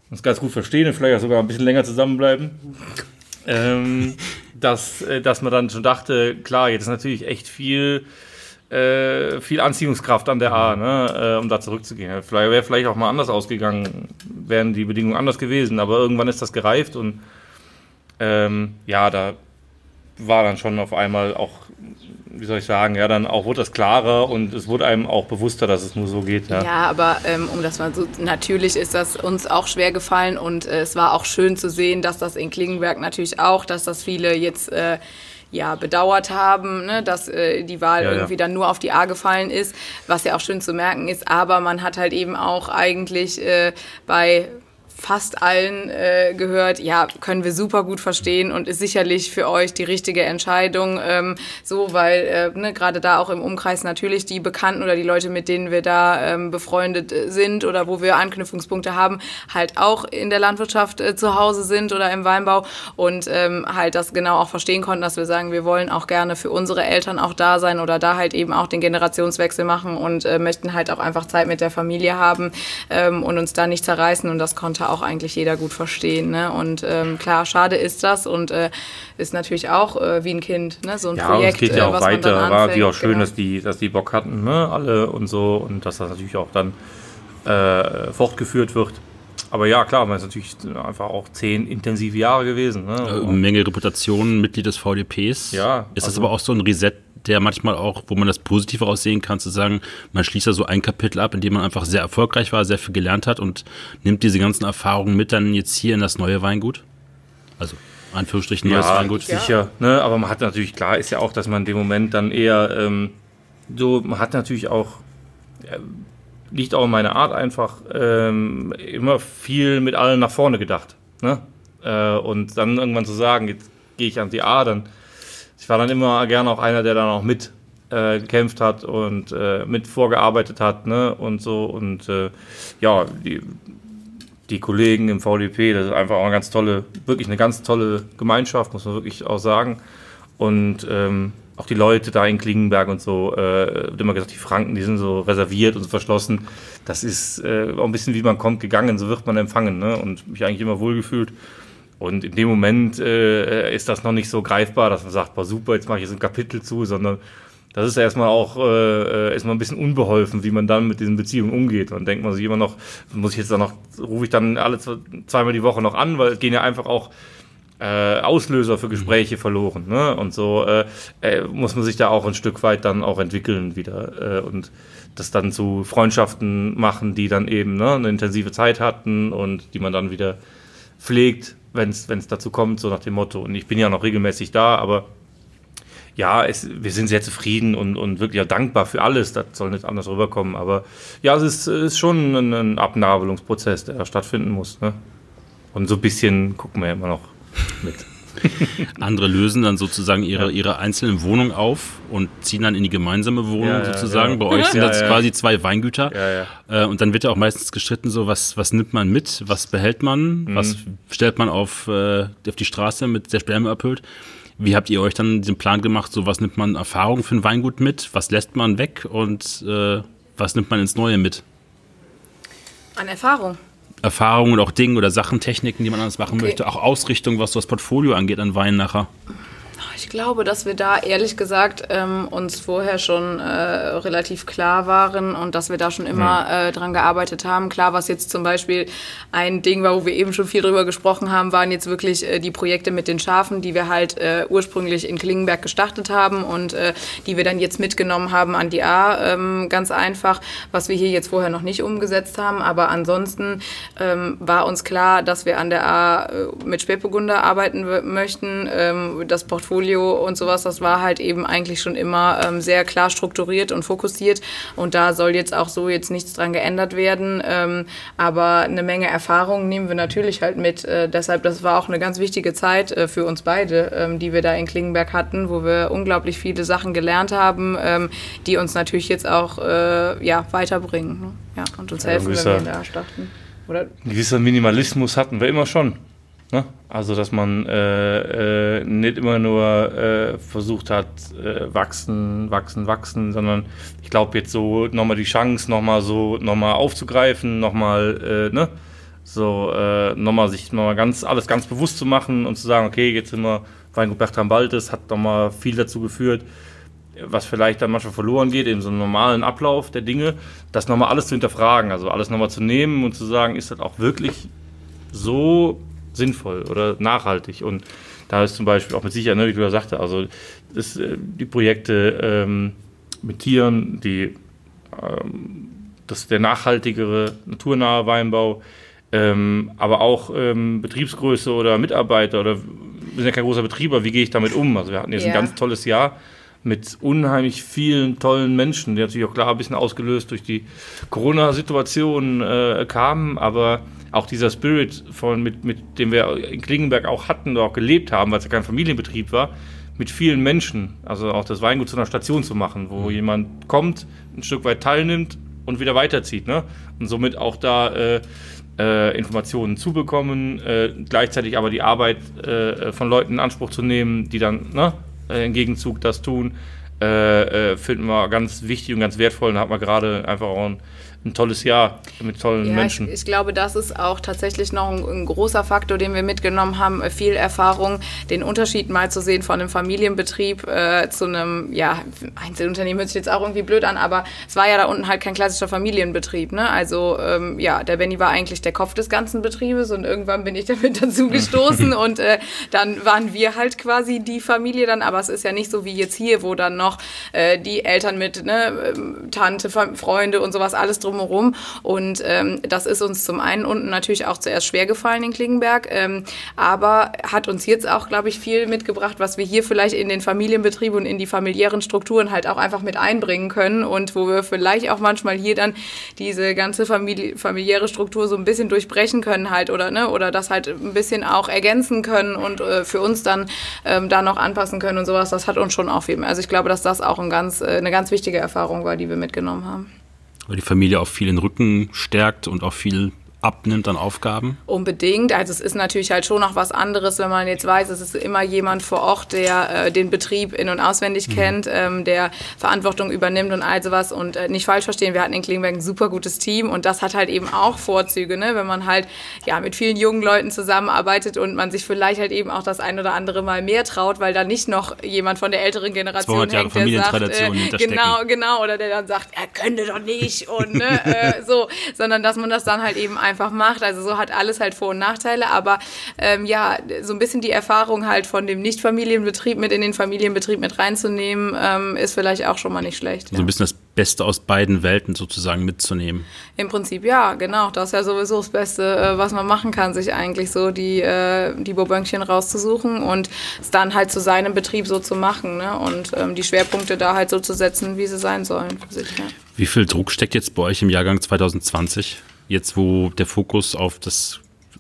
uns ganz gut verstehen und vielleicht auch sogar ein bisschen länger zusammenbleiben. Ähm, dass, äh, dass man dann schon dachte, klar, jetzt ist natürlich echt viel äh, viel Anziehungskraft an der A, ne, äh, um da zurückzugehen. Vielleicht wäre vielleicht auch mal anders ausgegangen, wären die Bedingungen anders gewesen, aber irgendwann ist das gereift und ähm, ja, da war dann schon auf einmal auch, wie soll ich sagen, ja, dann auch wurde das klarer und es wurde einem auch bewusster, dass es nur so geht. Ja, ja aber ähm, um das mal so, natürlich ist das uns auch schwer gefallen und äh, es war auch schön zu sehen, dass das in Klingenberg natürlich auch, dass das viele jetzt äh, ja, bedauert haben, ne, dass äh, die Wahl ja, irgendwie ja. dann nur auf die A gefallen ist, was ja auch schön zu merken ist. Aber man hat halt eben auch eigentlich äh, bei fast allen äh, gehört, ja, können wir super gut verstehen und ist sicherlich für euch die richtige Entscheidung. Ähm, so, weil äh, ne, gerade da auch im Umkreis natürlich die Bekannten oder die Leute, mit denen wir da ähm, befreundet äh, sind oder wo wir Anknüpfungspunkte haben, halt auch in der Landwirtschaft äh, zu Hause sind oder im Weinbau und ähm, halt das genau auch verstehen konnten, dass wir sagen, wir wollen auch gerne für unsere Eltern auch da sein oder da halt eben auch den Generationswechsel machen und äh, möchten halt auch einfach Zeit mit der Familie haben ähm, und uns da nicht zerreißen und das konnte auch eigentlich jeder gut verstehen. Ne? Und ähm, klar, schade ist das und äh, ist natürlich auch äh, wie ein Kind, ne? so ein ja, Projekt. Ja, es geht ja äh, auch weiter. War wie auch schön, genau. dass, die, dass die Bock hatten, ne? alle und so und dass das natürlich auch dann äh, fortgeführt wird. Aber ja, klar, man ist natürlich einfach auch zehn intensive Jahre gewesen. Ne? Äh, Menge Reputation, Mitglied des VDPs. Ja. Ist also, das aber auch so ein Reset der manchmal auch, wo man das Positive aussehen kann, zu sagen, man schließt da so ein Kapitel ab, in dem man einfach sehr erfolgreich war, sehr viel gelernt hat und nimmt diese ganzen Erfahrungen mit dann jetzt hier in das neue Weingut? Also Anführungsstrichen neues ja, Weingut. Sicher, ne? aber man hat natürlich, klar ist ja auch, dass man in dem Moment dann eher ähm, so, man hat natürlich auch, äh, liegt auch in meiner Art einfach, ähm, immer viel mit allen nach vorne gedacht. Ne? Äh, und dann irgendwann zu sagen, jetzt gehe ich an die A, dann ich war dann immer gerne auch einer, der dann auch mit äh, gekämpft hat und äh, mit vorgearbeitet hat, ne? Und so. Und äh, ja, die, die Kollegen im VDP, das ist einfach auch eine ganz tolle, wirklich eine ganz tolle Gemeinschaft, muss man wirklich auch sagen. Und ähm, auch die Leute da in Klingenberg und so, äh, immer gesagt, die Franken, die sind so reserviert und so verschlossen. Das ist äh, auch ein bisschen wie man kommt gegangen, so wird man empfangen, ne? Und mich eigentlich immer wohlgefühlt. Und in dem Moment äh, ist das noch nicht so greifbar, dass man sagt, boah, super, jetzt mache ich jetzt ein Kapitel zu, sondern das ist erstmal auch äh, erstmal ein bisschen unbeholfen, wie man dann mit diesen Beziehungen umgeht. Und denkt man sich immer noch, muss ich jetzt dann noch, rufe ich dann alle zwei, zweimal die Woche noch an, weil es gehen ja einfach auch äh, Auslöser für Gespräche mhm. verloren. Ne? Und so äh, äh, muss man sich da auch ein Stück weit dann auch entwickeln wieder. Äh, und das dann zu Freundschaften machen, die dann eben ne, eine intensive Zeit hatten und die man dann wieder pflegt wenn es dazu kommt, so nach dem Motto. Und ich bin ja noch regelmäßig da, aber ja, es, wir sind sehr zufrieden und, und wirklich auch dankbar für alles. Das soll nicht anders rüberkommen. Aber ja, es ist, ist schon ein, ein Abnabelungsprozess, der stattfinden muss. Ne? Und so ein bisschen gucken wir immer noch mit. Andere lösen dann sozusagen ihre, ja. ihre einzelnen Wohnungen auf und ziehen dann in die gemeinsame Wohnung ja, sozusagen. Ja, Bei euch sind das quasi zwei Weingüter. Äh, und dann wird ja auch meistens gestritten, so was, was nimmt man mit, was behält man, mhm. was stellt man auf, äh, auf die Straße mit der Sperme erfüllt. Wie habt ihr euch dann den Plan gemacht? So, was nimmt man Erfahrung für ein Weingut mit? Was lässt man weg? Und äh, was nimmt man ins Neue mit? An Erfahrung. Erfahrungen und auch Dinge oder Sachen, Techniken, die man anders machen okay. möchte. Auch Ausrichtung, was das Portfolio angeht an Wein nachher. Ich glaube, dass wir da ehrlich gesagt ähm, uns vorher schon äh, relativ klar waren und dass wir da schon immer mhm. äh, dran gearbeitet haben. Klar, was jetzt zum Beispiel ein Ding war, wo wir eben schon viel drüber gesprochen haben, waren jetzt wirklich äh, die Projekte mit den Schafen, die wir halt äh, ursprünglich in Klingenberg gestartet haben und äh, die wir dann jetzt mitgenommen haben an die A. Ähm, ganz einfach, was wir hier jetzt vorher noch nicht umgesetzt haben. Aber ansonsten ähm, war uns klar, dass wir an der A äh, mit Spätburgunder arbeiten möchten. Ähm, das Portfolio Portfolio und sowas, das war halt eben eigentlich schon immer ähm, sehr klar strukturiert und fokussiert. Und da soll jetzt auch so jetzt nichts dran geändert werden. Ähm, aber eine Menge Erfahrung nehmen wir natürlich halt mit. Äh, deshalb, das war auch eine ganz wichtige Zeit äh, für uns beide, ähm, die wir da in Klingenberg hatten, wo wir unglaublich viele Sachen gelernt haben, ähm, die uns natürlich jetzt auch äh, ja, weiterbringen ne? ja, und uns ja, helfen, wenn wir da starten. Oder? Ein gewisser Minimalismus hatten wir immer schon. Ne? Also, dass man äh, äh, nicht immer nur äh, versucht hat, äh, wachsen, wachsen, wachsen, sondern ich glaube, jetzt so nochmal die Chance, nochmal so nochmal aufzugreifen, nochmal, äh, ne? So, äh, nochmal sich nochmal ganz, alles ganz bewusst zu machen und zu sagen, okay, jetzt sind wir Weingut Bertram Baltes, hat nochmal viel dazu geführt, was vielleicht dann manchmal verloren geht, in so einem normalen Ablauf der Dinge, das nochmal alles zu hinterfragen, also alles nochmal zu nehmen und zu sagen, ist das auch wirklich so sinnvoll oder nachhaltig. Und da ist zum Beispiel auch mit Sicherheit, ne, wie du ja sagte, also das, äh, die Projekte ähm, mit Tieren, die, ähm, das der nachhaltigere, naturnahe Weinbau, ähm, aber auch ähm, Betriebsgröße oder Mitarbeiter oder wir sind ja kein großer Betrieber, wie gehe ich damit um? Also wir hatten jetzt ja. ein ganz tolles Jahr mit unheimlich vielen tollen Menschen, die natürlich auch klar ein bisschen ausgelöst durch die Corona-Situation äh, kamen, aber auch dieser Spirit, von, mit, mit dem wir in Klingenberg auch hatten oder auch gelebt haben, weil es ja kein Familienbetrieb war, mit vielen Menschen, also auch das Weingut zu einer Station zu machen, wo mhm. jemand kommt, ein Stück weit teilnimmt und wieder weiterzieht. Ne? Und somit auch da äh, äh, Informationen zu bekommen, äh, gleichzeitig aber die Arbeit äh, von Leuten in Anspruch zu nehmen, die dann ne, äh, im Gegenzug das tun, äh, finden wir ganz wichtig und ganz wertvoll. Und da hat man gerade einfach auch ein ein tolles Jahr mit tollen ja, Menschen. Ich, ich, glaube, das ist auch tatsächlich noch ein, ein, großer Faktor, den wir mitgenommen haben. Äh, viel Erfahrung, den Unterschied mal zu sehen von einem Familienbetrieb äh, zu einem ja, Einzelunternehmen hört sich jetzt auch irgendwie blöd an, aber es war ja da unten halt kein klassischer Familienbetrieb. Ne? Also ähm, ja, der Benny war eigentlich der Kopf des ganzen Betriebes und irgendwann bin ich damit dazu gestoßen und äh, dann waren wir halt quasi die Familie dann, aber es ist ja nicht so wie jetzt hier, wo dann noch äh, die Eltern mit ne, ähm, Tante, Freunde und sowas alles drum drumherum. Und ähm, das ist uns zum einen unten natürlich auch zuerst schwer gefallen in Klingenberg, ähm, aber hat uns jetzt auch, glaube ich, viel mitgebracht, was wir hier vielleicht in den Familienbetrieb und in die familiären Strukturen halt auch einfach mit einbringen können und wo wir vielleicht auch manchmal hier dann diese ganze Familie, familiäre Struktur so ein bisschen durchbrechen können halt oder ne oder das halt ein bisschen auch ergänzen können und äh, für uns dann ähm, da noch anpassen können und sowas. Das hat uns schon auch viel. Also ich glaube, dass das auch ein ganz, äh, eine ganz wichtige Erfahrung war, die wir mitgenommen haben weil die Familie auch viel den Rücken stärkt und auch viel abnimmt an Aufgaben? Unbedingt. Also es ist natürlich halt schon noch was anderes, wenn man jetzt weiß, es ist immer jemand vor Ort, der äh, den Betrieb in- und auswendig mhm. kennt, ähm, der Verantwortung übernimmt und all sowas. Und äh, nicht falsch verstehen, wir hatten in Klingenberg ein super gutes Team und das hat halt eben auch Vorzüge, ne? wenn man halt ja mit vielen jungen Leuten zusammenarbeitet und man sich vielleicht halt eben auch das ein oder andere Mal mehr traut, weil da nicht noch jemand von der älteren Generation hängt, der sagt, äh, genau, genau, oder der dann sagt, er könnte doch nicht und ne, äh, so, sondern dass man das dann halt eben einfach macht. Also so hat alles halt Vor- und Nachteile, aber ähm, ja, so ein bisschen die Erfahrung halt von dem Nicht-Familienbetrieb mit in den Familienbetrieb mit reinzunehmen, ähm, ist vielleicht auch schon mal nicht schlecht. So ein bisschen das Beste aus beiden Welten sozusagen mitzunehmen. Im Prinzip ja, genau. Das ist ja sowieso das Beste, äh, was man machen kann, sich eigentlich so die, äh, die Bobönchen rauszusuchen und es dann halt zu seinem Betrieb so zu machen ne? und ähm, die Schwerpunkte da halt so zu setzen, wie sie sein sollen für sich. Ja. Wie viel Druck steckt jetzt bei euch im Jahrgang 2020? Jetzt, wo der Fokus auf das,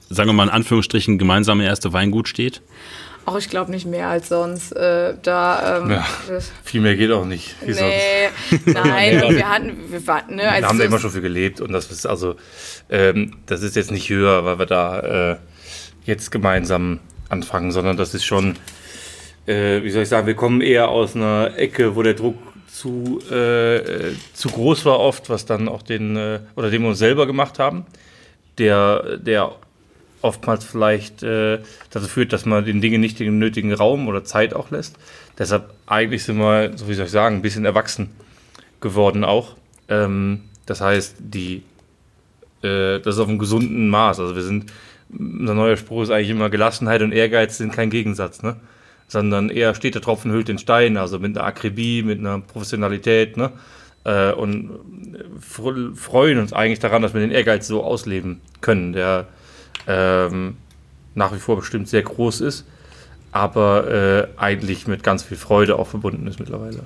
sagen wir mal in Anführungsstrichen, gemeinsame erste Weingut steht? Auch ich glaube nicht mehr als sonst. Äh, da, ähm, Ja, viel mehr geht auch nicht. Wie sonst. nee, nein, und wir hatten, wir warten, ne, Wir also haben da immer schon für gelebt und das ist also, ähm, das ist jetzt nicht höher, weil wir da äh, jetzt gemeinsam anfangen, sondern das ist schon, äh, wie soll ich sagen, wir kommen eher aus einer Ecke, wo der Druck zu, äh, zu groß war oft, was dann auch den, äh, oder den wir uns selber gemacht haben, der, der oftmals vielleicht äh, dazu führt, dass man den Dingen nicht den nötigen Raum oder Zeit auch lässt. Deshalb eigentlich sind wir, so wie soll ich sagen, ein bisschen erwachsen geworden auch. Ähm, das heißt, die, äh, das ist auf einem gesunden Maß. Also wir sind, unser neuer Spruch ist eigentlich immer, Gelassenheit und Ehrgeiz sind kein Gegensatz, ne? Sondern eher steht der Tropfen hüllt den Stein, also mit einer Akribie, mit einer Professionalität, ne? Äh, und fr- freuen uns eigentlich daran, dass wir den Ehrgeiz so ausleben können, der ähm, nach wie vor bestimmt sehr groß ist, aber äh, eigentlich mit ganz viel Freude auch verbunden ist mittlerweile.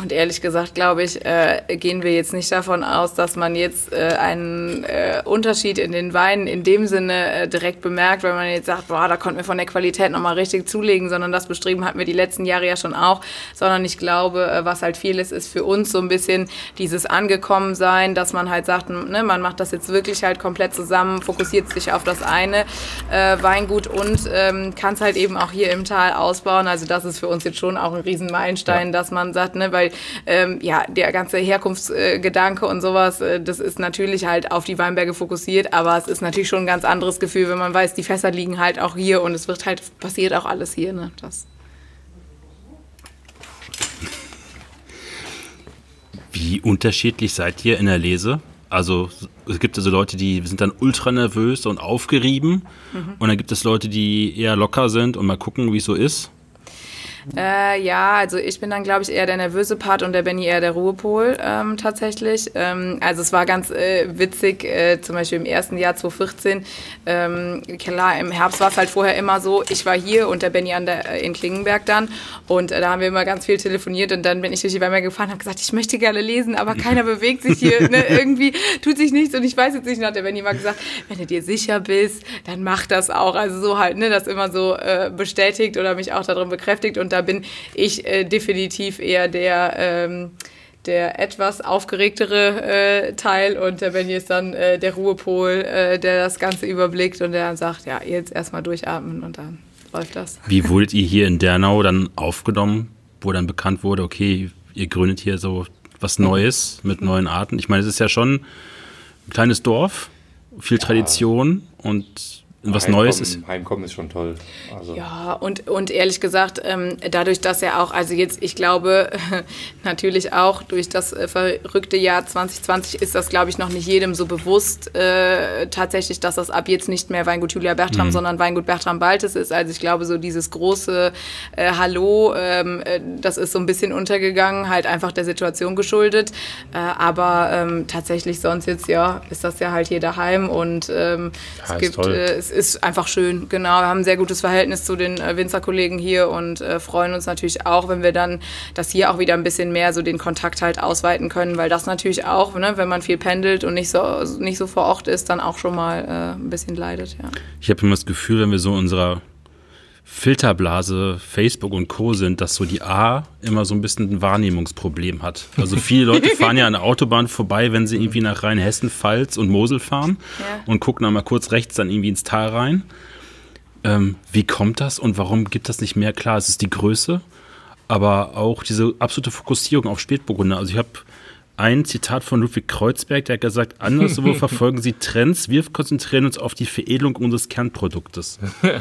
Und ehrlich gesagt, glaube ich, äh, gehen wir jetzt nicht davon aus, dass man jetzt äh, einen äh, Unterschied in den Weinen in dem Sinne äh, direkt bemerkt, wenn man jetzt sagt, boah, da konnten wir von der Qualität nochmal richtig zulegen, sondern das bestreben hatten wir die letzten Jahre ja schon auch. Sondern ich glaube, äh, was halt viel ist, ist für uns so ein bisschen dieses Angekommensein, dass man halt sagt, ne, man macht das jetzt wirklich halt komplett zusammen, fokussiert sich auf das eine äh, Weingut und ähm, kann es halt eben auch hier im Tal ausbauen. Also das ist für uns jetzt schon auch ein Riesenmeilenstein, dass man sagt, ne, weil ähm, ja, der ganze Herkunftsgedanke und sowas, äh, das ist natürlich halt auf die Weinberge fokussiert, aber es ist natürlich schon ein ganz anderes Gefühl, wenn man weiß, die Fässer liegen halt auch hier und es wird halt, passiert auch alles hier. Ne? Das. Wie unterschiedlich seid ihr in der Lese? Also es gibt also Leute, die sind dann ultra nervös und aufgerieben und dann gibt es Leute, die eher locker sind und mal gucken, wie es so ist. Äh, ja, also ich bin dann, glaube ich, eher der nervöse Part und der Benny eher der Ruhepol ähm, tatsächlich. Ähm, also es war ganz äh, witzig, äh, zum Beispiel im ersten Jahr 2014, ähm, klar, im Herbst war es halt vorher immer so, ich war hier und der Benny an der, äh, in Klingenberg dann und äh, da haben wir immer ganz viel telefoniert und dann bin ich durch die Weinberge gefahren und habe gesagt, ich möchte gerne lesen, aber keiner bewegt sich hier, ne? irgendwie tut sich nichts und ich weiß jetzt nicht, und hat der Benny mal gesagt, wenn du dir sicher bist, dann mach das auch. Also so halt, ne, das immer so äh, bestätigt oder mich auch darin bekräftigt und da bin ich äh, definitiv eher der, ähm, der etwas aufgeregtere äh, Teil und der Benny ist dann äh, der Ruhepol, äh, der das Ganze überblickt und der dann sagt, ja, jetzt erstmal durchatmen und dann läuft das. Wie wurdet ihr hier in Dernau dann aufgenommen, wo dann bekannt wurde, okay, ihr gründet hier so was Neues mit neuen Arten? Ich meine, es ist ja schon ein kleines Dorf, viel Tradition und was Neues ist. Heimkommen ist schon toll. Also. Ja, und, und ehrlich gesagt, ähm, dadurch, dass er auch, also jetzt, ich glaube, natürlich auch durch das äh, verrückte Jahr 2020 ist das, glaube ich, noch nicht jedem so bewusst, äh, tatsächlich, dass das ab jetzt nicht mehr Weingut Julia Bertram, sondern Weingut Bertram Baltes ist. Also ich glaube, so dieses große äh, Hallo, ähm, äh, das ist so ein bisschen untergegangen, halt einfach der Situation geschuldet. Äh, aber ähm, tatsächlich sonst jetzt, ja, ist das ja halt hier daheim und Ja, es gibt, toll. äh, ist einfach schön, genau. Wir haben ein sehr gutes Verhältnis zu den äh, Winzerkollegen hier und äh, freuen uns natürlich auch, wenn wir dann das hier auch wieder ein bisschen mehr so den Kontakt halt ausweiten können, weil das natürlich auch, ne, wenn man viel pendelt und nicht so, nicht so vor Ort ist, dann auch schon mal äh, ein bisschen leidet, ja. Ich habe immer das Gefühl, wenn wir so unserer Filterblase Facebook und Co. sind, dass so die A immer so ein bisschen ein Wahrnehmungsproblem hat. Also viele Leute fahren ja an der Autobahn vorbei, wenn sie irgendwie nach Rheinhessen, Pfalz und Mosel fahren Ja. und gucken dann mal kurz rechts dann irgendwie ins Tal rein. Ähm, wie kommt das und warum gibt das nicht mehr? Klar, es ist die Größe, aber auch diese absolute Fokussierung auf Spätburgunder. Also ich habe ein Zitat von Ludwig Kreuzberg, der hat gesagt, anderswo verfolgen sie Trends, wir konzentrieren uns auf die Veredelung unseres Kernproduktes.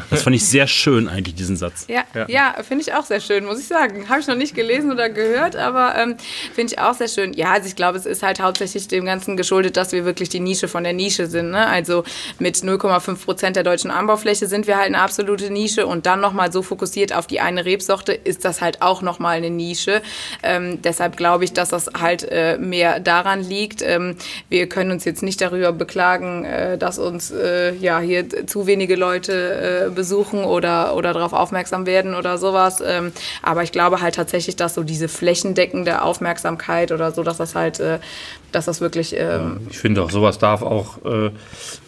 Das fand ich sehr schön eigentlich, diesen Satz. Ja, ja. finde ich auch sehr schön, muss ich sagen. Habe ich noch nicht gelesen oder gehört, aber ähm, finde ich auch sehr schön. Ja, also ich glaube, es ist halt hauptsächlich dem Ganzen geschuldet, dass wir wirklich die Nische von der Nische sind. Ne? Also mit 0,5 Prozent der deutschen Anbaufläche sind wir halt eine absolute Nische und dann nochmal so fokussiert auf die eine Rebsorte ist das halt auch nochmal eine Nische. Ähm, deshalb glaube ich, dass das halt äh, mehr daran liegt. Ähm, wir können uns jetzt nicht darüber beklagen, äh, dass uns äh, ja hier zu wenige Leute äh, besuchen oder, oder darauf aufmerksam werden oder sowas. Ähm, aber ich glaube halt tatsächlich, dass so diese flächendeckende Aufmerksamkeit oder so, dass das halt, äh, dass das wirklich. Ähm ich finde auch, sowas darf auch äh,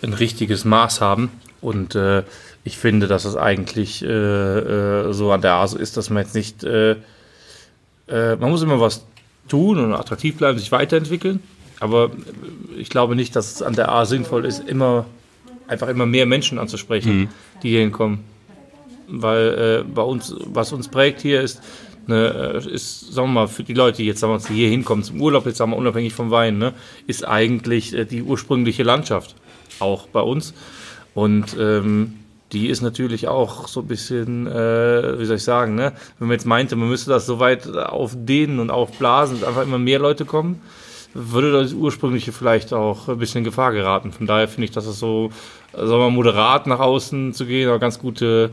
ein richtiges Maß haben. Und äh, ich finde, dass es eigentlich so an der ASO ist, dass man jetzt nicht man muss immer was tun und attraktiv bleiben, sich weiterentwickeln. Aber ich glaube nicht, dass es an der A sinnvoll ist, immer einfach immer mehr Menschen anzusprechen, mhm. die hier hinkommen. Weil äh, bei uns, was uns prägt hier, ist, eine, äh, ist, sagen wir mal, für die Leute, die jetzt sagen wir, hier hinkommen zum Urlaub, jetzt sagen wir unabhängig vom Wein, ne, ist eigentlich äh, die ursprüngliche Landschaft auch bei uns. Und ähm, die ist natürlich auch so ein bisschen, äh, wie soll ich sagen, ne? wenn man jetzt meinte, man müsste das so weit aufdehnen und aufblasen, dass einfach immer mehr Leute kommen, würde das ursprüngliche vielleicht auch ein bisschen in Gefahr geraten. Von daher finde ich, dass es so, sagen wir mal, moderat nach außen zu gehen, aber ganz gute,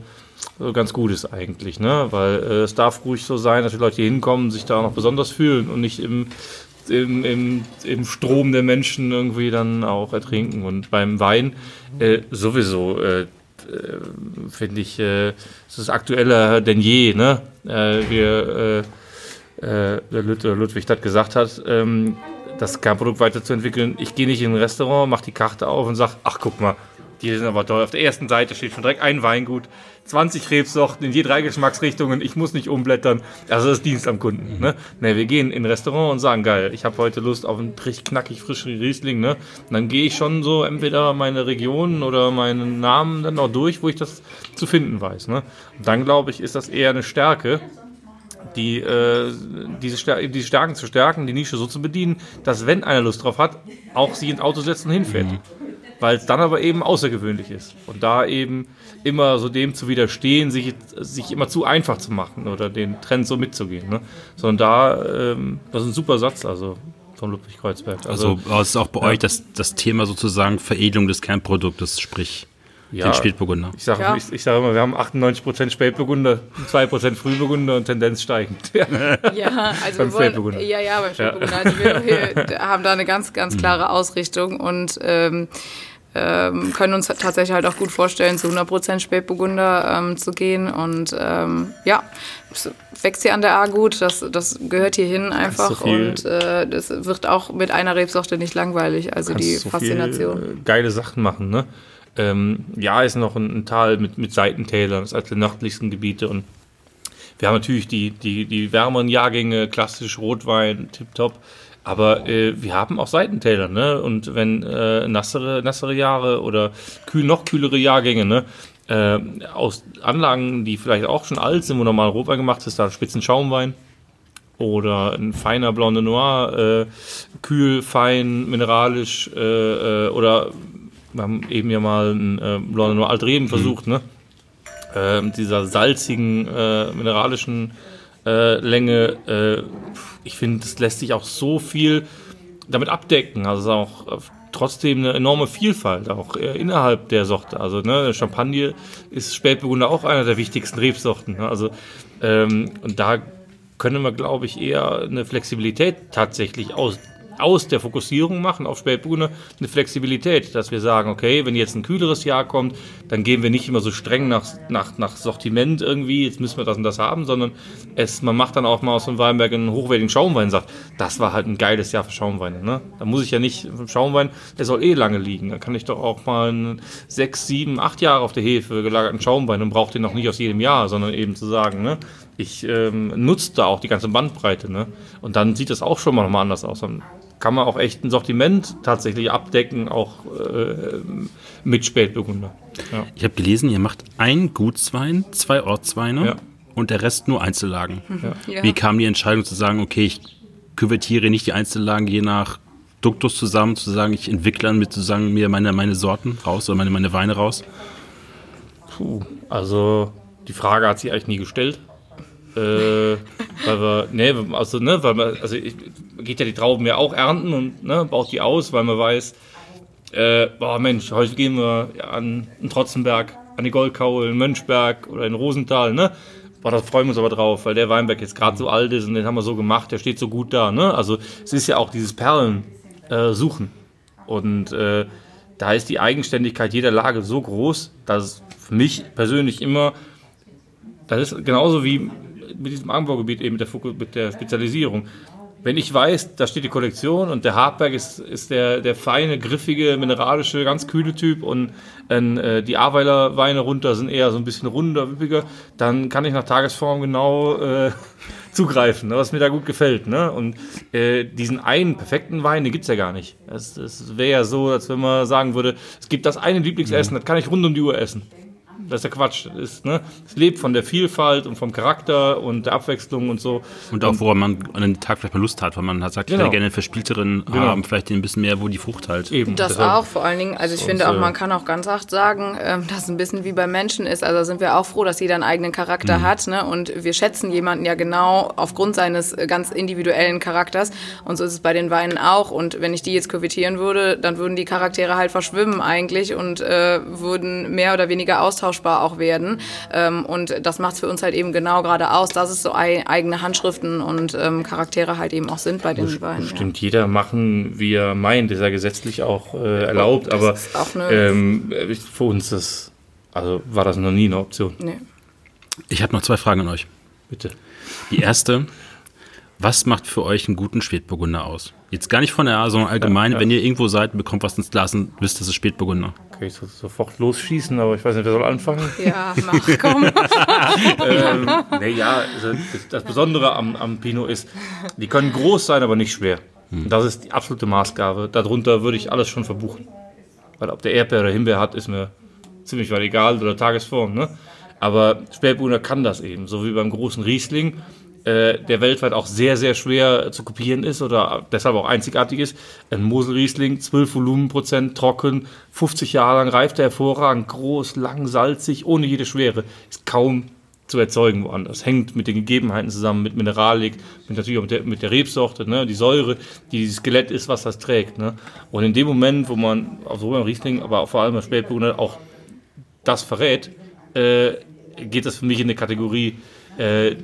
ganz gut ist eigentlich, ne? Weil äh, es darf ruhig so sein, dass die Leute hier hinkommen, sich da auch noch besonders fühlen und nicht im, im, im, im Strom der Menschen irgendwie dann auch ertrinken. Und beim Wein äh, sowieso. Äh, äh, finde ich, äh, es ist aktueller denn je, ne? Äh, wir, äh, Ludwig das gesagt hat, ähm, das Kernprodukt weiterzuentwickeln. Ich gehe nicht in ein Restaurant, mache die Karte auf und sage, ach guck mal, die sind aber toll. Auf der ersten Seite steht schon direkt ein Weingut, 20 Rebsorten in je drei Geschmacksrichtungen. Ich muss nicht umblättern. Also das ist Dienst am Kunden. Ne? Ne, wir gehen in ein Restaurant und sagen, geil, ich habe heute Lust auf einen richtig knackig frischen Riesling. Ne? Und dann gehe ich schon so entweder meine Region oder meinen Namen dann auch durch, wo ich das zu finden weiß. Ne? Und dann glaube ich, ist das eher eine Stärke, die, äh, diese, Stär diese Stärken zu stärken, die Nische so zu bedienen, dass wenn einer Lust drauf hat, auch sie ins Auto setzt und hinfährt. Mhm weil es dann aber eben außergewöhnlich ist. Und da eben immer so dem zu widerstehen, sich, sich immer zu einfach zu machen oder den Trend so mitzugehen. Ne? Sondern da, ähm, das ist ein super Satz, also von Ludwig Kreuzberg. Also, also ist auch bei ja. euch das, das Thema sozusagen Veredelung des Kernproduktes, sprich ja, den Spätburgunder. Ich sage ja. ich, ich sag immer, wir haben 98% Spätburgunder, 2% Frühburgunder und Tendenz steigend. ja, also beim wir wollen, ja, ja, beim Spätburgunder. Ja. Also wir, wir, haben da eine ganz, ganz mhm. klare Ausrichtung und ähm, ähm, können uns tatsächlich halt auch gut vorstellen, zu 100% Spätburgunder ähm, zu gehen. Und ähm, ja, es wächst hier an der A gut, das, das gehört hier hin einfach. So und äh, das wird auch mit einer Rebsorte nicht langweilig, also die so Faszination. Viel, äh, geile Sachen machen, ne? Ähm, ja, ist noch ein, ein, Tal mit, mit Seitentälern, das ist eines der nördlichsten Gebiete und wir haben natürlich die, die, die wärmeren Jahrgänge, klassisch Rotwein, tipptopp. Aber äh, wir haben auch Seitentäler, ne? Und wenn äh, nassere, nassere Jahre oder kühl, noch kühlere Jahrgänge, ne? Äh, aus Anlagen, die vielleicht auch schon alt sind, wo normal Rotwein gemacht ist, da Spitzenschaumwein oder ein feiner Blonde Noir, äh, kühl, fein, mineralisch äh, äh, oder wir haben eben ja mal ein äh, Blonde Noir Altreben mhm. versucht, ne? Äh, dieser salzigen, äh, mineralischen äh, Länge. Äh, ich finde, das lässt sich auch so viel damit abdecken. Also auch äh, trotzdem eine enorme Vielfalt, auch äh, innerhalb der Sorte. Also ne, Champagne ist Spätburgunder auch einer der wichtigsten Rebsorten. Ne? Also ähm, und da können wir, glaube ich, eher eine Flexibilität tatsächlich aus, aus der Fokussierung machen auf Spätburgunder eine Flexibilität, dass wir sagen, okay, wenn jetzt ein kühleres Jahr kommt, dann gehen wir nicht immer so streng nach, nach, nach Sortiment irgendwie, jetzt müssen wir das und das haben, sondern es, man macht dann auch mal aus dem Weinberg einen hochwertigen Schaumwein und sagt, das war halt ein geiles Jahr für Schaumweine. Ne? Da muss ich ja nicht, Schaumwein, der soll eh lange liegen. Da kann ich doch auch mal sechs, sieben, acht Jahre auf der Hefe gelagerten Schaumwein und brauche den noch nicht aus jedem Jahr, sondern eben zu sagen, ne? ich ähm, nutze da auch die ganze Bandbreite. Ne? Und dann sieht das auch schon mal nochmal anders aus. Dann kann man auch echt ein Sortiment tatsächlich abdecken, auch äh, mit Spätburgunder. Ja. Ich habe gelesen, ihr macht ein Gutswein, zwei Ortsweine ja. und der Rest nur Einzellagen. Ja. Wie kam die Entscheidung zu sagen, okay, ich küvertiere nicht die Einzellagen je nach Duktus zusammen, zu sagen, ich entwickle dann mit sozusagen mir meine, meine Sorten raus oder meine, meine Weine raus? Puh, also die Frage hat sich eigentlich nie gestellt. Äh, weil wir, ne, also, ne, weil man, also ich, geht ja die Trauben ja auch ernten und ne, baut die aus, weil man weiß, äh, boah Mensch, heute gehen wir an den Trotzenberg, an die Goldkaue, in Mönchberg oder in Rosenthal, ne? boah, da freuen wir uns aber drauf, weil der Weinberg jetzt gerade so alt ist und den haben wir so gemacht, der steht so gut da. Ne? Also es ist ja auch dieses Perlen äh, suchen. Und äh, da ist die Eigenständigkeit jeder Lage so groß, dass für mich persönlich immer, das ist genauso wie mit diesem Anbaugebiet eben mit der, mit der Spezialisierung. Wenn ich weiß, da steht die Kollektion und der Hartberg ist, ist der, der feine, griffige, mineralische, ganz kühle Typ und äh, die Aweiler Weine runter sind eher so ein bisschen runder, wippiger, dann kann ich nach Tagesform genau äh, zugreifen, was mir da gut gefällt. Ne? Und äh, diesen einen perfekten Wein, den gibt es ja gar nicht. Es, es wäre ja so, als wenn man sagen würde, es gibt das eine Lieblingsessen, mhm. das kann ich rund um die Uhr essen. Das ist ja Quatsch. ist, ne, es lebt von der Vielfalt und vom Charakter und der Abwechslung und so. Und auch, woran man an den Tag vielleicht mal Lust hat, weil man hat sagt, genau. ich würde gerne einen verspielteren genau. haben, vielleicht ein bisschen mehr, wo die Frucht halt. Eben. Das Deshalb. auch, vor allen Dingen, also ich und, finde auch, man kann auch ganz hart sagen, ähm, dass es ein bisschen wie bei Menschen ist. Also sind wir auch froh, dass jeder einen eigenen Charakter mhm. hat. Ne? Und wir schätzen jemanden ja genau aufgrund seines äh, ganz individuellen Charakters. Und so ist es bei den Weinen auch. Und wenn ich die jetzt kuvitieren würde, dann würden die Charaktere halt verschwimmen eigentlich und äh, würden mehr oder weniger austauschen austauschbar auch werden. Ähm, und das macht es für uns halt eben genau gerade aus, dass es so eigene Handschriften und ähm, Charaktere halt eben auch sind bei den beiden. Stimmt, ja. jeder machen, wie er meint, ist ja gesetzlich auch äh, erlaubt, aber ähm, für uns das, also war das noch nie eine Option. Nee. Ich habe noch zwei Fragen an euch. Bitte. Die erste, was macht für euch einen guten Spätburgunder aus? Jetzt gar nicht von der A, sondern allgemein, ja, ja. wenn ihr irgendwo seid und bekommt was ins Glas und wisst, das ist Spätburgunder. Okay, ich soll sofort losschießen, aber ich weiß nicht, wer soll anfangen? Ja, mach, komm. ähm, nee, ja, also das Besondere am, am Pinot ist, die können groß sein, aber nicht schwer. Hm. Das ist die absolute Maßgabe. Darunter würde ich alles schon verbuchen. Weil ob der Erdbeer oder Himbeer hat, ist mir ziemlich weit egal oder Tagesform. Ne? Aber Spätburgunder kann das eben, so wie beim großen Riesling äh, der weltweit auch sehr, sehr schwer zu kopieren ist oder deshalb auch einzigartig ist. Ein Moselriesling, 12 Volumenprozent, trocken, 50 Jahre lang reift er hervorragend, groß, lang, salzig, ohne jede Schwere. Ist kaum zu erzeugen woanders. Hängt mit den Gegebenheiten zusammen, mit Mineralik, mit natürlich auch mit der, mit der Rebsorte, ne? die Säure, die dieses Skelett ist, was das trägt. Ne? Und in dem Moment, wo man, auf so einem Riesling, aber vor allem bei Spätburgunder auch das verrät, äh, geht das für mich in eine Kategorie, äh,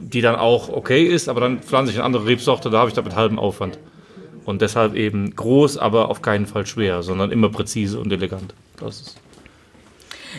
die dann auch okay ist, aber dann pflanze ich eine andere Rebsorte, da habe ich da mit halbem Aufwand. Und deshalb eben groß, aber auf keinen Fall schwer, sondern immer präzise und elegant. Das ist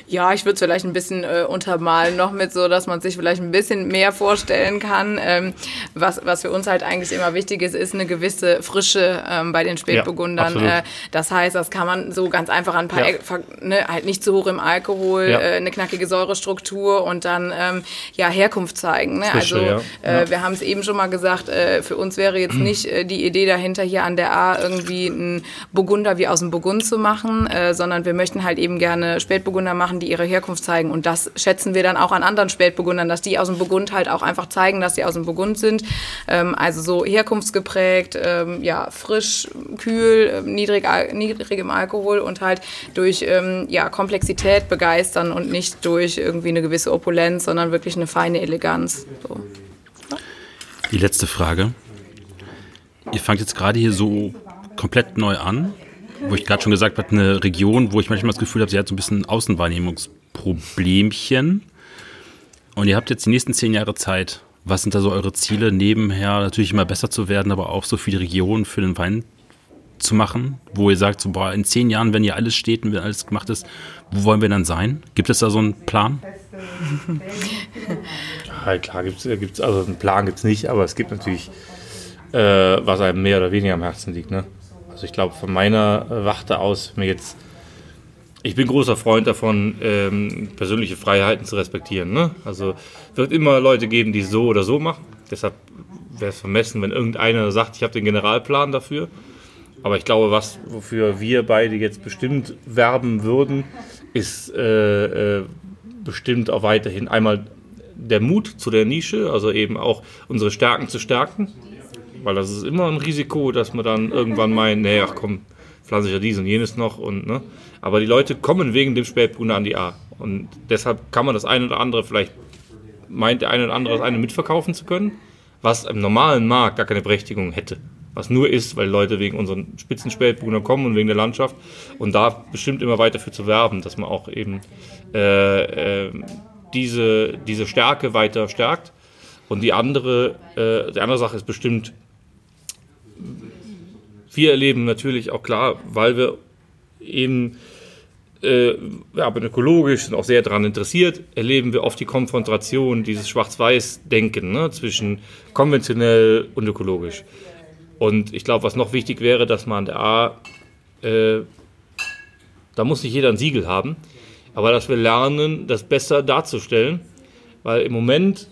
ja, ich würde es vielleicht ein bisschen äh, untermalen noch mit so, dass man sich vielleicht ein bisschen mehr vorstellen kann. Ähm, was, was für uns halt eigentlich immer wichtig ist, ist eine gewisse Frische ähm, bei den Spätburgundern. Ja, äh, das heißt, das kann man so ganz einfach an ein paar, ja. ne, halt nicht zu hoch im Alkohol, ja. äh, eine knackige Säurestruktur und dann ähm, ja Herkunft zeigen. Ne? Frische, also äh, wir haben es eben schon mal gesagt, äh, für uns wäre jetzt nicht äh, die Idee dahinter, hier an der A irgendwie einen Burgunder wie aus dem Burgund zu machen, sondern wir möchten halt eben gerne Spätburgunder machen, die ihre Herkunft zeigen. Und das schätzen wir dann auch an anderen Spätburgundern, dass die aus dem Burgund halt auch einfach zeigen, dass sie aus dem Burgund sind. Ähm, also so herkunftsgeprägt, ähm, ja, frisch, kühl, ähm, niedrig, im Alkohol und halt durch ähm, ja, Komplexität begeistern und nicht durch irgendwie eine gewisse Opulenz, sondern wirklich eine feine Eleganz. So. Die letzte Frage. Ihr fangt jetzt gerade hier so komplett neu an wo ich gerade schon gesagt habe, eine Region, wo ich manchmal das Gefühl habe, sie hat so ein bisschen Außenwahrnehmungsproblemchen. Und ihr habt jetzt die nächsten zehn Jahre Zeit. Was sind da so eure Ziele, nebenher natürlich immer besser zu werden, aber auch so viele Regionen für den Wein zu machen, wo ihr sagt, so, boah, in zehn Jahren, wenn hier alles steht und wenn alles gemacht ist, wo wollen wir dann sein? Gibt es da so einen Plan? ja, klar, gibt's, gibt's, also einen Plan gibt es nicht, aber es gibt natürlich, äh, was einem mehr oder weniger am Herzen liegt. Ne? Also ich glaube, von meiner Warte aus, mir jetzt, ich bin großer Freund davon, ähm, persönliche Freiheiten zu respektieren. Ne? Also wird immer Leute geben, die so oder so machen. Deshalb wäre es vermessen, wenn irgendeiner sagt, ich habe den Generalplan dafür. Aber ich glaube, was wofür wir beide jetzt bestimmt werben würden, ist äh, äh, bestimmt auch weiterhin einmal der Mut zu der Nische, also eben auch unsere Stärken zu stärken weil das ist immer ein Risiko, dass man dann irgendwann meint, ach komm, pflanze ich ja dies und jenes noch. Und, ne? Aber die Leute kommen wegen dem Spätburgunder an die A. Und deshalb kann man das eine oder andere, vielleicht meint der eine oder andere, das eine mitverkaufen zu können, was im normalen Markt gar keine Berechtigung hätte. Was nur ist, weil Leute wegen unseren Spitzenspätburgunder kommen und wegen der Landschaft. Und da bestimmt immer weiter für zu werben, dass man auch eben äh, äh, diese, diese Stärke weiter stärkt. Und die andere, äh, die andere Sache ist bestimmt, wir erleben natürlich auch klar, weil wir eben äh, ja, aber ökologisch sind auch sehr daran interessiert, erleben wir oft die Konfrontation, dieses Schwarz-Weiß-Denken ne, zwischen konventionell und ökologisch. Und ich glaube, was noch wichtig wäre, dass man an der äh, da muss nicht jeder ein Siegel haben, aber dass wir lernen, das besser darzustellen, weil im Moment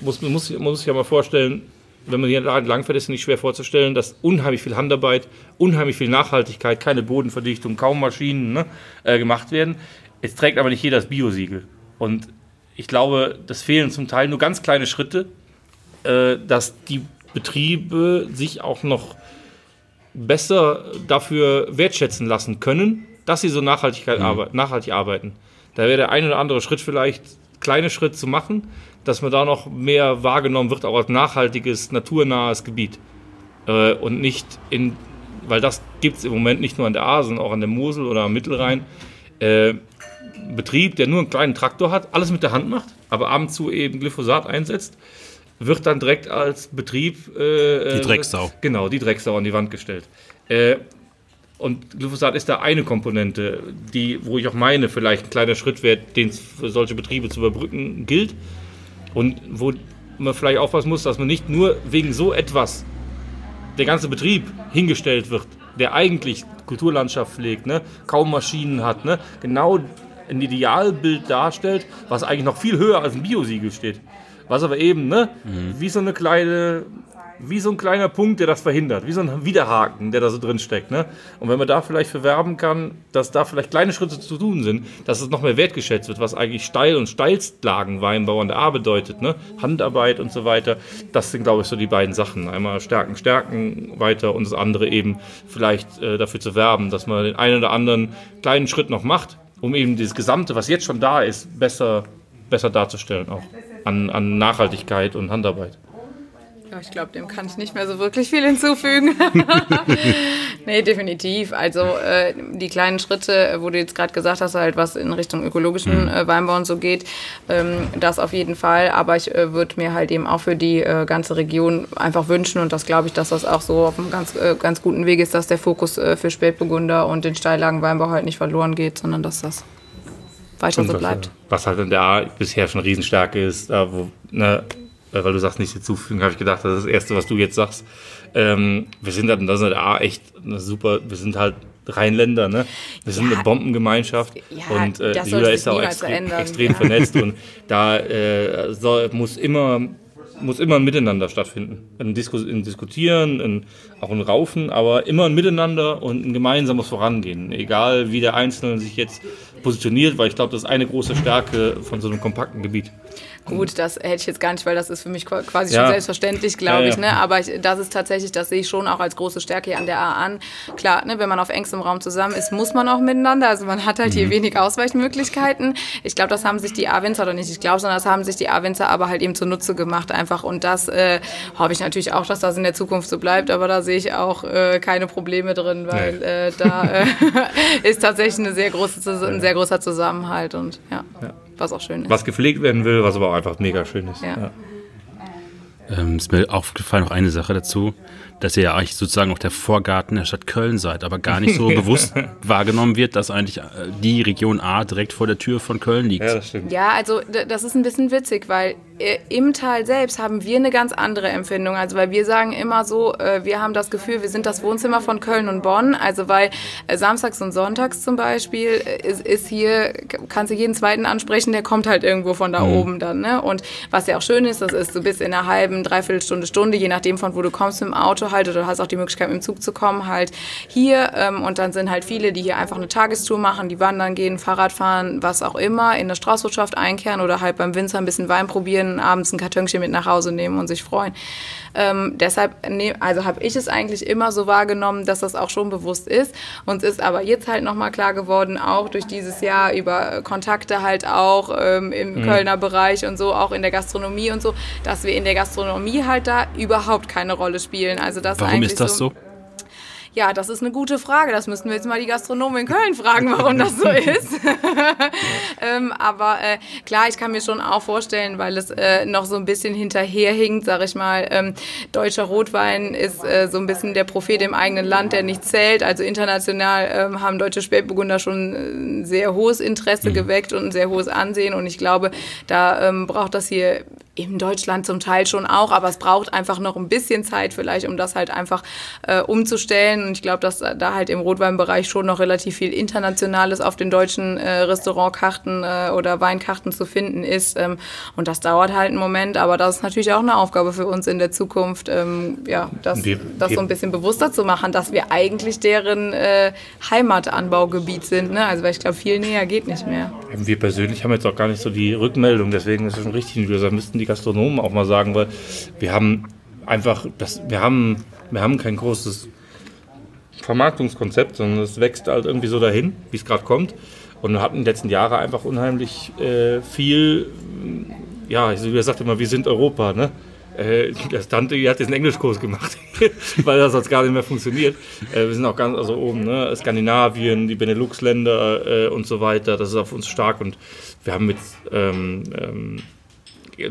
muss man muss, muss sich ja mal vorstellen, wenn man hier langfährt, ist es nicht schwer vorzustellen, dass unheimlich viel Handarbeit, unheimlich viel Nachhaltigkeit, keine Bodenverdichtung, kaum Maschinen ne, äh, gemacht werden. Es trägt aber nicht jeder das Biosiegel. Und ich glaube, das fehlen zum Teil nur ganz kleine Schritte, äh, dass die Betriebe sich auch noch besser dafür wertschätzen lassen können, dass sie so Nachhaltigkeit mhm. arbe nachhaltig arbeiten. Da wäre der ein oder andere Schritt vielleicht kleine Schritt zu machen, dass man da noch mehr wahrgenommen wird, auch als nachhaltiges, naturnahes Gebiet. Äh, und nicht in, weil das gibt es im Moment nicht nur an der A, sondern auch an der Mosel oder am Mittelrhein. Äh, Betrieb, der nur einen kleinen Traktor hat, alles mit der Hand macht, aber ab und zu eben Glyphosat einsetzt, wird dann direkt als Betrieb. Äh, die Drecksau. Genau, die Drecksau an die Wand gestellt. Äh, und Glyphosat ist da eine Komponente, die, wo ich auch meine, vielleicht ein kleiner Schrittwert, den es für solche Betriebe zu überbrücken gilt. Und wo man vielleicht aufpassen muss, dass man nicht nur wegen so etwas der ganze Betrieb hingestellt wird, der eigentlich Kulturlandschaft pflegt, ne, kaum Maschinen hat, ne, genau ein Idealbild darstellt, was eigentlich noch viel höher als ein Biosiegel steht. Was aber eben, ne, mhm. wie so eine kleine wie so ein kleiner Punkt, der das verhindert, wie so ein Widerhaken, der da so drin steckt. Ne? Und wenn man da vielleicht verwerben kann, dass da vielleicht kleine Schritte zu tun sind, dass es noch mehr wertgeschätzt wird, was eigentlich Steil- und Steilstlagenweinbau an der A bedeutet, ne? Handarbeit und so weiter, das sind, glaube ich, so die beiden Sachen. Einmal Stärken, Stärken weiter und das andere eben vielleicht äh, dafür zu werben, dass man den einen oder anderen kleinen Schritt noch macht, um eben das Gesamte, was jetzt schon da ist, besser, besser darzustellen, auch an, an Nachhaltigkeit und Handarbeit. Ja, ich glaube, dem kann ich nicht mehr so wirklich viel hinzufügen. nee, definitiv. Also äh, die kleinen Schritte, wo du jetzt gerade gesagt hast, halt was in Richtung ökologischen mhm. äh, Weinbau und so geht, ähm, das auf jeden Fall. Aber ich äh, würde mir halt eben auch für die äh, ganze Region einfach wünschen und das glaube ich, dass das auch so auf einem ganz, äh, ganz guten Weg ist, dass der Fokus äh, für Spätburgunder und den Steillagenweinbau halt nicht verloren geht, sondern dass das weiter so bleibt. Was halt in der A bisher schon Riesenstärke ist, wo ne, äh, weil du sagst, nicht hinzufügen, habe ich gedacht, das ist das Erste, was du jetzt sagst. Ähm, wir sind halt, das ist halt echt super, wir sind halt Rheinländer, ne? Wir sind ja, eine Bombengemeinschaft ja, und äh, Julia ist auch extrem, extrem ja. vernetzt und da äh, soll, muss immer muss immer ein Miteinander stattfinden. Ein, Diskus ein Diskutieren, ein, auch ein Raufen, aber immer ein Miteinander und ein gemeinsames Vorangehen. Egal wie der Einzelne sich jetzt positioniert, weil ich glaube, das ist eine große Stärke von so einem kompakten Gebiet. Gut, das hätte ich jetzt gar nicht, weil das ist für mich quasi ja. schon selbstverständlich, glaube ja, ich. Ne? Aber ich, das ist tatsächlich, das sehe ich schon auch als große Stärke an der A an. Klar, ne, wenn man auf engstem Raum zusammen ist, muss man auch miteinander. Also man hat halt mhm. hier wenig Ausweichmöglichkeiten. Ich glaube, das haben sich die A-Winzer, oder nicht ich glaube, sondern das haben sich die A-Winzer aber halt eben zunutze gemacht einfach. Und das äh, hoffe ich natürlich auch, dass das in der Zukunft so bleibt. Aber da sehe ich auch äh, keine Probleme drin, weil nee. äh, da äh, ist tatsächlich eine sehr große, ein sehr großer Zusammenhalt. Und ja. ja was auch schön ist. Was gepflegt werden will, was aber auch einfach mega schön ist. Ja. ja. Ähm, ist mir aufgefallen noch eine Sache dazu dass ihr ja eigentlich sozusagen auch der Vorgarten der Stadt Köln seid, aber gar nicht so bewusst wahrgenommen wird, dass eigentlich äh, die Region A direkt vor der Tür von Köln liegt. Ja, das stimmt. Ja, also das ist ein bisschen witzig, weil im Tal selbst haben wir eine ganz andere Empfindung. Also weil wir sagen immer so, äh, wir haben das Gefühl, wir sind das Wohnzimmer von Köln und Bonn. Also weil samstags und sonntags zum Beispiel ist, ist hier, kannst du jeden zweiten ansprechen, der kommt halt irgendwo von da mhm. oben dann. Ne? Und was ja auch schön ist, das ist, du bist in einer halben, dreiviertel Stunde, Stunde, je nachdem von wo du kommst mit dem Auto halt oder du hast auch die Möglichkeit mit dem Zug zu kommen halt hier ähm, und dann sind halt viele, die hier einfach eine Tagestour machen, die wandern gehen, Fahrrad fahren, was auch immer, in der Straußwirtschaft einkehren oder halt beim Winzer ein bisschen Wein probieren, abends ein Kartönchen mit nach Hause nehmen und sich freuen. Ähm, deshalb, ne, also habe ich es eigentlich immer so wahrgenommen, dass das auch schon bewusst ist. Uns ist aber jetzt halt nochmal klar geworden, auch durch dieses Jahr über Kontakte halt auch ähm, im mhm. Kölner Bereich und so, auch in der Gastronomie und so, dass wir in der Gastronomie halt da überhaupt keine Rolle spielen. Also das Warum ist das so? so? Ja, das ist eine gute Frage. Das müssten wir jetzt mal die Gastronomen in Köln fragen, warum das so ist. ähm, aber äh, klar, ich kann mir schon auch vorstellen, weil es äh, noch so ein bisschen hinterherhinkt, sag ich mal. Ähm, deutscher Rotwein ist äh, so ein bisschen der Prophet im eigenen Land, der nicht zählt. Also international ähm, haben deutsche Spätburgunder schon ein sehr hohes Interesse mhm. geweckt und ein sehr hohes Ansehen. Und ich glaube, da ähm, braucht das hier in Deutschland zum Teil schon auch, aber es braucht einfach noch ein bisschen Zeit vielleicht, um das halt einfach äh, umzustellen. Und ich glaube, dass da halt im Rotweinbereich schon noch relativ viel Internationales auf den deutschen äh, Restaurantkarten äh, oder Weinkarten zu finden ist. Ähm, und das dauert halt einen Moment, aber das ist natürlich auch eine Aufgabe für uns in der Zukunft, ähm, ja, das, wir, das so ein bisschen bewusster zu machen, dass wir eigentlich deren äh, Heimatanbaugebiet sind. Ne? Also weil ich glaube, viel näher geht nicht mehr. Wir persönlich haben jetzt auch gar nicht so die Rückmeldung, deswegen ist es schon richtig, wie du sagst, müssten die Gastronomen auch mal sagen, weil wir haben einfach, das, wir, haben, wir haben kein großes Vermarktungskonzept, sondern es wächst halt irgendwie so dahin, wie es gerade kommt. Und wir hatten in den letzten Jahren einfach unheimlich äh, viel, ja, ich sagte immer, wir sind Europa, ne? Äh, das Tante hat jetzt einen Englischkurs gemacht, weil das sonst gar nicht mehr funktioniert. Äh, wir sind auch ganz also oben, ne? Skandinavien, die Benelux-Länder äh, und so weiter. Das ist auf uns stark und wir haben mit ähm, ähm,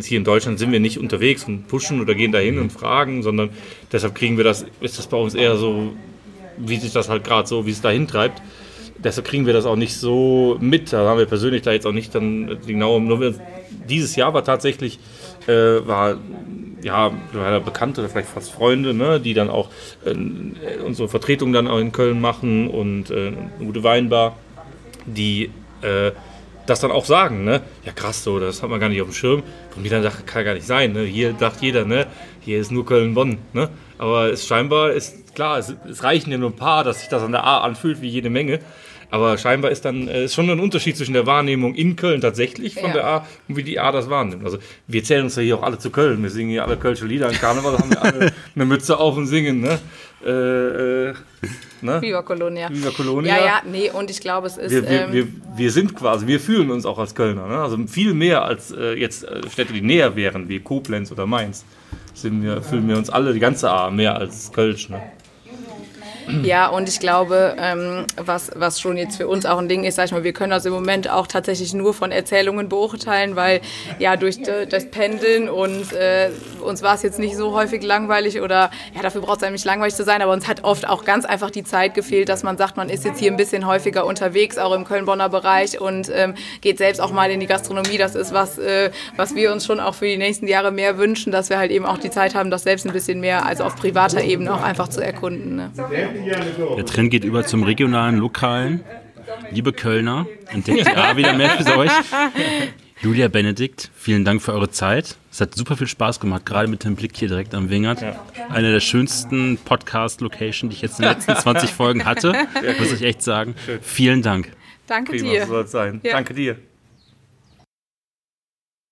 hier in Deutschland sind wir nicht unterwegs und pushen oder gehen dahin und fragen, sondern deshalb kriegen wir das, ist das bei uns eher so, wie sich das halt gerade so, wie es dahin treibt. Deshalb kriegen wir das auch nicht so mit. Da haben wir persönlich da jetzt auch nicht dann die genaue. Nur dieses Jahr war tatsächlich, äh, war ja, Bekannte oder vielleicht fast Freunde, ne, die dann auch äh, unsere Vertretung dann auch in Köln machen und äh, eine gute Weinbar, die äh, das dann auch sagen, ne? Ja krass, so, das hat man gar nicht auf dem Schirm. Von mir dann dachte, kann gar nicht sein, ne? Hier dachte jeder, ne? Hier ist nur Köln-Bonn, ne? Aber es scheinbar ist klar, es, es, reichen ja nur ein paar, dass sich das an der A anfühlt wie jede Menge. Aber scheinbar ist dann äh, ist schon ein Unterschied zwischen der Wahrnehmung in Köln tatsächlich von ja. der A und wie die A das wahrnimmt. Also wir zählen uns ja hier auch alle zu Köln. Wir singen hier alle Kölsche Lieder. Im Karneval haben wir alle eine Mütze auf und singen. Ne? Äh, äh, ne? Viva Colonia. Viva Colonia. Ja, ja, nee, und ich glaube, es ist. Wir, wir, ähm, wir, wir, sind quasi, wir fühlen uns auch als Kölner. Ne? Also viel mehr als äh, jetzt äh, Städte, die näher wären, wie Koblenz oder Mainz. Sind wir, fühlen wir uns alle, die ganze A, mehr als Kölsch. Ne? Ja, und ich glaube, ähm, was, was schon jetzt für uns auch ein Ding ist, sag ich mal, wir können das im Moment auch tatsächlich nur von Erzählungen beurteilen, weil ja durch das Pendeln und äh, uns war es jetzt nicht so häufig langweilig oder ja, dafür braucht es eigentlich langweilig zu sein, aber uns hat oft auch ganz einfach die Zeit gefehlt, dass man sagt, man ist jetzt hier ein bisschen häufiger unterwegs, auch im Köln-Bonner Bereich und ähm, geht selbst auch mal in die Gastronomie. Das ist was, äh, was wir uns schon auch für die nächsten Jahre mehr wünschen, dass wir halt eben auch die Zeit haben, das selbst ein bisschen mehr, also auf privater Ebene auch einfach zu erkunden. Ne? Der Trend geht über zum regionalen, lokalen. Liebe Kölner, entdeckt die A wieder mehr für euch. Julia Benedikt, vielen Dank für eure Zeit. Es hat super viel Spaß gemacht, gerade mit dem Blick hier direkt am Wingert. Ja. Eine der schönsten Podcast-Locations, die ich jetzt in den letzten 20 Folgen hatte, muss ich echt sagen. Vielen Dank. Danke Prima, dir. So soll es sein. Ja. Danke dir.